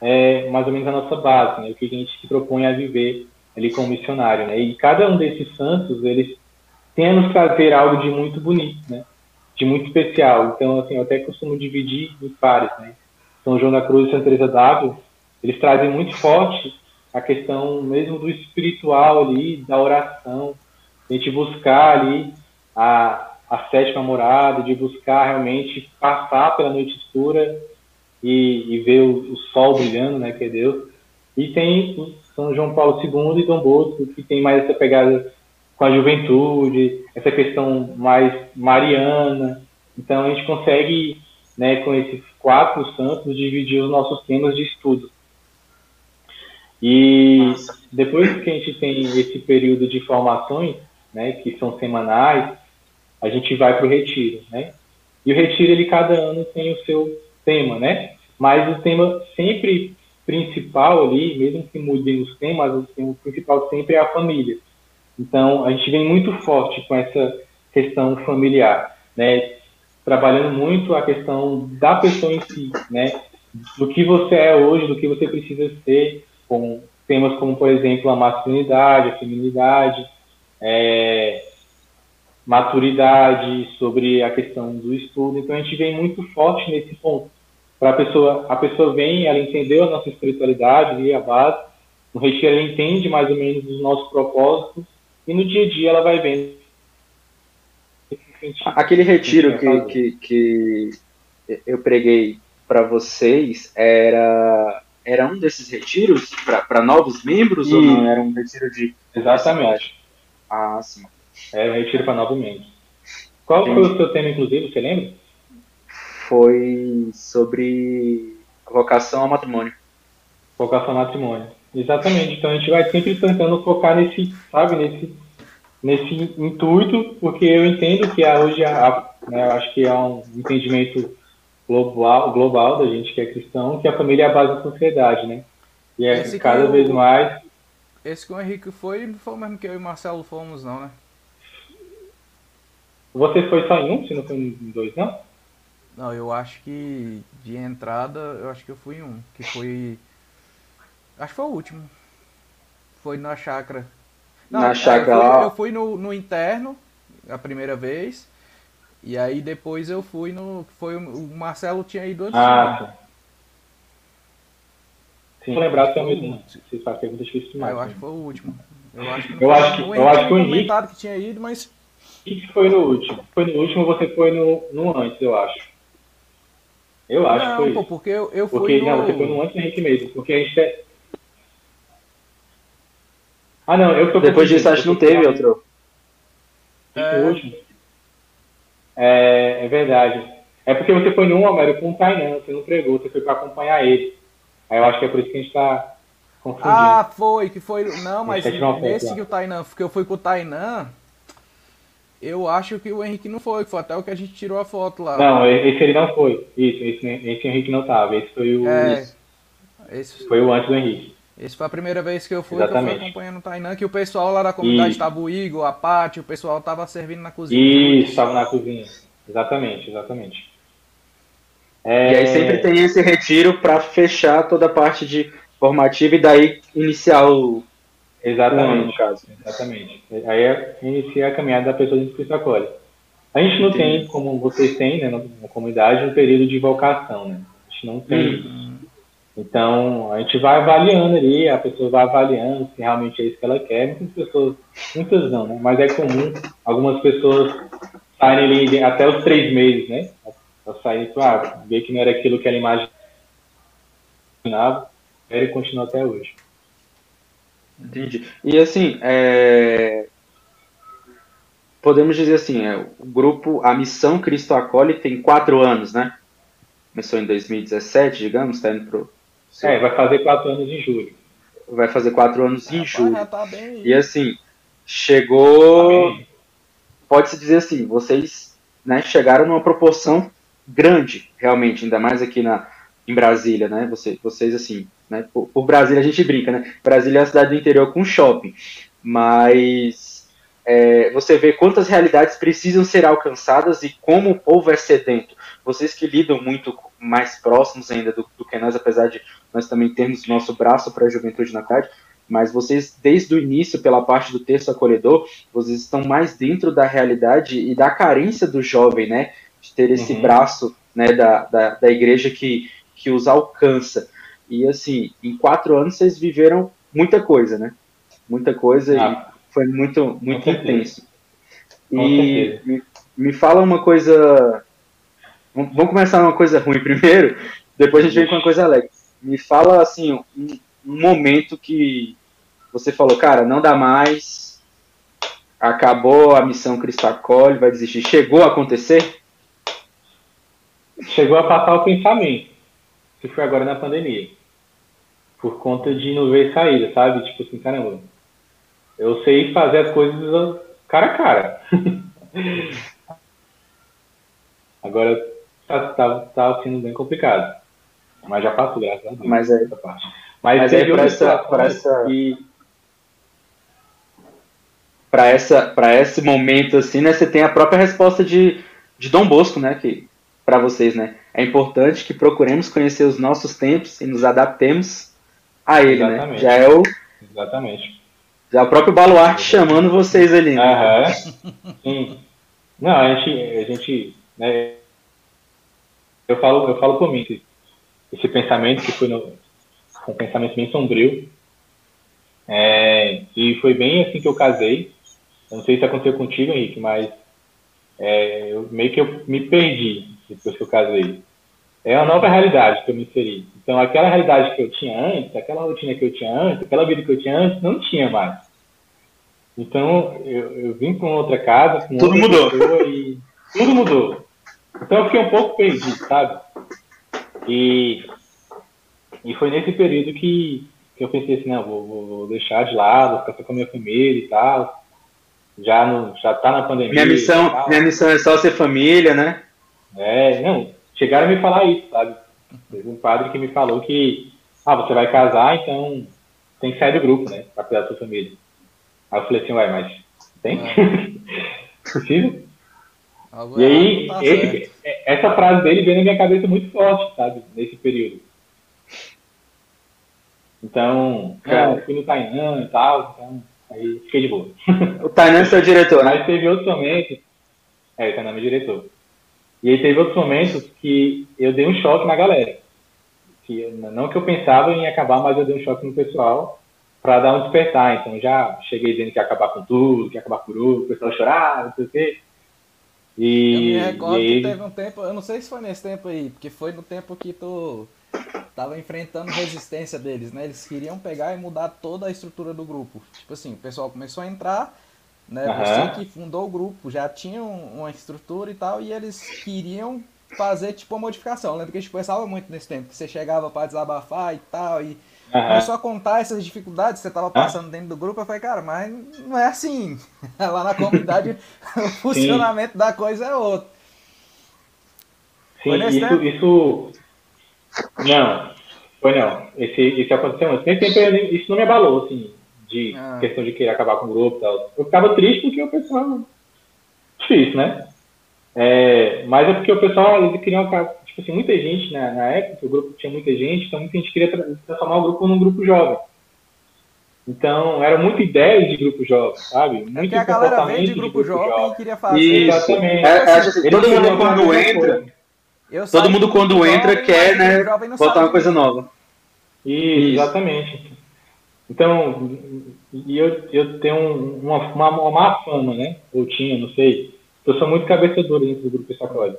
é, mais ou menos a nossa base, né? o que a gente se propõe a viver ali como missionário. Né? E cada um desses santos, eles têm a nos trazer algo de muito bonito, né? de muito especial. Então, assim, eu até costumo dividir em pares. Né? São João da Cruz e Santa Teresa d'Ávila, eles trazem muito forte a questão mesmo do espiritual ali, da oração, a gente buscar ali a, a sétima morada, de buscar realmente passar pela noite escura e, e ver o, o, sol brilhando, né, que é Deus. E tem São João Paulo II e Dom Bosco, que tem mais essa pegada com a juventude, essa questão mais mariana. Então a gente consegue, né, com esses quatro santos, dividir os nossos temas de estudo. E depois que a gente tem esse período de formações, né, que são semanais, a gente vai para o retiro, né? E o retiro, ele cada ano tem o seu tema, né? Mas o tema sempre principal ali, mesmo que mudem os temas, o tema principal sempre é a família. Então, a gente vem muito forte com essa questão familiar, né? Trabalhando muito a questão da pessoa em si, né? Do que você é hoje, do que você precisa ser, com temas como, por exemplo, a masculinidade, a feminidade, é, maturidade, sobre a questão do estudo. Então a gente vem muito forte nesse ponto. Para a pessoa, a pessoa vem, ela entendeu a nossa espiritualidade e a base. No retiro ela entende mais ou menos os nossos propósitos e no dia a dia ela vai vendo. Aquele retiro que, que, que eu preguei para vocês era era um desses retiros para novos membros e... ou não? Era um retiro de. Exatamente. Ah, sim. Era um retiro para novos membros. Qual Entendi. foi o seu tema, inclusive, você lembra? Foi sobre vocação ao matrimônio. Vocação ao matrimônio. Exatamente. Então a gente vai sempre tentando focar nesse, sabe, nesse, nesse intuito, porque eu entendo que hoje, a, né, acho que há um entendimento global, global da gente que é cristão, que a família é a base da sociedade, né? E é esse cada vez mais. Esse que o Henrique foi, não foi o mesmo que eu e o Marcelo fomos, não, né? Você foi só em um, se não foi em dois, não? Não, eu acho que de entrada, eu acho que eu fui em um, que foi. Acho que foi o último. Foi na chácara. Não, na chácara eu fui, eu fui no, no interno a primeira vez. E aí depois eu fui no. Foi o Marcelo tinha ido antes. Ah, sim. Se lembrar se é o mesmo. Se faz pergunta difícil demais. eu acho que foi o último. Eu acho que, eu acho que, eu acho que o Henrique. que tinha ido, mas. que foi no último? Foi no último você foi no, no antes, eu acho. Eu acho não, que foi. Pô, porque eu, eu fui. Porque, no... Não, você foi no antes do Henrique mesmo. Porque a gente. É... Ah, não, eu tô Depois disso, acho que não teve outro. É... O último. É, é verdade. É porque você foi no Homero com o Tainan, você não pregou, você foi para acompanhar ele. Aí eu acho que é por isso que a gente está confundindo. Ah, foi, que foi. Não, mas nesse que o Tainan, porque eu fui com o Tainan, eu acho que o Henrique não foi, que foi até o que a gente tirou a foto lá. Não, esse ele não foi. Isso, esse, esse Henrique não tava. Esse foi o. É, esse... Foi o antes do Henrique. Esse foi a primeira vez que eu fui, Exatamente. que eu fui acompanhando o Tainan, que o pessoal lá da comunidade estava o Igor, a Paty, o pessoal estava servindo na cozinha. Isso, estava na cozinha. Exatamente, exatamente. É... E aí sempre tem esse retiro para fechar toda a parte de formativa e daí iniciar o. Exatamente, no caso. Exatamente. Aí é, inicia a caminhada da pessoa dentro do. A gente não Entendi. tem, como vocês têm, né, na, comunidade, um período de vocação, né? gente não tem isso. Então, a gente vai avaliando ali, a pessoa vai avaliando se realmente é isso que ela quer. Muitas pessoas, muitas não, né? Mas é comum algumas pessoas saírem ali até os três meses, né? Ela sair, ah, ver que não era aquilo que ela imaginava, e continua até hoje. Entendi. E assim, é... podemos dizer assim, é, o grupo, a missão Cristo Acolhe tem quatro anos, né? Começou em 2017, digamos, está indo pro. É, vai fazer quatro anos em julho. Vai fazer quatro anos em Rapaz, julho. tá bem E assim, chegou. Tá. Pode-se dizer assim, vocês né, chegaram numa proporção grande, realmente, ainda mais aqui na, em Brasília, né? Vocês, vocês assim, né? Por, por Brasília a gente brinca, né? Brasília é a cidade do interior com shopping. Mas é, você vê quantas realidades precisam ser alcançadas e como o povo é sedento. Vocês que lidam muito mais próximos ainda do, do que nós, apesar de nós também termos nosso braço para a juventude na tarde, mas vocês, desde o início, pela parte do texto acolhedor, vocês estão mais dentro da realidade e da carência do jovem, né? De ter esse Uhum. braço né, da, da, da igreja que, que os alcança. E assim, em quatro anos vocês viveram muita coisa, né? Muita coisa Ah, e foi muito, muito intenso. E me, me fala uma coisa. Vamos começar uma coisa ruim [laughs] primeiro, depois a gente vem com uma coisa alegre. Me fala assim, um, um momento que você falou, cara, não dá mais, acabou a missão Cristo Acolhe, vai desistir. Chegou a acontecer? chegou a passar o pensamento, que foi agora na pandemia. Por conta de não ver saída, sabe? Tipo assim, caramba, eu sei fazer as coisas cara a cara. [laughs] agora tá, tá, tá sendo bem complicado. Mas já passou, graças a Deus. Mas é- essa parte. Mas, Mas aí pra outras essa, pra essa, que- pra essa, pra esse momento assim, né? Você tem a própria resposta de, de Dom Bosco, né? Que para vocês, né? É importante que procuremos conhecer os nossos tempos e nos adaptemos a ele, né? Exatamente. Já é o Exatamente. Já é o próprio baluarte chamando vocês ali. Né? Aham. Sim. Não, a gente, a gente, né, eu falo, eu falo por mim, esse, esse pensamento que foi no, um pensamento bem sombrio, é, e foi bem assim que eu casei. Eu não sei se aconteceu contigo, Henrique, mas é, eu, meio que eu me perdi depois que eu casei. É uma nova realidade que eu me inseri. Então, aquela realidade que eu tinha antes, aquela rotina que eu tinha antes, aquela vida que eu tinha antes, não tinha mais. Então, eu, eu vim para outra casa, com Tudo mudou. e tudo mudou. Então, eu fiquei um pouco perdido, sabe? E, e foi nesse período que, que eu pensei assim, não, vou, vou- deixar de lado, vou ficar só com a minha família e tal. Já, no, já tá na pandemia. Minha missão, minha missão é só ser família, né? É, não, chegaram a me falar isso, sabe? Teve um padre que me falou que, ah, você vai casar, então tem que sair do grupo, né? Pra cuidar da sua família. Aí eu falei assim, ué, mas tem? [laughs] Possível? Algo E aí, tá esse- certo. essa frase dele veio na minha cabeça muito forte, sabe? Nesse período. Então, Cara. eu fui no Tainan e tal, então, aí fiquei de boa. O Tainan é seu diretor, né? Mas teve outros momentos. É, tá nome diretor. E aí teve outros momentos que eu dei um choque na galera. Que eu- não que eu pensava em acabar, mas eu dei um choque no pessoal para dar um despertar. Então já cheguei dizendo que ia acabar com tudo, que ia acabar com tudo, o pessoal chorava, não sei o quê. Eu E, me recordo e que teve um tempo, eu não sei se foi nesse tempo aí, porque foi no tempo que tu tava enfrentando resistência deles, né? Eles queriam pegar e mudar toda a estrutura do grupo. Tipo assim, o pessoal começou a entrar, né? Aham. Você que fundou o grupo já tinha um- uma estrutura e tal, e eles queriam fazer tipo uma modificação. Eu lembro que a gente conversava muito nesse tempo, que você chegava pra desabafar e tal, e aham, começou a contar essas dificuldades que você tava passando dentro do grupo, eu falei, cara, mas não é assim. [laughs] Lá na comunidade [laughs] o funcionamento da coisa é outro. sim, isso, tempo? isso. Não, foi não. Esse, esse aconteceu antes. Nesse tempo isso não me abalou, assim, de Ah. questão de querer acabar com o grupo e tal. Eu ficava triste porque o pessoal. Difícil, né? É, mas é porque o pessoal, eles queriam acabar. Tipo assim, muita gente na, na época, o grupo tinha muita gente, então muita gente queria tra- transformar o grupo num grupo jovem. Então, eram muita ideias de grupo jovem, sabe? É Muito porque a galera veio comportamento de grupo jovem e queria fazer. Isso. Exatamente. É, é, acho assim, todo mundo quando entra, Todo mundo do quando jovem, entra mas quer, o né, jovem botar sabe uma coisa nova. Isso, Isso. exatamente. Então, e eu, eu tenho um- uma, uma, uma má fama, né? Ou tinha, não sei. Eu sou muito cabeça dura dentro do grupo Sacode.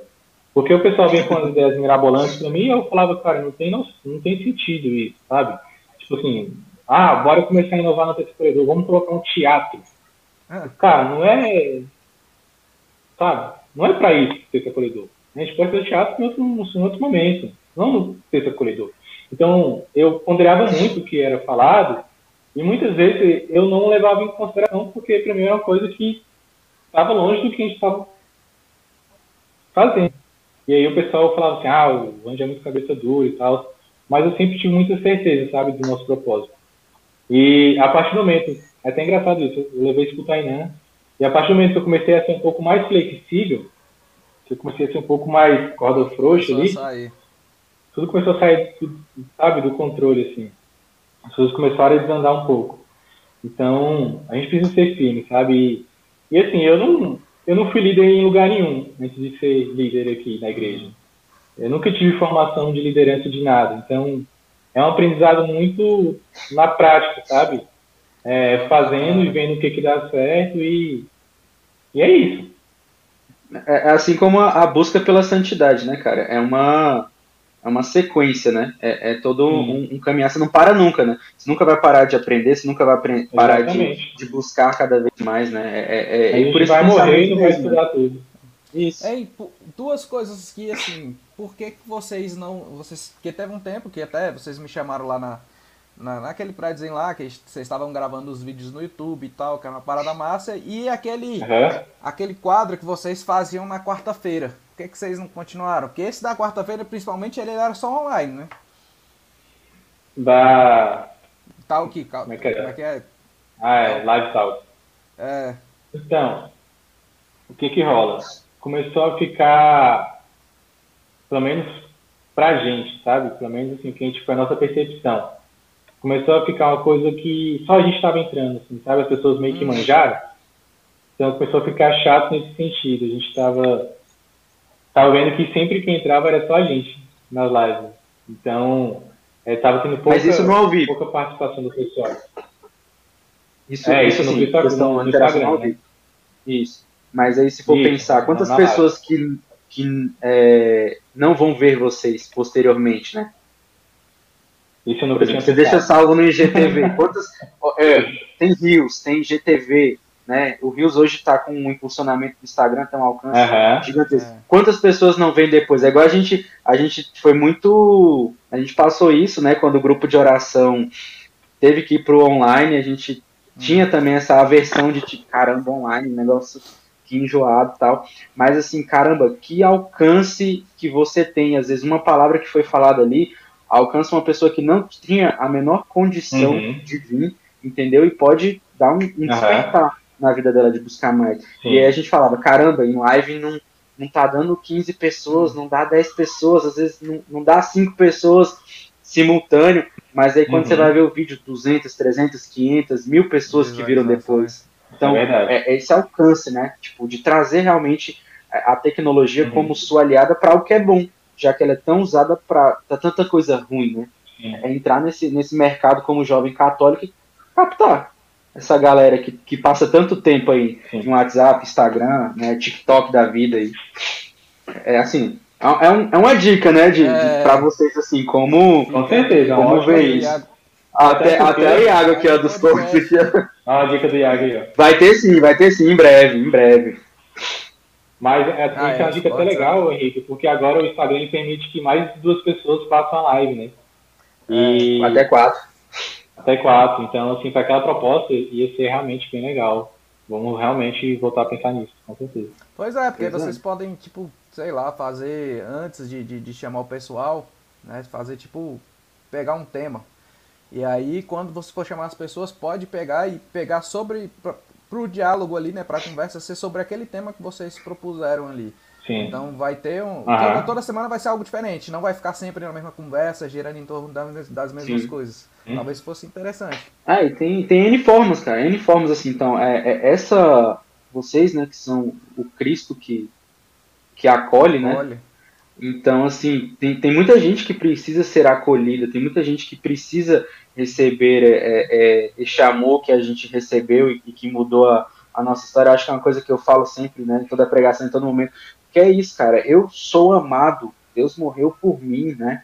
Porque o pessoal vem com as ideias mirabolantes pra mim e eu falava, cara, não tem, não, não tem sentido isso, sabe? Tipo assim, ah, bora começar a inovar no terceiro corredor, vamos colocar um teatro. Ah. Cara, não é. Sabe? Não é pra isso o terceiro corredor. A gente pode fazer teatro em outro, em outro momento, não no terceiro corredor. Então, eu ponderava muito o que era falado e muitas vezes eu não levava em consideração porque para mim era uma coisa que estava longe do que a gente estava fazendo. E aí o pessoal falava assim, ah, o Anjo é muito cabeça dura e tal, mas eu sempre tive muita certeza, sabe, do nosso propósito. E a partir do momento, é até engraçado isso, eu levei isso pro Tainan, e a partir do momento que eu comecei a ser um pouco mais flexível, que eu comecei a ser um pouco mais corda frouxa Só ali, tudo começou a sair, sabe, do controle, assim. As coisas começaram a desandar um pouco. Então, a gente precisa ser firme, sabe? E, e, assim, eu não, eu não fui líder em lugar nenhum antes de ser líder aqui na igreja. Eu nunca tive formação de liderança de nada. Então, é um aprendizado muito na prática, sabe? É, fazendo e vendo o que, que dá certo e, e é isso. É, é assim como a, a busca pela santidade, né, cara? É uma, é uma sequência, né? É, é todo um, um caminhar. Você não para nunca, né? Você nunca vai parar de aprender, você nunca vai parar de, de buscar cada vez mais, né? É, é, é, e gente por isso vai morrer e não vai né? estudar tudo. Isso. É, duas coisas que, assim, por que, que vocês não. Vocês, que teve um tempo que até vocês me chamaram lá na, na, naquele prédiozinho lá, que vocês estavam gravando os vídeos no YouTube e tal, que era uma parada massa, e aquele, Aham. aquele quadro que vocês faziam na quarta-feira. Que, que vocês não continuaram? Porque esse da quarta-feira, principalmente, ele era só online, né? Da. Tal que. Como Como é que é? Como é que é? Ah, é, live talk. É, Então, o que que rola? Começou a ficar, pelo menos pra gente, sabe? Pelo menos assim, que a gente foi a nossa percepção. Começou a ficar uma coisa que só a gente estava entrando, assim, sabe? As pessoas meio que manjaram. Então começou a ficar chato nesse sentido. A gente estava tava vendo que sempre que entrava era só a gente nas lives. Então, estava tendo pouca, Mas isso no ao vivo. pouca participação do pessoal. Isso, É, isso isso no sim, Instagram, questão no interação né? Isso. Mas aí se for Isso, pensar, quantas pessoas que, que é, não vão ver vocês posteriormente, né? Isso eu nunca Por exemplo, você deixa salvo no IGTV. Quantas, [laughs] é, tem Rios, tem GTV, né? O Rios hoje está com um impulsionamento do Instagram, tem um alcance Aham. gigantesco. É. Quantas pessoas não vêm depois? É igual a gente, a gente foi muito, a gente passou isso, né? Quando o grupo de oração teve que ir pro online, a gente tinha também essa aversão de tipo, caramba, online, negócio que enjoado e tal. Mas assim, caramba, que alcance que você tem, às vezes uma palavra que foi falada ali alcança uma pessoa que não tinha a menor condição Uhum. de vir, entendeu? E pode dar um, um despertar na vida dela de buscar mais. Sim. E aí a gente falava, caramba, em live não, não tá dando 15 pessoas, não dá 10 pessoas, às vezes não, não dá 5 pessoas simultâneo, mas aí quando Uhum. você vai ver o vídeo, 200, 300, 500, mil pessoas que viram depois. Então, É verdade. é, é esse alcance, né? Tipo, de trazer realmente a tecnologia Uhum. como sua aliada para o que é bom, já que ela é tão usada para tanta coisa ruim, né? Sim. É entrar nesse, nesse mercado como jovem católico e captar essa galera que, que passa tanto tempo aí Sim. no WhatsApp, Instagram, né, TikTok da vida aí. É assim, é, é um- é uma dica, né, de, É. de, pra vocês, assim, como, Com certeza, é uma como ver dica. isso. Iago, Até, Até até a Iago aqui, ó, dos corpos aqui. Olha a dica do Iago aí, ó. Vai ter sim, vai ter sim, em breve, em breve. Mas é, Ah, é, uma dica até legal, Henrique, porque agora o Instagram permite que mais de duas pessoas façam a live, né? E Até quatro. Até quatro. Então, assim, para aquela proposta ia ser realmente bem legal. Vamos realmente voltar a pensar nisso, com certeza. Pois é, porque Pois é. vocês podem, tipo, sei lá, fazer antes de, de, de chamar o pessoal, né? Fazer tipo, pegar um tema. E aí, quando você for chamar as pessoas, pode pegar e pegar sobre. Pra, pro diálogo ali, né? Pra conversa ser sobre aquele tema que vocês propuseram ali. Sim. Então vai ter um. Aham. Toda, toda semana vai ser algo diferente. Não vai ficar sempre na mesma conversa, girando em torno das, das mesmas Sim. coisas. Hum. Talvez fosse interessante. Ah, e tem, tem N formas, cara, N formas, assim, então, é, é essa, vocês, né, que são o Cristo que, que acolhe, né, Olha. Então, assim, tem, tem muita gente que precisa ser acolhida, tem muita gente que precisa receber é, é, esse amor que a gente recebeu e, e que mudou a, a, nossa história. Acho que é uma coisa que eu falo sempre, né, em toda pregação, em todo momento, que é isso, cara. Eu sou amado, Deus morreu por mim, né?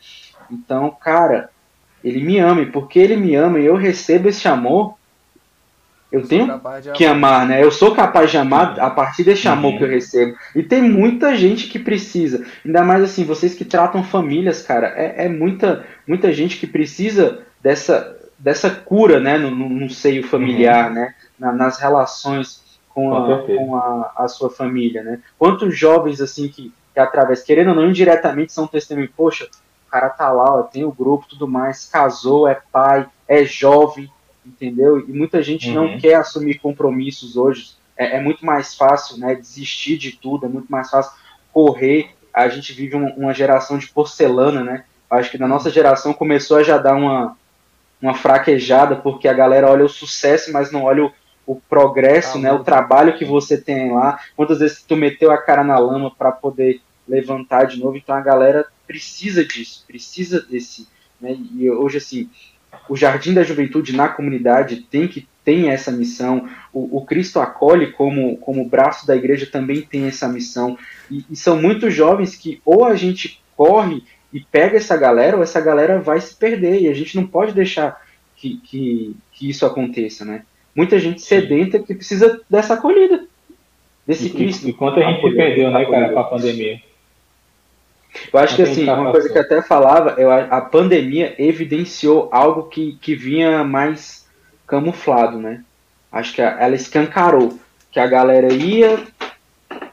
Então, cara, ele me ama, e porque ele me ama e eu recebo esse amor, eu tenho que amar, né? Eu sou capaz de amar a partir desse amor uhum. que eu recebo. E tem muita gente que precisa. Ainda mais assim, vocês que tratam famílias, cara, é, é muita, muita gente que precisa dessa, dessa cura, né? No, no, no seio familiar, uhum. né? Na, nas relações com, a, com a, a, sua família, né? Quantos jovens, assim, que, que através, querendo ou não, indiretamente são testemunho, poxa, o cara tá lá, ó, tem o grupo, tudo mais, casou, é pai, é jovem, entendeu? E muita gente uhum. não quer assumir compromissos hoje. É, é, muito mais fácil, né, desistir de tudo, é muito mais fácil correr. A gente vive uma, uma geração de porcelana, né? Acho que na nossa geração começou a já dar uma, uma fraquejada, porque a galera olha o sucesso, mas não olha o, o progresso, ah, né? O trabalho que você tem lá. Quantas vezes tu meteu a cara na lama para poder levantar de novo? Então a galera precisa disso, precisa desse. Né? E hoje, assim, o Jardim da Juventude na comunidade tem que tem essa missão, o, o, Cristo acolhe como, como braço da igreja também tem essa missão, e, e, são muitos jovens que ou a gente corre e pega essa galera, ou essa galera vai se perder, e a gente não pode deixar que, que, que isso aconteça, né? Muita gente sedenta que precisa dessa acolhida, desse e, Cristo. E quanto a gente se perdeu, né, cara, com a pandemia. Eu acho que assim, uma coisa que eu até falava, eu, a pandemia evidenciou algo que, que vinha mais camuflado, né? Acho que ela escancarou que a galera ia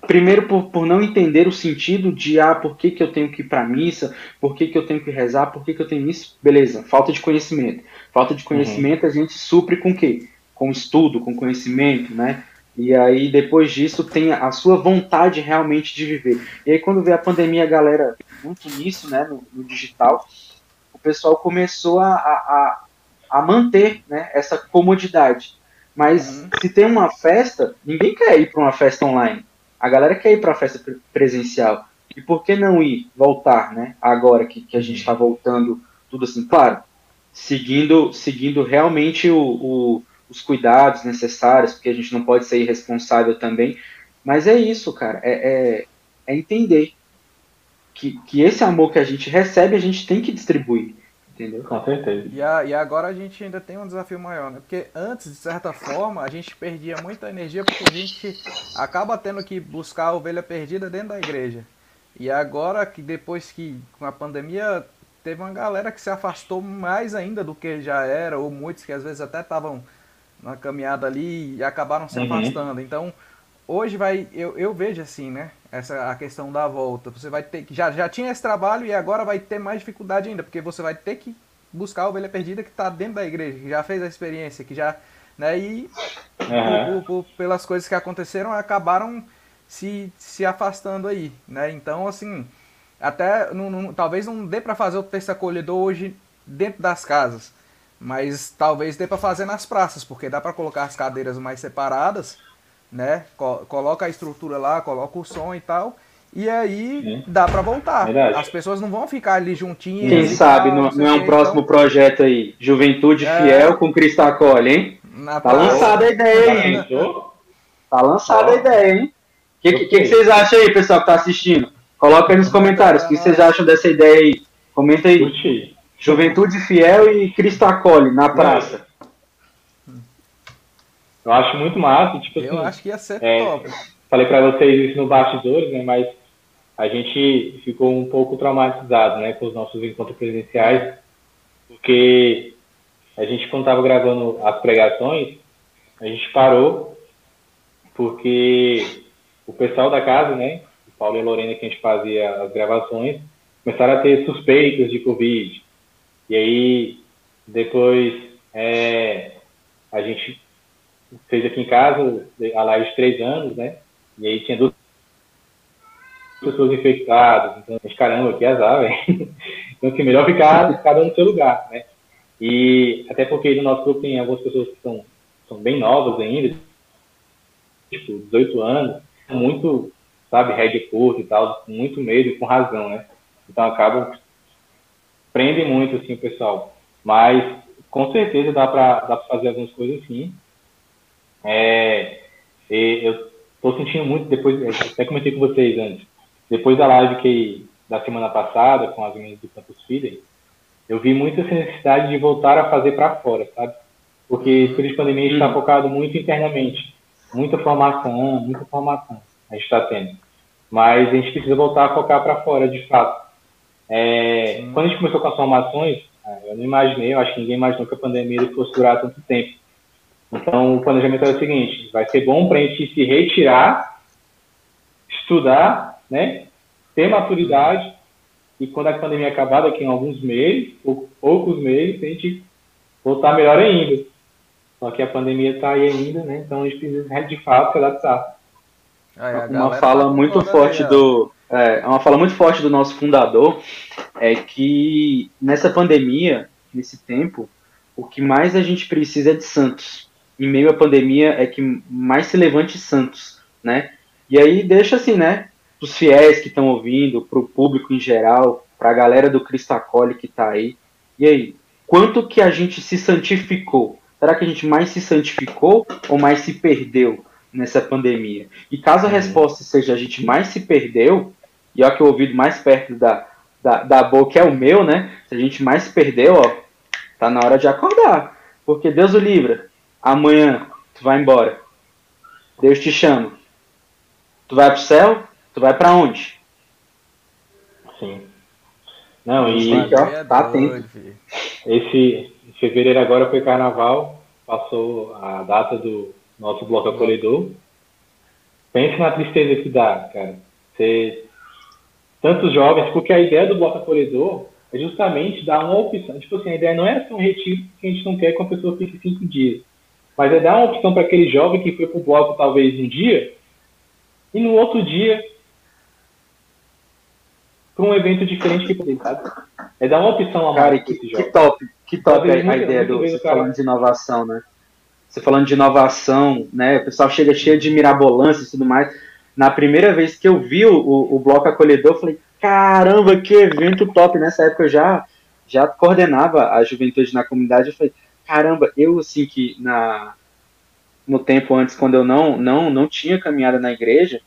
primeiro por, por não entender o sentido de ah, por que, que eu tenho que ir para missa, por que, que eu tenho que rezar, por que, que eu tenho isso, beleza, falta de conhecimento. Falta de conhecimento uhum. a gente supre com o quê? Com estudo, com conhecimento, né? E aí, depois disso, tem a sua vontade realmente de viver. E aí, quando veio a pandemia, a galera, muito nisso, né, no, no digital, o pessoal começou a, a, a manter né, essa comodidade. Mas uhum. se tem uma festa, ninguém quer ir para uma festa online. A galera quer ir para a festa presencial. E por que não ir, voltar, né? Agora que, que a gente está voltando, tudo assim, claro, seguindo, seguindo realmente o, o os cuidados necessários, porque a gente não pode ser irresponsável também. Mas é isso, cara. É, é, é entender que, que esse amor que a gente recebe, a gente tem que distribuir. Entendeu? Com certeza. E, a, e agora a gente ainda tem um desafio maior, né? Porque antes, de certa forma, a gente perdia muita energia porque a gente acaba tendo que buscar a ovelha perdida dentro da igreja. E agora que depois que com a pandemia teve uma galera que se afastou mais ainda do que já era, ou muitos que às vezes até estavam na caminhada ali e acabaram se uhum. afastando. Então, hoje vai, eu, eu vejo assim, né? Essa a questão da volta. Você vai ter que já já tinha esse trabalho e agora vai ter mais dificuldade ainda, porque você vai ter que buscar a ovelha perdida que está dentro da igreja, que já fez a experiência, que já, né? E uhum. por, por, pelas coisas que aconteceram acabaram se, se afastando aí, né? Então, assim, até não, não, talvez não dê para fazer o texto acolhedor hoje dentro das casas. Mas talvez dê para fazer nas praças, porque dá para colocar as cadeiras mais separadas, né? coloca a estrutura lá, coloca o som e tal. E aí Sim. dá para voltar. Verdade. As pessoas não vão ficar ali juntinhas. Quem sabe tal, não, não, é um próximo então... projeto aí. Juventude é... Fiel com Cristacole, hein? Na tá lançada a ideia, hein? Tá lançada a ideia, hein? O que, que, que, vocês acham aí, pessoal que tá assistindo? Coloca aí nos comentários. O que vocês acham dessa ideia aí? Comenta aí. Curti. Juventude Fiel e Cristo Acolhe na praça. Eu acho muito massa. Tipo eu assim, acho que ia ser é, top. Falei para vocês isso no bastidores, né? Mas a gente ficou um pouco traumatizado, né, com os nossos encontros presenciais, porque a gente quando estava gravando as pregações, a gente parou porque o pessoal da casa, né, o Paulo e a Lorena que a gente fazia as gravações, começaram a ter suspeitas de Covid. E aí, depois, é, a gente fez aqui em casa a live de três anos, né? E aí tinha duas pessoas infectadas. Então, gente, caramba, que azar, [laughs] velho. Então, assim, melhor ficar cada um no seu lugar, né? E até porque no nosso grupo tem algumas pessoas que são, são bem novas ainda, tipo, 18 anos, muito sabe, rédea curta e tal, muito medo e com razão, né? Então acabam prendem muito assim o pessoal. Mas com certeza dá para dá pra fazer algumas coisas sim. É, eu tô sentindo muito depois, até comentei com vocês antes, depois da live que da semana passada com as meninas do Campus Feeder, eu vi muita necessidade de voltar a fazer para fora, sabe? Porque esse período de pandemia está uhum. focado muito internamente, muita formação, muita formação a gente está tendo. Mas a gente precisa voltar a focar para fora, de fato. É, quando a gente começou com as formações, é, eu não imaginei, eu acho que ninguém imaginou que a pandemia fosse durar tanto tempo. Então, o planejamento era o seguinte: vai ser bom para a gente se retirar, estudar, né, ter maturidade, e quando a pandemia acabar, daqui em alguns meses, ou poucos meses, a gente voltar melhor ainda. Só que a pandemia está aí ainda, né? Então a gente precisa de fato se adaptar. Ah, uma fala tá muito forte do é, uma fala muito forte do nosso fundador é que nessa pandemia, nesse tempo, o que mais a gente precisa é de santos. Em meio à pandemia é que mais se levante santos, né? E aí deixa assim, né? Os fiéis que estão ouvindo, para o público em geral, para a galera do Cristo Acolhe que está aí. E aí, quanto que a gente se santificou? Será que a gente mais se santificou ou mais se perdeu nessa pandemia? E caso a uhum. resposta seja a gente mais se perdeu, e ó que o ouvido mais perto da, da, da boca é o meu, né? Se a gente mais se perdeu, ó, tá na hora de acordar. Porque Deus o livra. Amanhã tu vai embora. Deus te chama. Tu vai pro céu? Tu vai para onde? Sim. Não, e ó, tá atento. Esse, fevereiro agora foi carnaval, passou a data do nosso bloco acolhedor. Pense na tristeza que dá, cara. Ser tantos jovens, porque a ideia do bloco acolhedor é justamente dar uma opção. Tipo assim, a ideia não é ser um retiro que a gente não quer que a pessoa fique cinco dias. Mas é dar uma opção para aquele jovem que foi para o bloco talvez um dia e no outro dia para um evento diferente que poder, sabe? É dar uma opção a mais. Cara, que, que top, que top a, a ideia do você falando de inovação, né? Você falando de inovação, né? O pessoal chega cheio de mirabolância e tudo mais. Na primeira vez que eu vi o, o, bloco acolhedor, falei, caramba, que evento top. Nessa época eu já, já coordenava a juventude na comunidade. Eu falei, caramba, eu assim que na, no tempo antes, quando eu não, não, não tinha caminhada na igreja,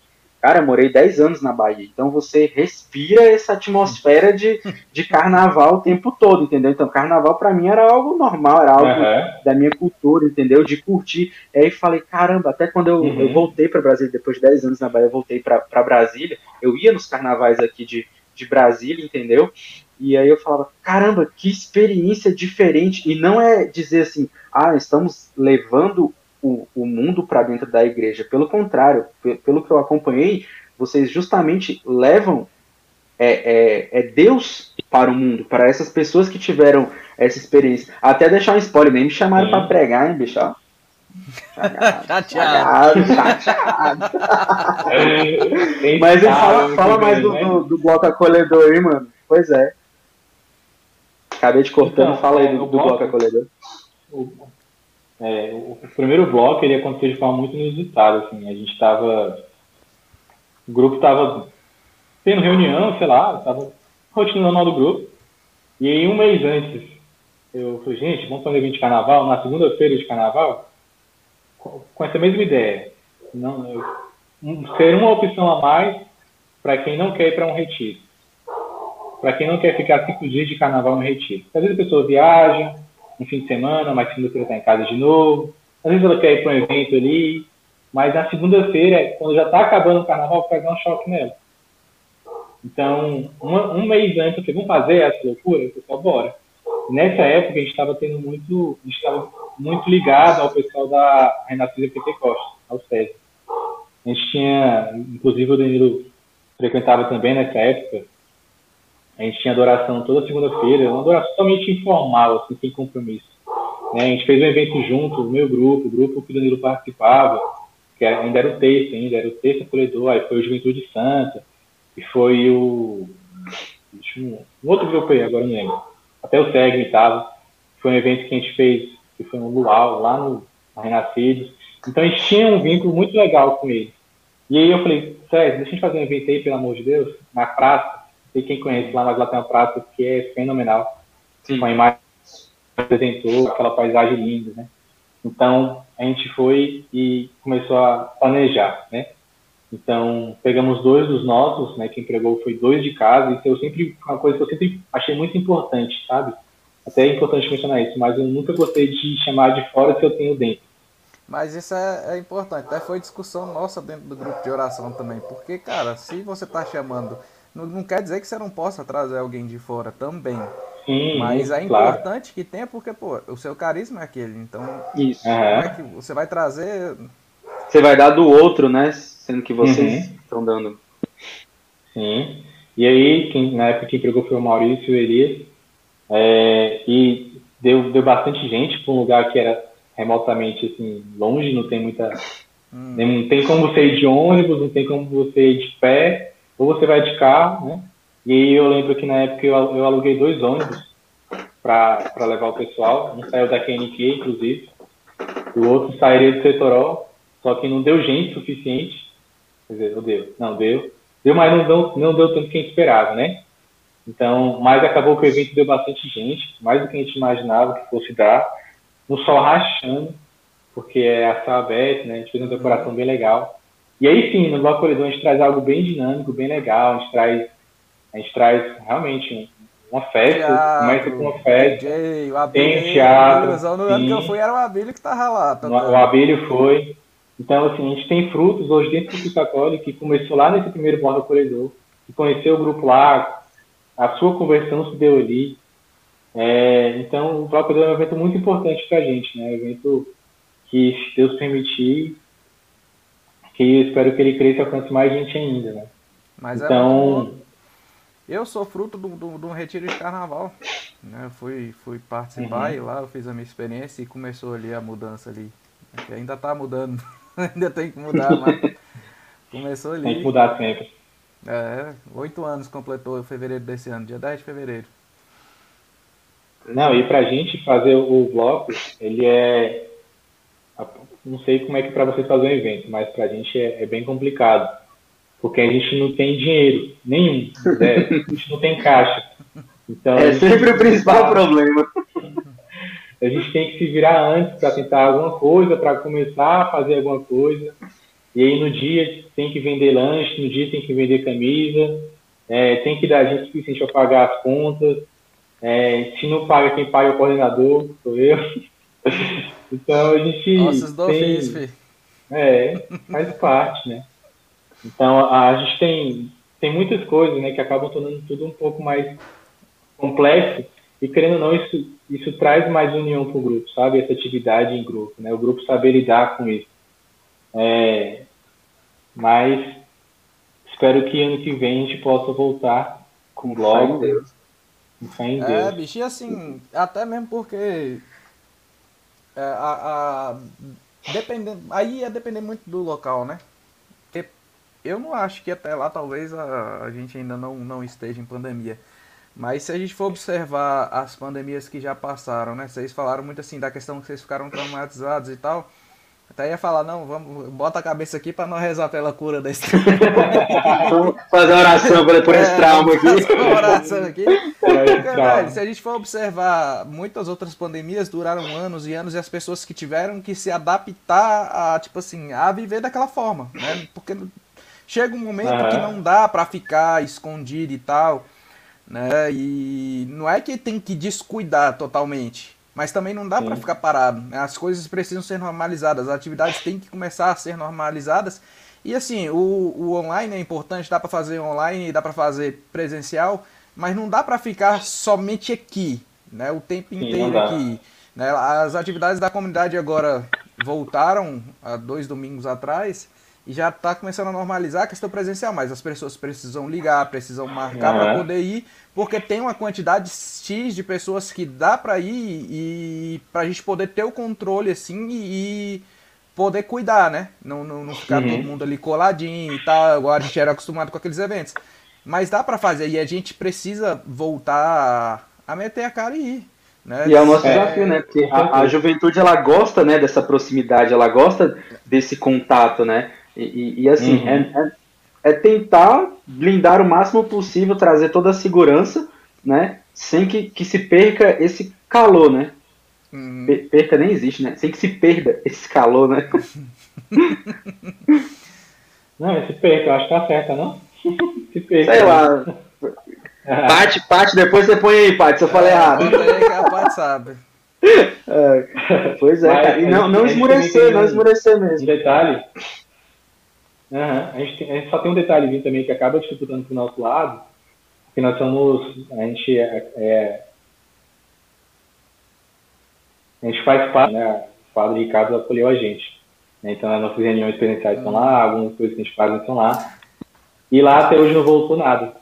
Cara, morei 10 anos na Bahia, então você respira essa atmosfera de, de carnaval o tempo todo, entendeu? Então, carnaval para mim era algo normal, era algo uhum. da minha cultura, entendeu? De curtir. E aí falei, caramba, até quando eu, uhum. eu voltei para Brasília, depois de 10 anos na Bahia, eu voltei para Brasília, eu ia nos carnavais aqui de, de Brasília, entendeu? E aí eu falava, caramba, que experiência diferente. E não é dizer assim, ah, estamos levando o, o mundo para dentro da igreja. Pelo contrário, pelo que eu acompanhei, vocês justamente levam é, é, é, Deus para o mundo, para essas pessoas que tiveram essa experiência. Até deixar um spoiler, nem me chamaram para pregar, hein, bicho? [laughs] Chateado. Chateado, [laughs] Mas ele fala, fala mais do, do, do, bloco acolhedor aí, mano. Pois é. Acabei de cortando, então, fala aí do, do bloco, bloco acolhedor. O, é, o, primeiro bloco ele aconteceu de forma muito inusitada. Assim, a gente estava. O grupo estava tendo reunião, sei lá, estava rotina normal do grupo. E aí, um mês antes, eu falei, gente, vamos fazer evento de carnaval, na segunda-feira de carnaval, com essa mesma ideia. Não, eu, um, ser uma opção a mais para quem não quer ir para um retiro. Para quem não quer ficar cinco dias de carnaval no retiro. Às vezes a pessoa viaja, um fim de semana, mas segunda-feira está em casa de novo. Às vezes ela quer ir para um evento ali, mas na segunda-feira, quando já está acabando o carnaval, dar um choque nela. Então, uma, um mês antes, eu falei, vamos fazer essa loucura? Eu falei, bora. Nessa época, a gente estava tendo muito, a gente estava muito ligado ao pessoal da Renascença Pentecostes, ao César. A gente tinha, inclusive o Danilo frequentava também nessa época, a gente tinha adoração toda segunda-feira, uma adoração totalmente informal, assim, sem compromisso. Né? A gente fez um evento junto, o meu grupo, o grupo que o Danilo participava, que ainda era o texto, ainda era o texto acolhedor, aí foi o Juventude Santa, e foi o. Um, outro grupo aí, agora não lembro. Até o SEGM estava. Foi um evento que a gente fez, que foi no Luau, lá no Renascidos. Então a gente tinha um vínculo muito legal com ele. E aí eu falei, Sérgio, deixa a gente fazer um evento aí, pelo amor de Deus, na praça. Sei quem conhece lá, mas lá tem uma praça que é fenomenal. Sim. Com a imagem que apresentou, aquela paisagem linda, né? Então, a gente foi e começou a planejar, né? Então, pegamos dois dos nossos, né? Quem entregou foi dois de casa. Isso eu sempre, uma coisa que eu sempre achei muito importante, sabe? Até é importante mencionar isso, mas eu nunca gostei de chamar de fora se eu tenho dentro. Mas isso é, é importante, até foi discussão nossa dentro do grupo de oração também. Porque, cara, se você tá chamando, não, não quer dizer que você não possa trazer alguém de fora também. Sim, Mas é claro. importante que tenha, porque, pô, o seu carisma é aquele. Então, Isso. como Aham. é que você vai trazer. Você vai dar do outro, né? Sendo que vocês Uhum. estão dando. Sim. E aí, quem, na época que pegou foi o Maurício e o Elias. É, e deu, deu bastante gente para um lugar que era remotamente assim, longe, não tem muita. Hum, Não tem como você ir de ônibus, não tem como você ir de pé, ou você vai de carro, né? E aí eu lembro que na época eu, eu aluguei dois ônibus para levar o pessoal. Um saiu da QNQ, inclusive, e o outro sairia do Setoró, só que não deu gente suficiente. Quer dizer, não deu. Não, deu. Deu, mas não deu, não deu tanto gente esperava, né? Então, mas acabou que o evento deu bastante gente, mais do que a gente imaginava que fosse dar. No sol rachando, porque é a aberto, né? A gente fez uma decoração bem legal. E aí sim, no Bloco Corredor a gente traz algo bem dinâmico, bem legal. A gente traz, a gente traz realmente um- uma festa, começa com uma festa. DJ, o Tem Abílio. teatro, No ano que eu fui era o Abílio que tava lá. O, tocando. o Abelho foi. Então, assim, a gente tem frutos hoje dentro do Culto Católico, que começou lá nesse primeiro Borda Corredor, que conheceu o grupo lá, a sua conversão se deu ali. É, então, o Bloco Corredor é um evento muito importante pra gente, né? Um evento que, se Deus permitir, que eu espero que ele cresça e alcance mais gente ainda, né? Mas é Então. Eu sou fruto de um- retiro de carnaval. Né? Eu fui, fui participar Uhum. e lá eu fiz a minha experiência e começou ali a mudança ali. Que ainda tá mudando. [laughs] ainda tem que mudar, mas [laughs] começou tem que ali. mudar sempre. É, oito anos completou em fevereiro desse ano, dia 10 de fevereiro. Não, e pra gente fazer o bloco, ele é. Não sei como é que para vocês fazerem um evento, mas pra gente é, é bem complicado. Porque a gente não tem dinheiro nenhum. zero. [laughs] A gente não tem caixa. Então, a É sempre o principal [laughs] problema. a gente tem que se virar antes para tentar alguma coisa, para começar a fazer alguma coisa. E aí no dia tem que vender lanche, no dia tem que vender camisa, é, tem que dar gente suficiente para pagar as contas. É, se não paga, quem paga é o coordenador, sou eu. [laughs] Então a gente Nossa, os tem, é, faz parte, né? Então a, a gente tem, tem muitas coisas, né, que acabam tornando tudo um pouco mais complexo e querendo ou não isso isso traz mais união para o grupo, sabe? Essa atividade em grupo, né? O grupo saber lidar com isso. É, mas espero que ano que vem a gente possa voltar com logo, Fé em Deus. com fé em É, Deus. bicho, e assim, até mesmo porque é, a, a- dependendo, aí ia depender muito do local, né? Eu não acho que até lá talvez a, a gente ainda não, não esteja em pandemia. Mas se a gente for observar as pandemias que já passaram, né? Vocês falaram muito assim da questão que vocês ficaram traumatizados e tal. Até ia falar, não, vamos, bota a cabeça aqui pra não rezar pela cura desse [laughs] Vamos fazer oração por, esse É, trauma aqui. uma oração aqui. [laughs] Porque, velho, se a gente for observar, muitas outras pandemias duraram anos e anos e as pessoas que tiveram que se adaptar a, tipo assim, a viver daquela forma, né? Porque chega um momento Aham. que não dá pra ficar escondido e tal, né? E não é que tem que descuidar totalmente, mas também não dá Sim. ficar parado. né? As coisas precisam ser normalizadas, as atividades têm que começar a ser normalizadas. E assim, o, o online é importante, dá pra fazer online, dá pra fazer presencial, mas não dá pra ficar somente aqui, né? O tempo Sim, inteiro dá. aqui. Né? As atividades da comunidade agora voltaram há dois domingos atrás e já está começando a normalizar a questão presencial, mas as pessoas precisam ligar, precisam marcar para Aham. poder ir, porque tem uma quantidade X de pessoas que dá para ir e para a gente poder ter o controle assim e, poder cuidar, né? Não, não, não ficar Uhum. todo mundo ali coladinho e tal, agora a gente era acostumado com aqueles eventos. Mas dá para fazer e a gente precisa voltar a, meter a cara e ir. Né? E é o nosso É, desafio, né? Porque a, a juventude ela gosta, né, dessa proximidade, ela gosta desse contato, né? E, e, e assim, Uhum. é, é, é tentar blindar o máximo possível, trazer toda a segurança, né? Sem que, que se perca esse calor, né? Hum, Per- Perca nem existe, né? Sem que se perda esse calor, né? [laughs] Não, esse perca, eu acho que tá certa, não? [laughs] Se perca. Sei lá. [laughs] Pati, Pati, depois você põe aí, Pati, se eu falei errado. bota aí que a sabe. É, pois é, Mas cara. E não, não esmurecer, não esmurecer Um mesmo. detalhe. Aham, a, gente tem- a gente só tem um detalhezinho também que acaba dificultando pro nosso lado, que nós somos. A gente é. é- a gente faz parte, né? O padre Ricardo acolheu a gente. né, Então as nossas reuniões presenciais estão lá, algumas coisas que a gente faz estão lá. E lá até hoje não voltou nada.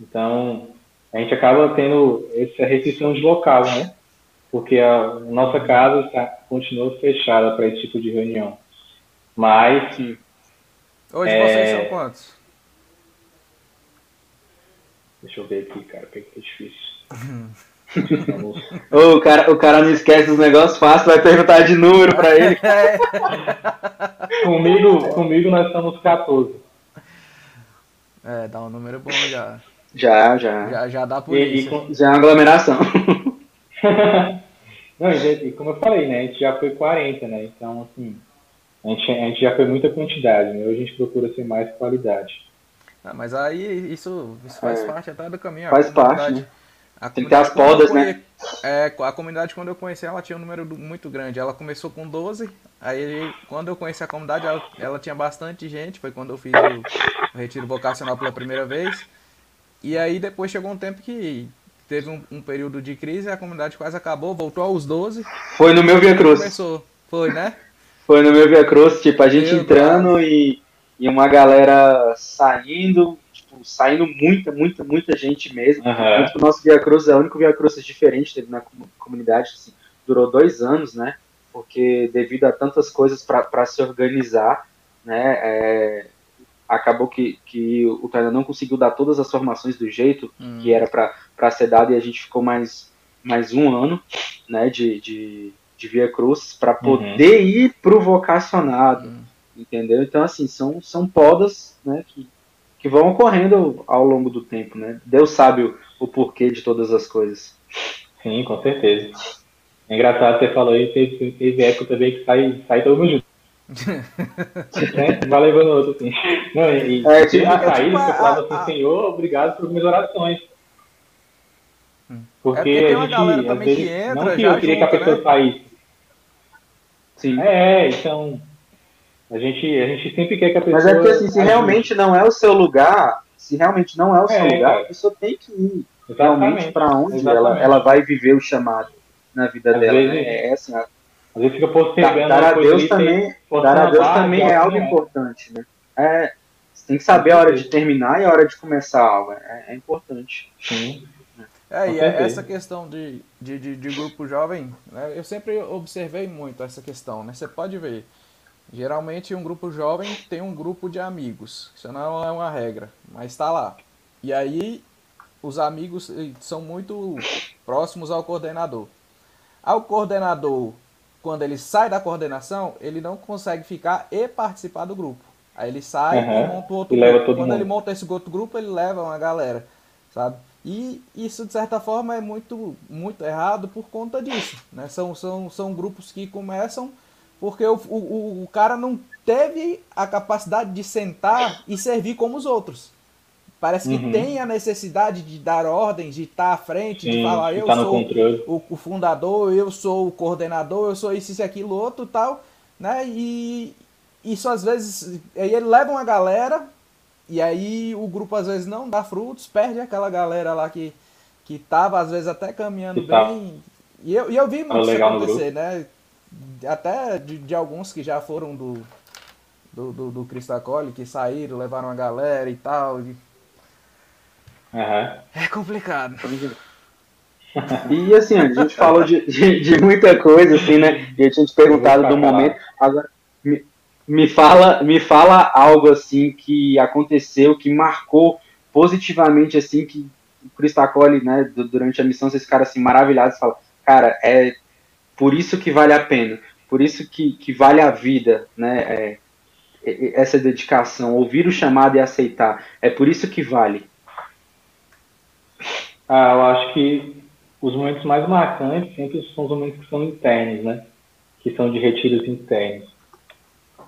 Então a gente acaba tendo essa restrição de local, né? Porque a nossa casa está, continua fechada para esse tipo de reunião. Mas Hoje É. vocês são quantos? Deixa eu ver aqui, cara, porque é difícil. Vamos- [laughs] Ô, o, cara, o cara não esquece dos negócios fáceis, vai perguntar de número pra ele. [laughs] comigo, comigo nós somos 14. É, dá um número bom já. Já, já. Já, já dá por isso. com- Já é uma aglomeração. [laughs] Não, e, como eu falei, né? A gente já foi 40, né? Então, assim, a gente, a gente já foi muita quantidade, né? Hoje a gente procura ser mais qualidade. Ah, mas aí isso, isso faz É. parte até do caminho. Faz parte, né? a Tem que ter as podas, eu né? É, a comunidade, quando eu conheci ela, tinha um número muito grande. Ela começou com 12, aí quando eu conheci a comunidade, ela, ela tinha bastante gente. Foi quando eu fiz o, o retiro vocacional pela primeira vez. E aí depois chegou um tempo que teve um, um período de crise, a comunidade quase acabou, voltou aos 12. Foi no meu Via Cruz. Começou. Foi, né? Foi no meu Via Cruz, tipo, a gente Meu entrando e, e uma galera saindo, tipo, saindo muita, muita, muita gente mesmo. Aham. Tanto que o nosso Via Cruz é o único Via Cruz diferente teve na com- comunidade, assim, durou dois anos, né? Porque devido a tantas coisas para se organizar, né? é, acabou que, que o Tainan não conseguiu dar todas as formações do jeito Hum. que era para ser dado e a gente ficou mais, mais um ano, né? De, de, de Via Cruz para poder ir pro vocacionado, Hum. entendeu? Então, assim, são, são podas, né? Que, que vão ocorrendo ao longo do tempo, né? Deus sabe o, o porquê de todas as coisas. Sim, com certeza. É engraçado que você falou aí, teve, teve época também que sai, sai todo mundo junto. [laughs] né? Vai levando outro, assim. Não, e, e É, tipo, é saída tipo a- falava assim, a- Senhor, obrigado por minhas orações. Porque, É porque tem a uma gente, galera também que vezes, entra não que eu queria que a junto, pessoa né? saísse. Sim. É, então, a gente, a gente sempre quer que a pessoa... Mas é porque, assim, se ajude. realmente não é o seu lugar, se realmente não é o seu É, lugar, cara. a pessoa tem que ir realmente Exatamente. para onde ela, Exatamente. ela vai viver o chamado na vida Às dela. vezes- né? É assim, a- Às vezes fica postergando dar a coisa Deus também, dar a Deus também que é algo é. importante, né? É, você tem que saber a hora de terminar e a hora de começar algo. É, é importante. Sim. É, e é essa questão de, de, de, de grupo jovem, né, eu sempre observei muito essa questão, né? Você pode ver, geralmente um grupo jovem tem um grupo de amigos, isso não é uma regra, mas está lá. E aí os amigos são muito próximos ao coordenador. Ao coordenador, quando ele sai da coordenação, ele não consegue ficar e participar do grupo. Aí ele sai Aham. e monta outro E grupo. Quando mundo. ele monta esse outro grupo, ele leva uma galera, sabe? E isso, de certa forma, é muito, muito errado por conta disso. Né? São, são, são grupos que começam porque o, o, o cara não teve a capacidade de sentar e servir como os outros. Parece que Uhum. tem a necessidade de dar ordens, de estar à frente, de Sim, falar, que eu tá sou o, o fundador, eu sou o coordenador, eu sou isso, isso, aquilo, outro tal, né? E isso às vezes, aí ele leva uma galera e aí o grupo às vezes não dá frutos, perde aquela galera lá que, que tava às vezes até caminhando Que tá. bem. E eu, e eu vi muito isso acontecer, né? Até de, de alguns que já foram do, do, do, do Cristo Acolhe, que saíram, levaram a galera e tal. e- Aham. É complicado. [laughs] E assim, a gente falou de, de, de muita coisa, assim, né? E eu tinha te perguntado do momento. Agora, me, me, fala, me fala algo assim que aconteceu, que marcou positivamente, assim, que o Cristo acolhe, né, du- durante a missão, vocês ficaram assim, maravilhados, falam, cara, é por isso que vale a pena, por isso que, que vale a vida, né? É, essa dedicação, ouvir o chamado e aceitar. É por isso que vale. Ah, eu acho que os momentos mais marcantes sempre são os momentos que são internos, né? Que são de retiros internos.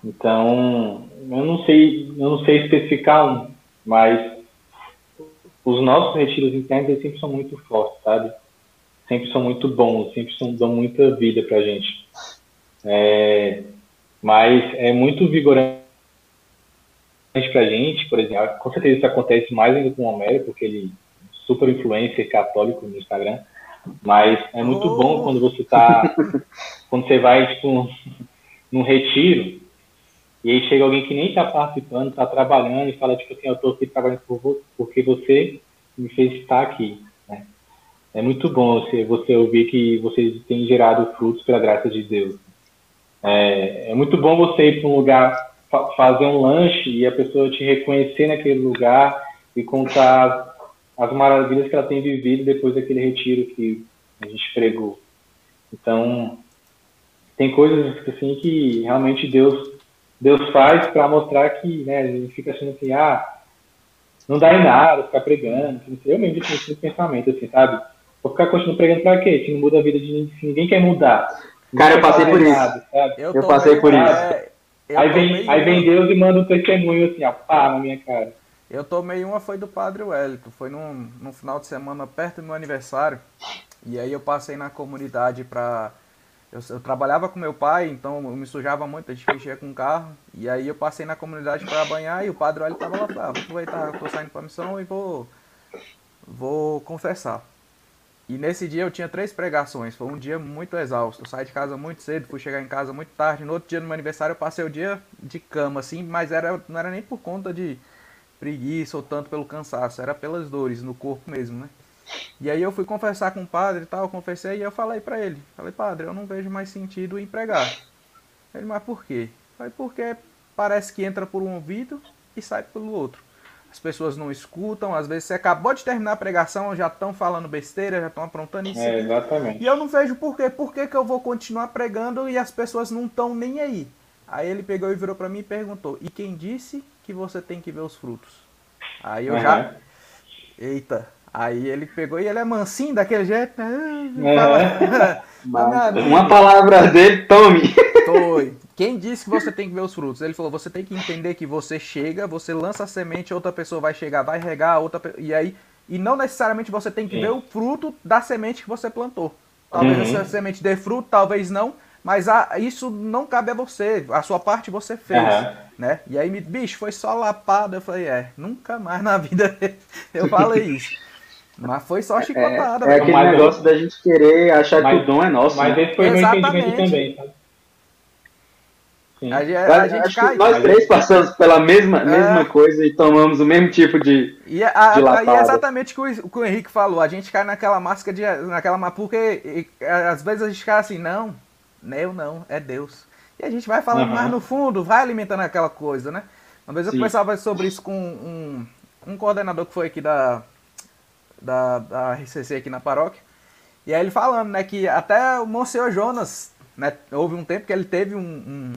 Então, eu não sei, eu não sei especificar um, mas os nossos retiros internos sempre são muito fortes, sabe? Sempre são muito bons, sempre são, dão muita vida pra gente. É, mas é muito vigorante pra gente, por exemplo, com certeza isso acontece mais ainda com o Homero, porque ele é super influencer católico no Instagram, mas é muito oh. bom quando você tá, quando você vai, tipo, num retiro, e aí chega alguém que nem está participando, está trabalhando e fala, tipo assim, eu estou aqui trabalhando por você, porque você me fez estar aqui. Né? É muito bom você, você ouvir que vocês têm gerado frutos pela graça de Deus. É, é muito bom você ir para um lugar, fa fazer um lanche e a pessoa te reconhecer naquele lugar e contar as maravilhas que ela tem vivido depois daquele retiro que a gente pregou. Então, tem coisas assim que realmente Deus Deus faz para mostrar que, né, a gente fica achando assim, ah, não dá em nada ficar pregando. Eu mesmo tinha esse pensamento, assim, sabe? Vou ficar continuando pregando pra quê? Se não muda a vida de ninguém, ninguém quer mudar. Cara, eu passei por isso. eu, eu passei por isso. É, aí, vem, aí vem Deus e manda um testemunho assim, ó, pá, na minha cara. Eu tomei uma, foi do Padre Wellington. Foi num, num final de semana perto do meu aniversário. E aí eu passei na comunidade pra eu, eu, trabalhava com meu pai, então eu me sujava muito, a gente mexia com o carro. E aí eu passei na comunidade para banhar e o padre ele tava lá, ah, vou aproveitar, eu tô saindo pra missão e vou, vou confessar. E nesse dia eu tinha três pregações, foi um dia muito exausto. Eu saí de casa muito cedo, fui chegar em casa muito tarde. No outro dia, no meu aniversário, eu passei o dia de cama, assim, mas era, não era nem por conta de preguiça ou tanto pelo cansaço, era pelas dores no corpo mesmo, né? E aí eu fui conversar com o padre e tal, confessei e eu falei para ele, falei, padre, eu não vejo mais sentido em pregar. Ele, mas por quê? Falei, porque parece que entra por um ouvido e sai pelo outro. As pessoas não escutam, às vezes você acabou de terminar a pregação, já estão falando besteira, já estão aprontando isso. É, exatamente. E eu não vejo por quê. Por que, que eu vou continuar pregando e as pessoas não estão nem aí? Aí ele pegou e virou para mim e perguntou: E quem disse que você tem que ver os frutos? Aí eu uhum. já. Eita, Aí ele pegou e ele é mansinho daquele jeito, né? É. [laughs] Uma palavra dele, tome. [laughs] Foi. Quem disse que você tem que ver os frutos? Ele falou: você tem que entender que você chega, você lança a semente, outra pessoa vai chegar, vai regar, outra e aí e não necessariamente você tem que Sim. ver o fruto da semente que você plantou. Talvez uhum. essa semente dê fruto, talvez não, mas a, isso não cabe a você. A sua parte você fez, uhum. né? E aí, bicho, foi só lapada. Eu falei: é, nunca mais na [laughs] vida eu falei isso. Mas foi só chicotada. É, é aquele mas negócio eu... da gente querer achar mas, que o dom é nosso. Mas né? esse foi Exatamente. meu entendimento também, sabe? Sim. A, a, a gente. Nós três passamos pela mesma, é. mesma coisa e tomamos o mesmo tipo de. E, a, de e é exatamente o que, o que o Henrique falou. A gente cai naquela máscara de. Naquela, porque e, às vezes a gente cai assim, não, eu não, é Deus. E a gente vai falando uhum. mais no fundo, vai alimentando aquela coisa, né? Uma vez eu Sim. conversava sobre isso com um, um coordenador que foi aqui da, da, da RCC aqui na paróquia. E aí ele falando, né, que até o Monsenhor Jonas, né, houve um tempo que ele teve um, um,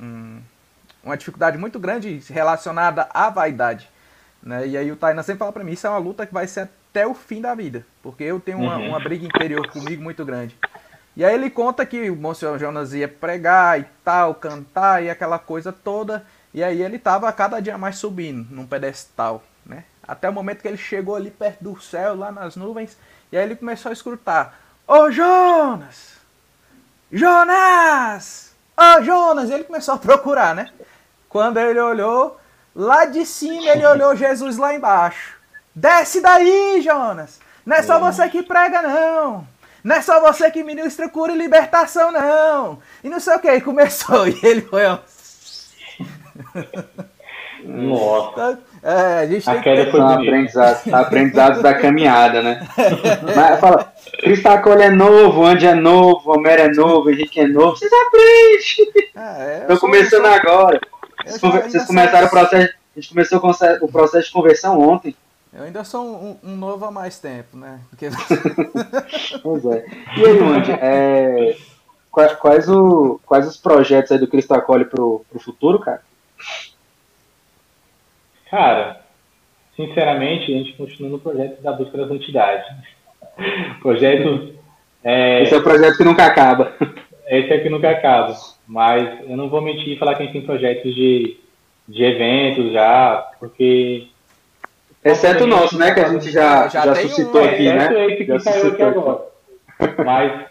um, uma dificuldade muito grande relacionada à vaidade. Né? E aí o Tainan sempre fala para mim, isso é uma luta que vai ser até o fim da vida, porque eu tenho uma, uhum. uma briga interior comigo muito grande. E aí ele conta que o Monsenhor Jonas ia pregar e tal, cantar e aquela coisa toda, e aí ele estava cada dia mais subindo num pedestal? Até o momento que ele chegou ali perto do céu, lá nas nuvens, e aí ele começou a escutar: Ô Jonas! Jonas! Ô Jonas! E ele começou a procurar, né? Quando ele olhou, lá de cima ele olhou [laughs] Jesus lá embaixo. Desce daí, Jonas! Não é só você que prega, não! Não é só você que ministra cura e libertação, não! E não sei o que, e começou, [laughs] e ele foi, ó. Nossa. É, a gente a tem queda que... foi aprendizados, [laughs] aprendizados da caminhada, né? Mas fala, Cristacol é novo, Andy é novo, Homero é novo, Henrique é novo, vocês aprendem. É, Estão começando sou... agora. Vocês começaram o processo, a gente começou o processo de conversão ontem. Eu ainda sou um, um novo há mais tempo, né? Porque... [laughs] pois é. E aí, Andy, é, quais, quais, o, quais os projetos aí do Cristacole pro, pro futuro, cara? Cara, sinceramente, a gente continua no projeto da busca da santidade. [laughs] Projetos. É, Esse é o projeto que nunca acaba. esse é que nunca acaba. Mas eu não vou mentir e falar que a gente tem projetos de, de eventos já, porque. Exceto o nosso, né? Que a gente já, Já já, suscitou um, aqui, exceto né? esse que Já saiu aqui aqui. agora. Mas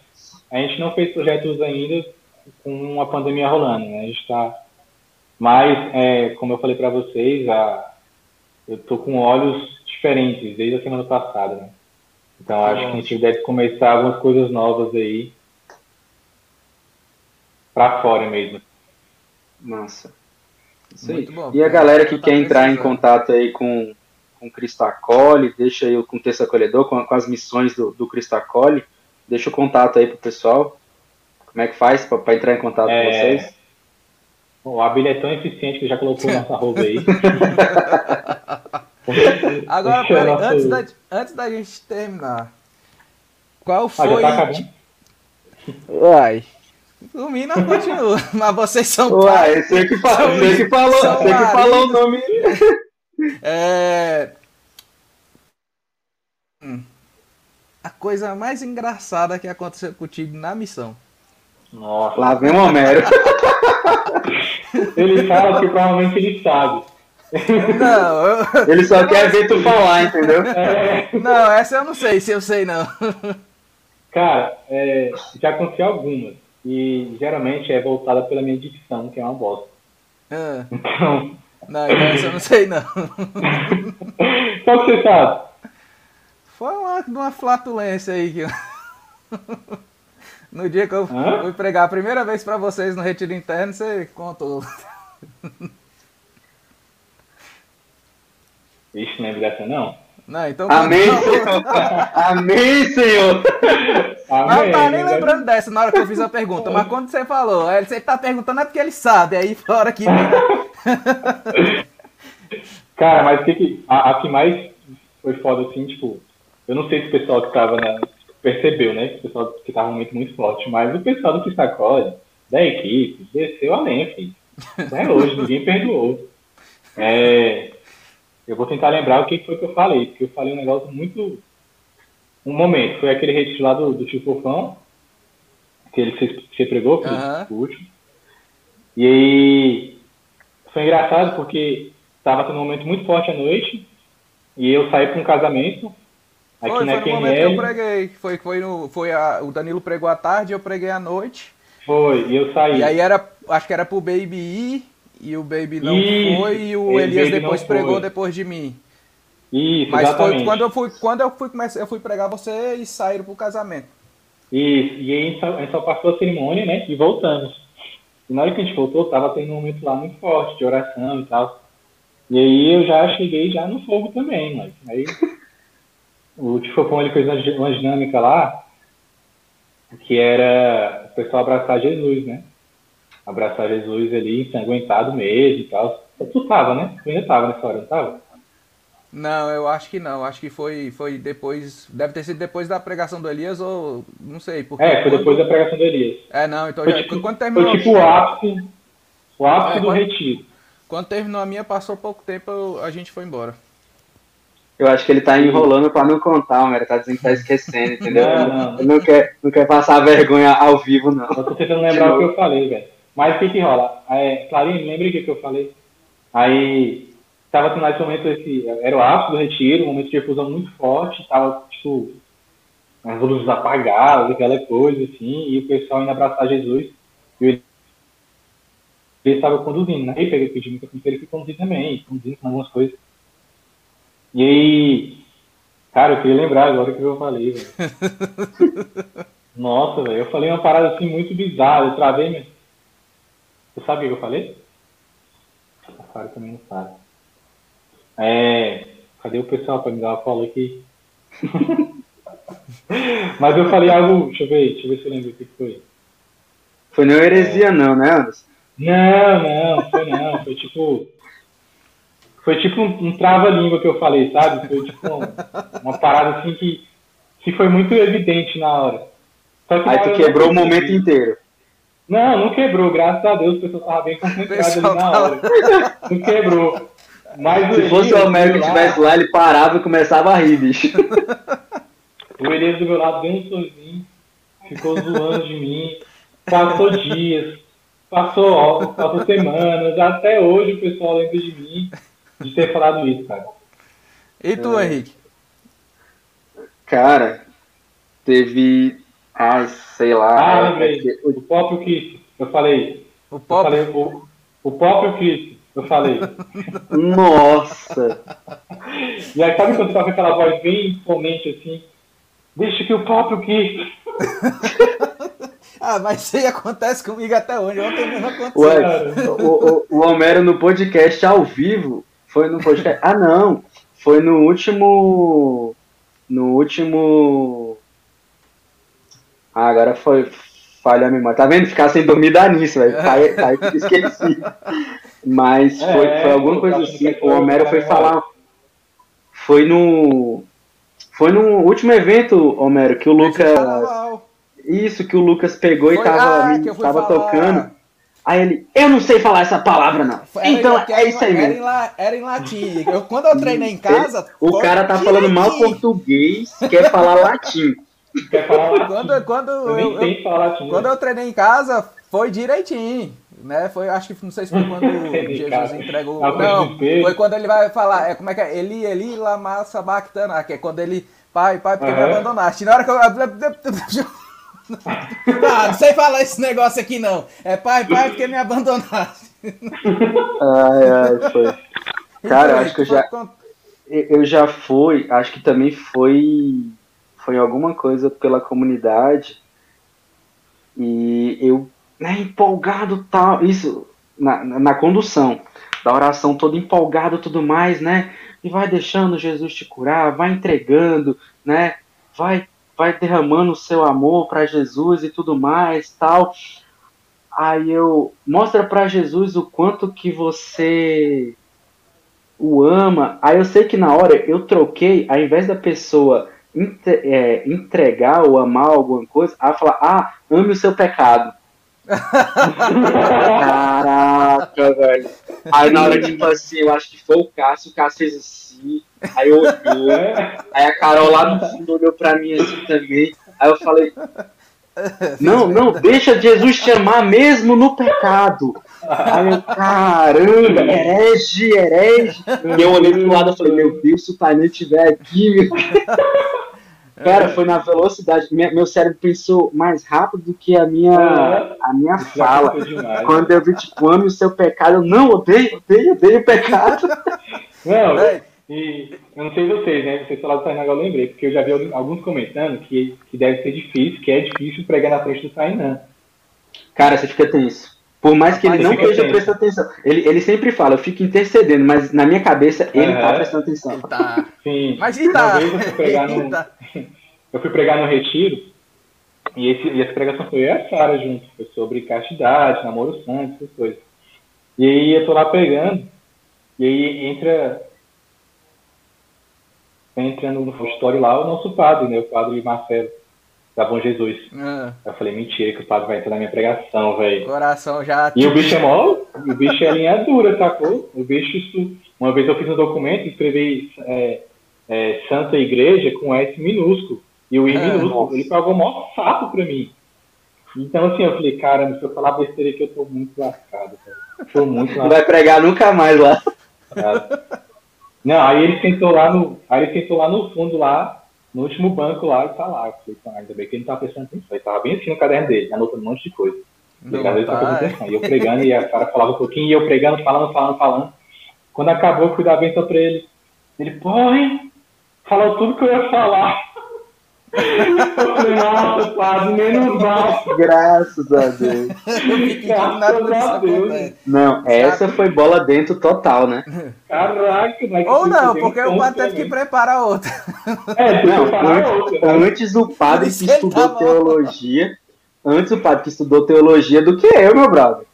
a gente não fez projetos ainda com a pandemia rolando, né? A gente tá. Mas, é, como eu falei para vocês, a, eu tô com olhos diferentes desde a semana passada, né? Então acho que a gente deve começar algumas coisas novas aí para fora mesmo. Massa. Isso aí. Muito bom. E a galera que Tá quer entrar em precisando. contato aí com, com Acolhe, deixa aí o com o texto acolhedor, com, com as missões do, do deixa o contato aí pro pessoal. Como é que faz para entrar em contato com É. vocês? Bom, o Abílio é tão eficiente que já colocou nossa [laughs] arroba aí. Agora, peraí, nosso- antes da, antes da gente terminar, qual Ah, foi. já tá acabando? Uai. O Mina continua, [laughs] mas vocês são esse aí que, fa- São- esse aí que falou, aí que falou o nome. [laughs] É. Hum. A coisa mais engraçada que aconteceu contigo na missão. Nossa. Lá vem o Homero. [laughs] Ele fala que provavelmente ele sabe. Não, eu- Ele só quer ver tu falar, entendeu? É, não, essa eu não sei se eu sei não. cara, é, já aconteceu algumas. E geralmente é voltada pela minha dicção, que é uma bosta. Ah, Então, Não, então essa eu não sei não. qual que você sabe? Foi uma, uma flatulência aí que eu... No dia que eu Hã? fui pregar a primeira vez pra vocês no retiro interno, você contou. Vixe, não é dessa não. Não, então Amém, não, Senhor. Amém, Senhor. Não, Amém, eu tava nem mas- lembrando dessa na hora que eu fiz a pergunta, mas quando você falou, aí você tá perguntando é porque ele sabe, aí fora que [laughs] Cara, mas o que que. A, a que mais foi foda assim, tipo. Eu não sei se o pessoal que tava na. Percebeu, né? Que o pessoal que tava muito, muito forte. Mas o pessoal do que sacode, da equipe, desceu a lenha, filho. Até hoje, [laughs] ninguém perdoou. É, eu vou tentar lembrar o que que foi que eu falei, porque eu falei um negócio muito. Um momento, foi aquele retiro lá do, do tio Fofão, que ele que você pregou, Aham. o último. E aí foi engraçado porque tava tendo um momento muito forte à noite e eu saí para um casamento aqui foi, na foi no momento que eu preguei. Foi, foi, no, foi a, o Danilo pregou à tarde, eu preguei à noite. Foi, e eu saí. E aí era, acho que era pro Baby ir, e o Baby não Isso, foi, e o Elias depois pregou foi. depois de mim. Isso, Mas exatamente. foi quando eu fui, quando eu fui começar, eu fui pregar você e saíram pro casamento. Isso, e aí a gente só passou a cerimônia, né? E voltamos. E na hora que a gente voltou, tava tendo um momento lá muito forte de oração e tal. E aí eu já cheguei já no fogo também, mas aí o Tifopão ele fez uma, di- uma dinâmica lá que era o pessoal abraçar Jesus, né? Abraçar Jesus ali, ensanguentado mesmo e tal. Tu tava, né? Tu ainda tava nessa hora, não tava? Não, eu acho que não. Acho que foi, foi depois. Deve ter sido depois da pregação do Elias ou. Não sei. Porque É, foi depois da pregação do Elias. É, não, então Foi já, tipo, quando terminou. foi tipo o ápice, o ápice É, do quando- retiro. Quando terminou a minha, passou pouco tempo, eu- a gente foi embora. Eu acho que ele tá enrolando pra não contar, Homero. Tá dizendo que tá esquecendo, entendeu? Não, não. Ele não quer, não quer passar vergonha ao vivo, não. Eu tô tentando lembrar o que eu falei, velho. Mas o que que rola? É, Clarinho, lembra o que que eu falei? Aí, tava tendo nesse momento, esse, era o ápice do retiro, um momento de efusão muito forte, tava, tipo, as luzes apagadas, aquela coisa, assim, e o pessoal indo abraçar Jesus, e ele ele estava conduzindo, né? Aí peguei pedi muito ele que conduzir também, conduzindo com algumas coisas. E aí, cara, eu queria lembrar agora o que eu falei, velho. [laughs] Nossa, velho, eu falei uma parada assim muito bizarra, eu travei, mas. Você sabe o que eu falei? A Fábio também não sabe. É. Cadê o pessoal pra me dar uma cola aqui? [laughs] mas eu falei algo. Deixa eu ver, deixa eu ver se eu lembro o que foi. Foi nem heresia, não, né, Anderson? Não, não, foi não. Foi tipo. Foi tipo um, um trava-língua que eu falei, sabe? Foi tipo um- [laughs] uma parada assim que, que foi muito evidente na hora. Só que Aí tu quebrou o momento inteiro. Não, não quebrou, graças a Deus, o pessoal tava bem concentrado ali na hora. Não quebrou. Mas Se fosse o Homero que estivesse lá, ele parava e começava a rir, bicho. [laughs] O Elias do meu lado deu um sorrisinho, ficou zoando de mim, passou dias, passou, passou semanas, até hoje o pessoal lembra de mim de ter falado isso, cara. E tu, Henrique? Cara, teve. Ai, sei lá. Ah, é lembrei, que- o próprio Cristo, eu falei. O falei o, o próprio Cristo, eu falei. Nossa! E aí sabe quando toca aquela voz bem imponente assim? Deixa que o próprio Cristo. [laughs] Ah, mas isso aí acontece comigo até hoje. Ontem mesmo aconteceu. Ué, o, o, o Homero no podcast ao vivo. Foi no podcast. Ah, não! Foi no último. No último. Ah, agora foi. Falha a memória. Tá vendo? Ficar sem dormir dá nisso, velho. Aí, [laughs] esqueci. Mas É, foi, foi alguma coisa assim. O Homero foi falar. Foi no. Foi no último evento, Homero, que o Lucas. Isso, que o Lucas pegou e Foi- tava, ah, tava falar. tocando. Aí ele, eu não sei falar essa palavra, não. Era então em- é isso aí era em mesmo. la- Era em latim. Eu, quando eu treinei em [laughs] casa. O cara tá falando mal direitinho. português, quer falar latim. [laughs] Quer falar latim? Quando, quando, Eu eu, falar latim. quando eu treinei em casa, foi direitinho. Né? Foi, acho que não sei se foi quando [laughs] Jesus entregou. Não, foi quando ele vai falar. É, como é que é? Eli, Eli, lama sabachthana, que é quando ele. Pai, pai, porque me Aham. abandonaste. Na hora que eu. Ah, não sei falar esse negócio aqui não. É pai, pai, porque me abandonaste. Ai, ai, foi. Cara, Então, acho que eu já, eu já fui, acho que também foi, foi alguma coisa pela comunidade. E eu, né, empolgado tal, isso, na, na condução da oração, todo empolgado e tudo mais, né? E vai deixando Jesus te curar, vai entregando, né? Vai, vai derramando o seu amor para Jesus e tudo mais, tal. Aí eu mostra para Jesus o quanto que você o ama. Aí eu sei que na hora eu troquei, ao invés da pessoa entre- é, entregar ou amar alguma coisa, ela fala, ah, ame o seu pecado. Caraca, velho. Aí na hora, tipo assim, eu acho que foi o Cássio, o Cássio fez assim, aí olhou, aí a Carol lá no fundo olhou pra mim assim também. Aí eu falei, não, não, deixa Jesus te amar mesmo no pecado. Aí eu, caramba, herege, herege. E eu olhei pro lado e falei, meu Deus, se o Tainê estiver aqui, meu... Cara, foi na velocidade. Meu cérebro pensou mais rápido do que a minha, a minha fala. demais. Quando eu vi, tipo, ame o seu pecado, eu não, odeio, odeio, odeio o pecado. [laughs] Não, Véi. e eu não sei vocês, né? Vocês falaram do Tainá, eu lembrei, porque eu já vi alguns- alguns comentando que, que deve ser difícil, que é difícil pregar na frente do Tainá. Cara, você fica tenso. Por mais que ele não esteja prestando atenção. Ele, ele sempre fala, eu fico intercedendo, mas na minha cabeça ele tá Aham. prestando atenção. Tá. Sim. Mas e tá? Uma vez eu fui pregar [laughs] no, Eita. eu fui pregar no retiro e, esse, e essa pregação foi eu e a Sara junto. Foi sobre castidade, namoro santo, essas coisas. E aí eu tô lá pregando, e aí entra. Entra no auditório lá o nosso padre, né? O padre Marcelo, da Bom Jesus. Ah, Eu falei, mentira, que o padre vai entrar na minha pregação, velho. coração já. E o bicho é mó, [laughs] o bicho é linha dura, sacou? O bicho, isso- uma vez eu fiz um documento, escrevi é, é, Santa Igreja com S minúsculo. E o I Ah, minúsculo, nossa. ele pagou o maior sapo pra mim. Então assim, eu falei, caramba, se eu falar besteira aqui, eu tô muito lascado, velho. Tô muito [laughs] Não lascado. vai pregar nunca mais lá. [laughs] Não, aí ele sentou lá no. Aí ele sentou lá no fundo lá, no último banco lá, e tá lá. Eu falei, "Ah, ainda bem que ele não tava prestando atenção. Ele tava bem assim no caderno dele, anotando um monte de coisa. Não, tá. atenção. E eu pregando, e a cara falava um pouquinho, e eu pregando, falando, falando, falando. Quando acabou, eu fui dar a benção pra ele. Ele, porra, falou tudo que eu ia falar. Nossa, padre, menos mal. Graças a Deus. Eu indignado Deus. Não, essa foi bola dentro total, né? Caraca, mas Ou não, porque o padre teve que preparar outra. É, Não, outra. né? Antes o padre que ele estudou teologia. Antes o padre que estudou teologia do que eu, meu brother.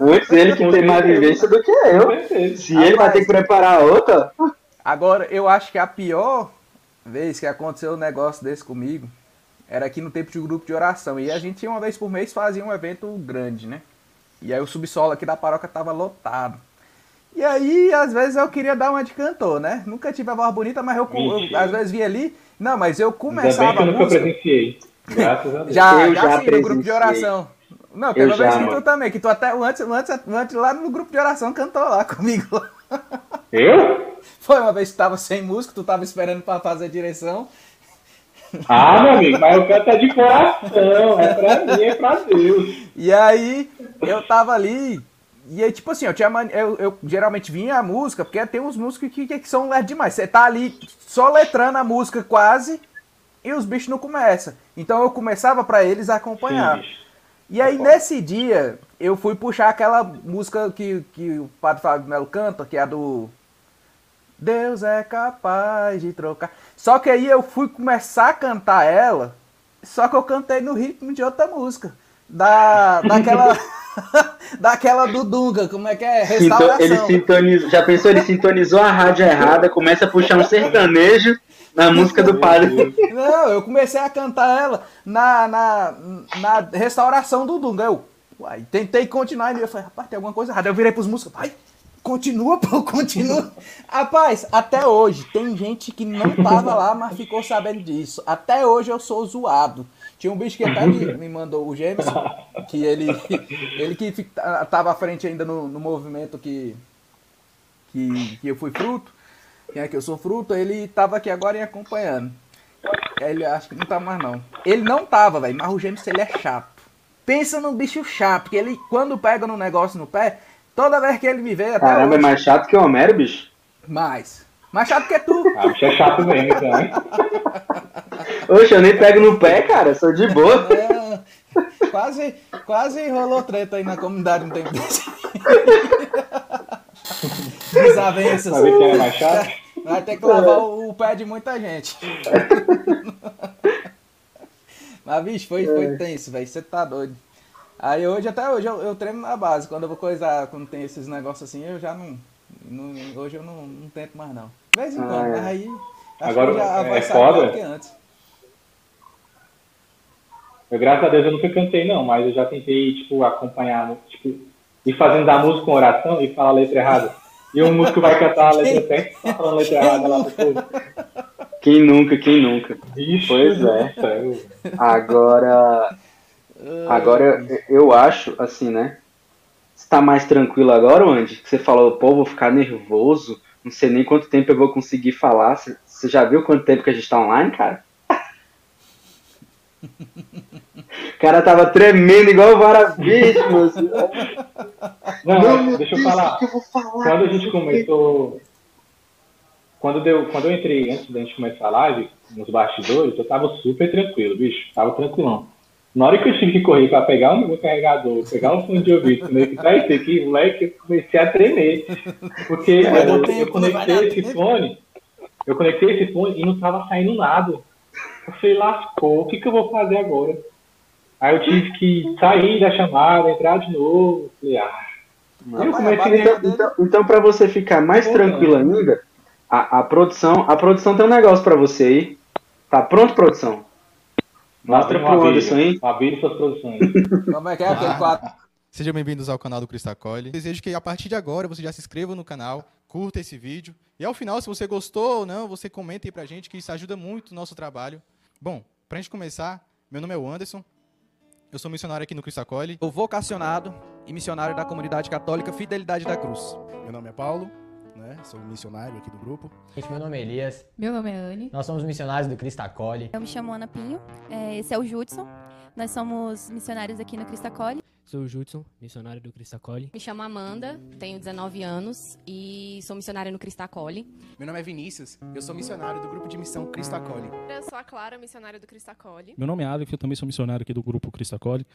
Antes ele que tem mais vivência do que eu. Se ele vai ter que preparar outra, Agora, eu acho que a pior vez que aconteceu um negócio desse comigo era aqui no tempo de grupo de oração. E a gente, uma vez por mês, fazia um evento grande, né? E aí o subsolo aqui da paróquia tava lotado. E aí, às vezes, eu queria dar uma de cantor, né? Nunca tive a voz bonita, mas eu, eu às vezes via ali. Não, mas eu começava Ainda bem que eu nunca música. presenciei. Graças a Deus. Já, Eu já, já sim, no grupo de oração. Não, vez já, que tu também, que tu até antes, antes, antes lá no grupo de oração cantou lá [laughs] comigo. Eu? Foi uma vez que tu tava sem música, tu tava esperando pra fazer a direção. Ah, meu amigo, mas eu canto é de coração. É pra mim, é pra Deus. E aí, eu tava ali. E aí, tipo assim, eu, tinha mani- eu, eu geralmente vinha a música, porque tem uns músicos que, que são lerdos demais. Você tá ali só letrando a música quase e os bichos não começam. Então eu começava pra eles acompanhar. Sim. E aí, nesse dia, eu fui puxar aquela música que, que o Padre Fábio Melo canta, que é a do. Deus é capaz de trocar. Só que aí eu fui começar a cantar ela, só que eu cantei no ritmo de outra música. Da, [laughs] daquela. [laughs] daquela do Dunga, como é que é? Restauração. ele sintonizou, já pensou, ele sintonizou a rádio errada, começa a puxar um sertanejo na música do padre. [laughs] Não, eu comecei a cantar ela na, na, na restauração do Dunga. Eu, uai, tentei continuar e eu falei, rapaz, tem alguma coisa errada. Eu virei pros músicos, vai, continua, [laughs] pô, continua. rapaz, até hoje, tem gente que não tava lá, mas ficou sabendo disso. Até hoje eu sou zoado. Tinha um bicho que até me, me mandou o Jameson, que ele, ele que tava à frente ainda no, no movimento que, que, que eu fui fruto, quem é que eu sou fruto, ele tava aqui agora e acompanhando. Ele acho que não tá mais não. Ele não tava, velho, mas o Jameson ele é chato. Pensa num bicho chato, porque ele quando pega no negócio no pé, toda vez que ele me vê, até Caramba, é hoje, mais chato que o Homero, bicho. mais. Mais chato que tu. Ah, bicho é chato mesmo, então, hein? Oxe, eu nem pego no pé, cara, sou de boa. É, quase, quase rolou treta aí na comunidade um tempo desse. [laughs] Desavenças. Ver quem é mais chato. Vai ter que lavar o, o pé de muita gente. [laughs] Mas, bicho, foi, foi tenso, velho. Você tá doido. Aí hoje, até hoje, eu, eu treino na base. Quando eu vou coisar, quando tem esses negócios assim, eu já não. não- hoje eu não, não tento mais, não. De vez em Ah, quando, é. mas aí. Acho Agora, que já é foda. que antes. Eu, graças a Deus, eu nunca cantei, não, mas eu já tentei, tipo, acompanhar, tipo, ir fazendo da música com oração e falar a letra errada. E o músico vai cantar a letra certa e tá falando a letra errada lá pro povo. Quem nunca, quem nunca. Ixi, Pois é. Agora, agora eu- acho, assim, né? Você tá mais tranquilo agora, Andy? Que Você falou, pô, vou ficar nervoso, não sei nem quanto tempo eu vou conseguir falar. Você você já viu quanto tempo que a gente tá online, cara? [laughs] O cara tava tremendo igual o vara-bicho, moço. Não, Não, mas deixa eu Deus, falar. eu vou falar? Quando a gente começou. Quando, deu, quando eu entrei, antes da gente começar a live, nos bastidores, eu tava super tranquilo, bicho. Tava tranquilão. Na hora que eu tive que correr pra pegar o meu carregador, pegar um fone de ouvido, conectar esse aqui, moleque, eu comecei a tremer. Porque eu, eu conectei esse fone, eu conectei esse fone e não tava saindo nada. Eu falei, lascou, o que, que eu vou fazer agora? Aí eu tive que sair da chamada, entrar de novo. Falei, ah, eu Rapaz, comecei a Então, então, então para você ficar mais Pô, tranquilo ainda, a, a produção, a produção tem um negócio pra você aí. Tá pronto, produção? Mostra pro Anderson aí. Suas produções. [laughs] Como é que é aquele quadro? Sejam bem-vindos ao canal do Cristacole. Desejo que a partir de agora você já se inscreva no canal, curta esse vídeo e ao final, se você gostou ou não, você comenta aí pra gente que isso ajuda muito o nosso trabalho. Bom, pra gente começar, meu nome é o Anderson, eu sou missionário aqui no Cristacole. O vocacionado e missionário da comunidade católica Fidelidade da Cruz. Meu nome é Paulo, né? Sou missionário aqui do grupo. Gente, meu nome é Elias, Meu nome é Anne. nós somos missionários do Cristo Acolhe. Eu me chamo Ana Pinho. É, esse é o Judson. Nós somos missionários aqui no Cristo Acolhe. Sou o Judson, missionário do Cristo Acolhe. Me chamo Amanda, tenho 19 anos e sou missionária no Cristo Acolhe. Meu nome é Vinícius, eu sou missionário do grupo de missão Cristo Acolhe. Eu sou a Clara, missionária do Cristo Acolhe. Meu nome é Aleph, eu também sou missionário aqui do grupo Cristo Acolhe.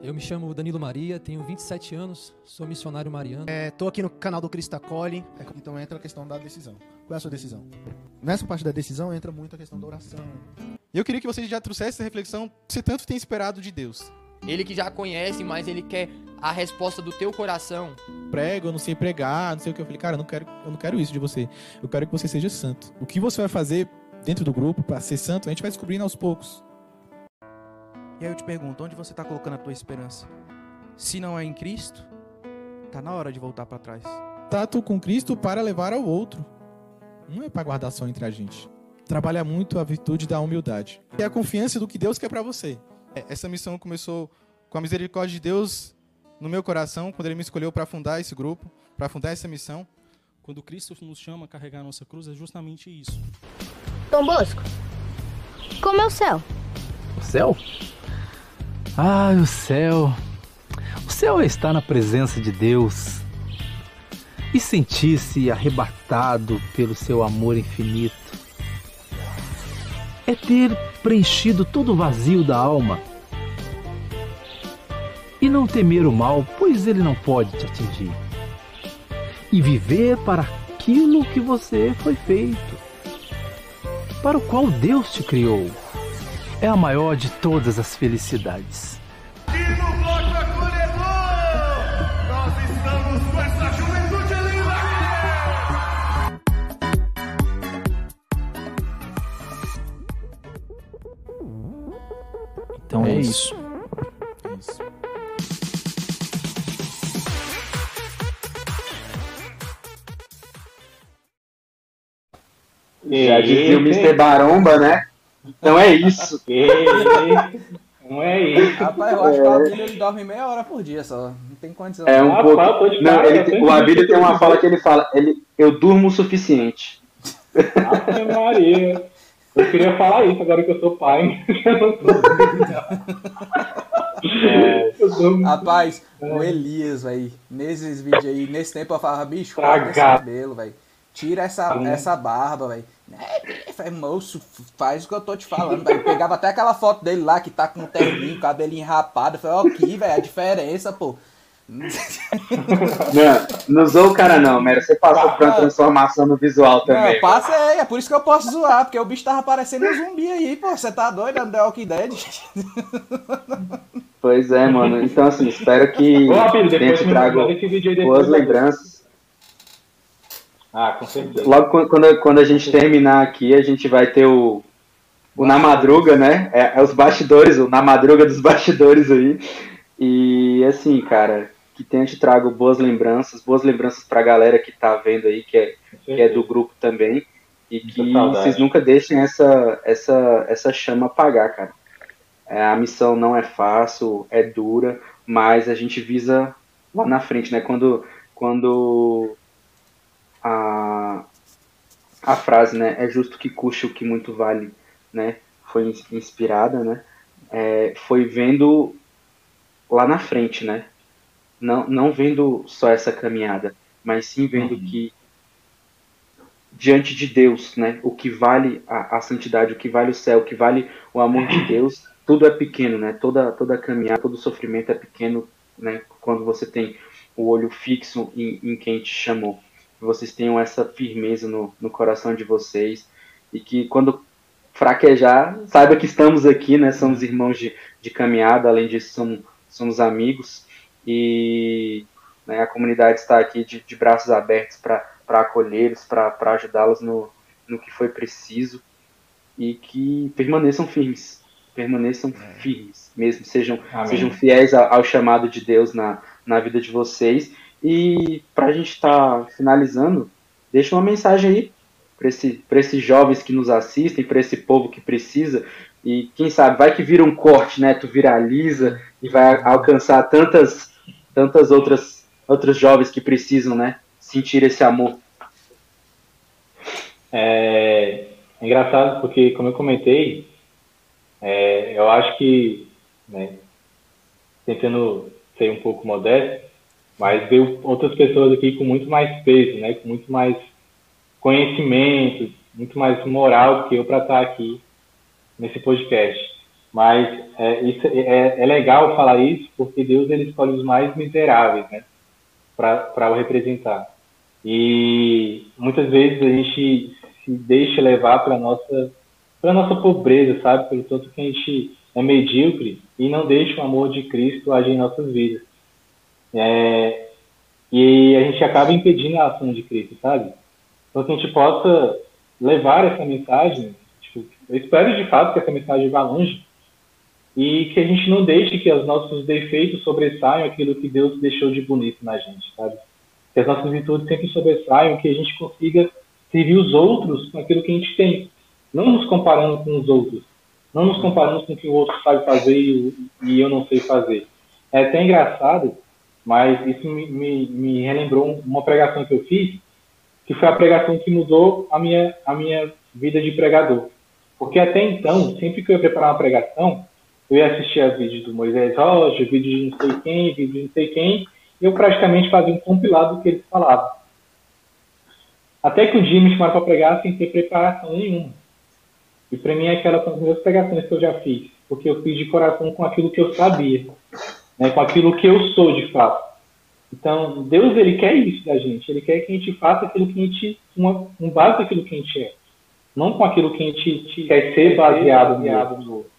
Eu me chamo Danilo Maria, tenho 27 anos, sou missionário mariano. É, tô aqui no canal do Cristo Acolhe, é, então entra a questão da decisão. Qual é a sua decisão? Nessa parte da decisão entra muito a questão da oração. Eu queria que você já trouxesse essa reflexão que você tanto tem esperado de Deus. Ele que já conhece, mas ele quer a resposta do teu coração. Prego, eu não sei pregar, não sei o que. Eu falei, cara, eu não quero, eu não quero isso de você. Eu quero que você seja santo. O que você vai fazer dentro do grupo para ser santo, a gente vai descobrindo aos poucos. E aí eu te pergunto, onde você está colocando a tua esperança? Se não é em Cristo, tá na hora de voltar para trás. contato com Cristo para levar ao outro. Não é para guardar só entre a gente. Trabalha muito a virtude da humildade. É a confiança do que Deus quer para você. É, essa missão começou com a misericórdia de Deus no meu coração, quando Ele me escolheu para fundar esse grupo, para fundar essa missão. Quando Cristo nos chama a carregar a nossa cruz, é justamente isso. Dom Bosco, como é o céu? O céu? Ah, o céu. O céu é estar na presença de Deus e sentir-se arrebatado pelo seu amor infinito. É ter preenchido todo o vazio da alma e não temer o mal, pois ele não pode te atingir. E viver para aquilo que você foi feito, para o qual Deus te criou. É a maior de todas as felicidades. Então é, isso. É isso. Já dizia o Mr. Baromba, né? Então é isso. [laughs] Não é isso. Rapaz, eu acho que o Abílio ele dorme meia hora por dia só. Não tem condição. É um Ah, pouco. pá, Não, cara, ele tem- o Abílio tem uma fala que ele fala: ele, eu durmo o suficiente. Ave Maria. Eu queria falar isso agora que eu sou pai. É. Rapaz, o Elias, velho, nesses vídeos aí, nesse tempo eu falava, bicho, corta esse Cagado. cabelo, velho. Tira essa, Hum. essa barba, velho. É, falei, moço, faz o que eu tô te falando, velho. Pegava até aquela foto dele lá que tá com o terninho, cabelinho rapado. Eu falei, ó, aqui, velho, a diferença, pô. [laughs] Não, não usou o cara, não, Mero. Você passou por uma transformação no visual também. Não, passa aí, é por isso que eu posso zoar, porque o bicho tava parecendo um zumbi aí, pô. Você tá doido, The Walking Dead? [laughs] Pois é, mano. Então, assim, espero que Ô, tenha depois depois, boas né? lembranças. Ah, com certeza. Logo quando- quando, quando a gente terminar aqui, a gente vai ter o, o Na Madruga, né? É, é os bastidores, o Na Madruga dos bastidores aí. E assim, cara, que tenha te trago boas lembranças, boas lembranças pra galera que tá vendo aí, que é, que é do grupo também. E que saudade. vocês nunca deixem essa, essa, essa chama apagar, cara. É, a missão não é fácil, é dura, mas a gente visa lá na frente, né? Quando, quando a, a frase, né? É justo que custe o que muito vale, né? Foi ins- inspirada, né? É, foi vendo lá na frente, né? Não, não vendo só essa caminhada, mas sim vendo que diante de Deus, né? O que vale a, a santidade, o que vale o céu, o que vale o amor de Deus, [coughs] tudo é pequeno, né? Toda toda caminhada, todo sofrimento é pequeno, né? Quando você tem o olho fixo em, em quem te chamou. Que vocês tenham essa firmeza no, no coração de vocês e que quando fraquejar, saiba que estamos aqui, né? Somos irmãos de, de caminhada, além disso somos, somos amigos e né, a comunidade está aqui de, de braços abertos para acolhê-los, para ajudá-los no, no que foi preciso e que permaneçam firmes, permaneçam firmes mesmo, sejam, Amém. sejam fiéis ao, ao chamado de Deus na, na vida de vocês. E para a gente estar finalizando, deixa uma mensagem aí para esse, pra esses jovens que nos assistem, para esse povo que precisa. E quem sabe, vai que vira um corte, né? Tu viraliza e vai alcançar tantas, tantas outras, outros jovens que precisam, né? Sentir esse amor. É, é engraçado porque, como eu comentei, é, eu acho que, né, tentando ser um pouco modesto, mas veio outras pessoas aqui com muito mais peso, né, com muito mais conhecimento, muito mais moral que eu para estar aqui nesse podcast. Mas é, isso, é, é legal falar isso porque Deus ele escolhe os mais miseráveis, né, para o representar. E muitas vezes a gente se deixa levar para nossa para nossa pobreza, sabe, pelo tanto que a gente é medíocre e não deixa o amor de Cristo agir em nossas vidas. É, e a gente acaba impedindo a ação de Cristo, sabe? Então que a gente possa levar essa mensagem, eu espero de fato que essa mensagem vá longe e que a gente não deixe que os nossos defeitos sobressaiam aquilo que Deus deixou de bonito na gente, sabe? que as nossas virtudes sempre sobressaiam, que a gente consiga servir os outros com aquilo que a gente tem, não nos comparando com os outros, não nos comparando com o que o outro sabe fazer e, e eu não sei fazer. É até engraçado, mas isso me, me, me relembrou uma pregação que eu fiz, que foi a pregação que mudou a minha, a minha vida de pregador. Porque até então, sempre que eu ia preparar uma pregação, eu ia assistir a vídeos do Moisés Rocha, vídeos de não sei quem, vídeos de não sei quem, e eu praticamente fazia um compilado do que eles falavam. Até que um dia me chamaram para pregar sem ter preparação nenhuma. E para mim, aquelas são as minhas pregações que eu já fiz, porque eu fiz de coração com aquilo que eu sabia, né, com aquilo que eu sou de fato. Então, Deus ele quer isso da gente, ele quer que a gente faça aquilo que a gente, uma, um base daquilo que a gente é, não com aquilo que a gente quer ser baseado, baseado no outro.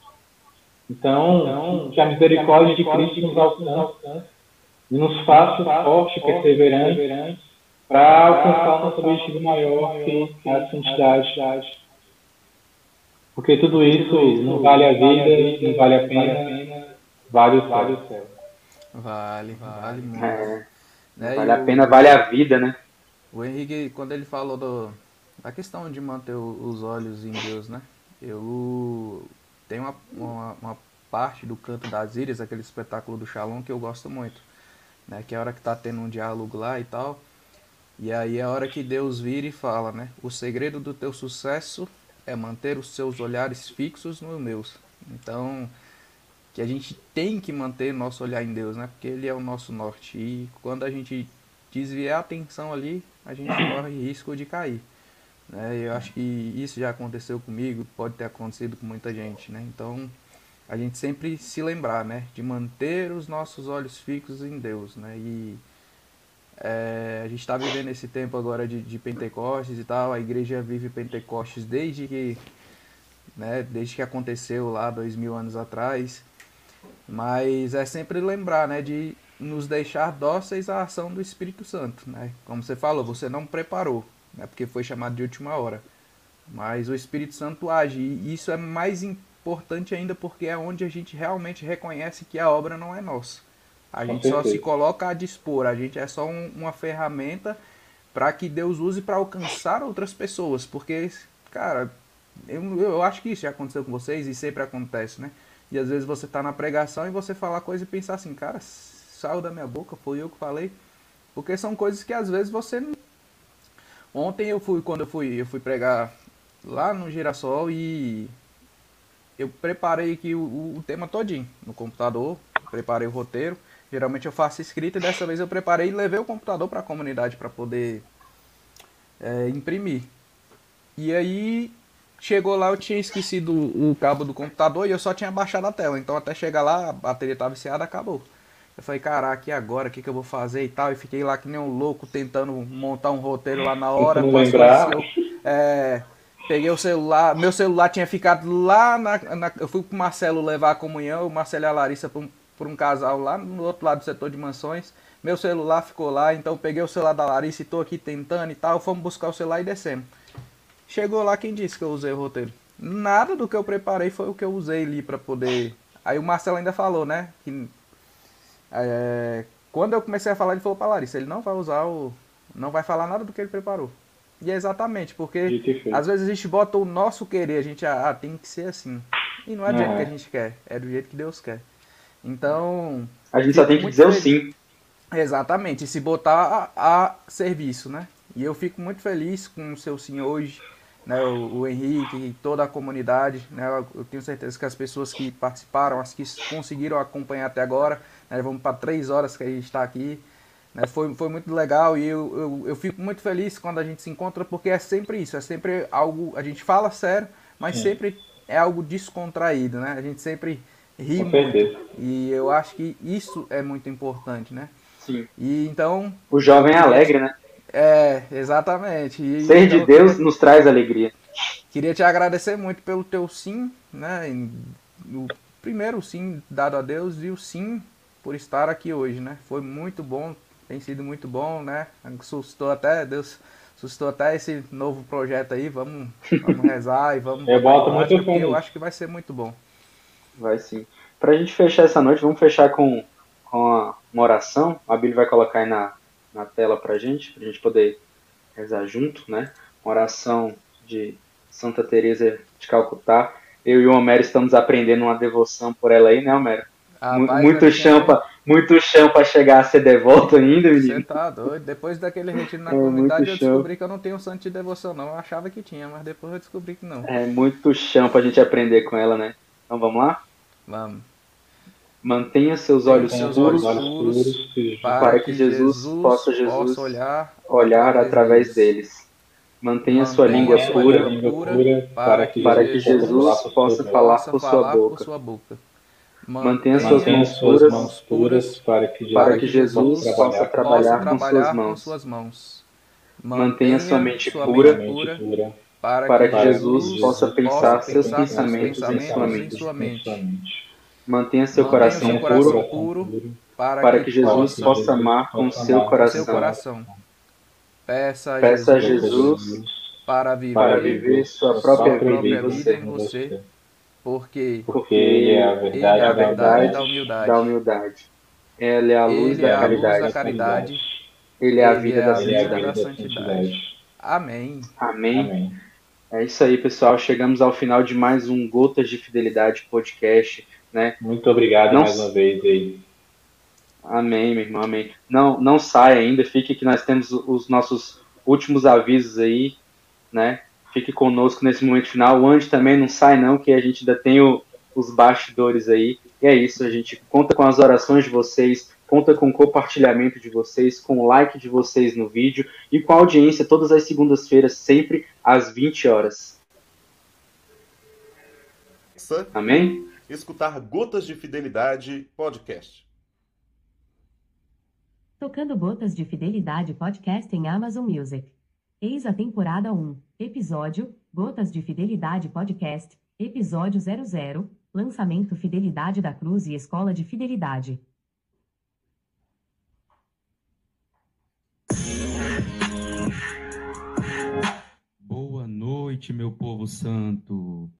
Então, então, que a misericórdia de Cristo nos alcance e nos faça forte, perseverante, para alcançar o nosso objetivo maior, que é a santidade. Porque tudo isso não vale a vida, não vale a pena, vale o céu. Vale, vale muito. É, Né, vale e a pena, vale a vida, né? O Henrique, quando ele falou do, da questão de manter os olhos em Deus, né? Eu tenho uma, uma, uma parte do Canto das Ilhas, aquele espetáculo do Shalom, que eu gosto muito. Né? Que é a hora que tá tendo um diálogo lá e tal. E aí é a hora que Deus vira e fala, né? O segredo do teu sucesso é manter os seus olhares fixos nos meus. Então, que a gente tem que manter nosso olhar em Deus, né? Porque Ele é o nosso norte. E quando a gente desviar a atenção ali, a gente corre risco de cair. Né? Eu acho que isso já aconteceu comigo, pode ter acontecido com muita gente, né? Então, a gente sempre se lembrar, né? De manter os nossos olhos fixos em Deus, né? E é, a gente está vivendo esse tempo agora de, de Pentecostes e tal, a igreja vive Pentecostes desde que, né, desde que aconteceu lá dois mil anos atrás, mas é sempre lembrar, né, de nos deixar dóceis à ação do Espírito Santo, né? Como você falou, você não preparou, né, porque foi chamado de última hora, mas o Espírito Santo age e isso é mais importante ainda porque é onde a gente realmente reconhece que a obra não é nossa. A gente só se coloca a dispor, a gente é só um- uma ferramenta para que Deus use para alcançar outras pessoas, porque, cara, eu, eu acho que isso já aconteceu com vocês e sempre acontece, né? E às vezes você tá na pregação e você fala coisa e pensar assim, cara, saiu da minha boca, foi eu que falei, porque são coisas que às vezes você não... Ontem eu fui, quando eu fui, eu fui pregar lá no Girassol e eu preparei aqui o, o- tema todinho no computador, preparei o roteiro. Geralmente eu faço escrita e dessa vez eu preparei e levei o computador para a comunidade para poder é, imprimir. E aí chegou lá, eu tinha esquecido o cabo do computador e eu só tinha baixado a tela. Então até chegar lá, a bateria estava viciada, acabou. Eu falei, caraca, e agora? O que, que eu vou fazer e tal? E fiquei lá que nem um louco tentando montar um roteiro lá na hora. As lembrar. eu- é, peguei o celular, meu celular tinha ficado lá na, na- Eu fui pro Marcelo levar a comunhão, o Marcelo e a Larissa pra um, pra um casal lá no outro lado do setor de mansões. Meu celular ficou lá, então eu peguei o celular da Larissa e tô aqui tentando e tal. Fomos buscar o celular e descemos. Chegou lá, quem disse que eu usei o roteiro? Nada do que eu preparei foi o que eu usei ali pra poder. Aí o Marcelo ainda falou, né? Que é, quando eu comecei a falar, ele falou pra Larissa, ele não vai usar o. Não vai falar nada do que ele preparou. E é exatamente, porque às vezes a gente bota o nosso querer, a gente, ah, tem que ser assim. E não é do jeito que a gente quer, é do jeito que Deus quer. Então. A gente só tem que dizer o sim. Exatamente, e se botar a, a serviço, né? E eu fico muito feliz com o seu sim hoje, né? O, o Henrique e toda a comunidade, né? Eu, eu tenho certeza que as pessoas que participaram, as que conseguiram acompanhar até agora, né? Vamos para três horas que a gente está aqui, né? Foi, foi muito legal e eu, eu, eu fico muito feliz quando a gente se encontra, porque é sempre isso, é sempre algo, a gente fala sério, mas Sim. sempre é algo descontraído, né? A gente sempre ri Com muito. certeza. E eu acho que isso é muito importante, né? Sim. E então. O jovem é alegre, né? É, exatamente. E, Ser de então, eu Deus nos traz alegria. Queria te agradecer muito pelo teu sim, né? O primeiro sim dado a Deus e o sim por estar aqui hoje, né? Foi muito bom, tem sido muito bom, né? Suscitou até, Deus suscitou até esse novo projeto aí. Vamos, vamos rezar e vamos. [laughs] Eu boto fé porque Eu acho que vai ser muito bom. Vai sim. Pra gente fechar essa noite, vamos fechar com, com uma oração. A Bíblia vai colocar aí na, na tela pra gente, pra gente poder rezar junto, né? Uma oração de Santa Teresa de Calcutá. Eu e o Homero estamos aprendendo uma devoção por ela aí, né, Homero? Rapaz, muito chão pra, muito chão para chegar a ser devoto ainda, menino. Você tá doido? Depois daquele retiro na É, comunidade, eu descobri que eu não tenho santo de devoção, não. Eu achava que tinha, mas depois eu descobri que não. É muito chão pra gente aprender com ela, né? Então vamos lá? Vamos. Mantenha seus olhos seus puros, olhos puros para, que Jesus, possa Jesus possa olhar olhar através deles. Mantenha sua língua Mantenha sua pura, língua pura para que, para que Jesus possa falar por sua boca. sua boca. Mantenha suas Mantenha mãos suas puras, mãos puras para que Jesus, para que Jesus possa possa trabalhar com trabalhar suas com mãos. suas mãos. Mantenha sua mente sua pura, pura, para, para que que Jesus Jesus possa pensar seus pensamentos seus em sua pensamentos mente. em sua mente. Mantenha seu Mantenha coração seu coração puro, puro, para, que, Jesus possa amar com seu coração. seu coração. Peça a Peça a Jesus, Jesus para viver, para viver sua própria vida em vida você. em você, porque, Porque Ele é a verdade, Ele é a verdade da, humildade. da humildade. Ele é a luz, Ele da, é a luz caridade. da caridade. Ele é a vida é da a vida santidade. da santidade. Amém. Amém. É isso aí, pessoal. Chegamos ao final de mais um Gotas de Fidelidade podcast, né? Muito obrigado Não- mais uma vez aí. Amém, meu irmão, amém. Não, não saia ainda, fique que nós temos os nossos últimos avisos aí, né? Fique conosco nesse momento final. O Andy também não sai não, que a gente ainda tem o- os bastidores aí. E é isso, a gente conta com as orações de vocês, conta com o compartilhamento de vocês, com o like de vocês no vídeo e com a audiência todas as segundas-feiras, sempre às 20 horas. Amém? Escutar Gotas de Fidelidade Podcast. Tocando Gotas de Fidelidade Podcast em Amazon Music. Eis a temporada 1, episódio Gotas de Fidelidade Podcast, episódio 00, lançamento Fidelidade da Cruz e Escola de Fidelidade. Boa noite, meu povo santo.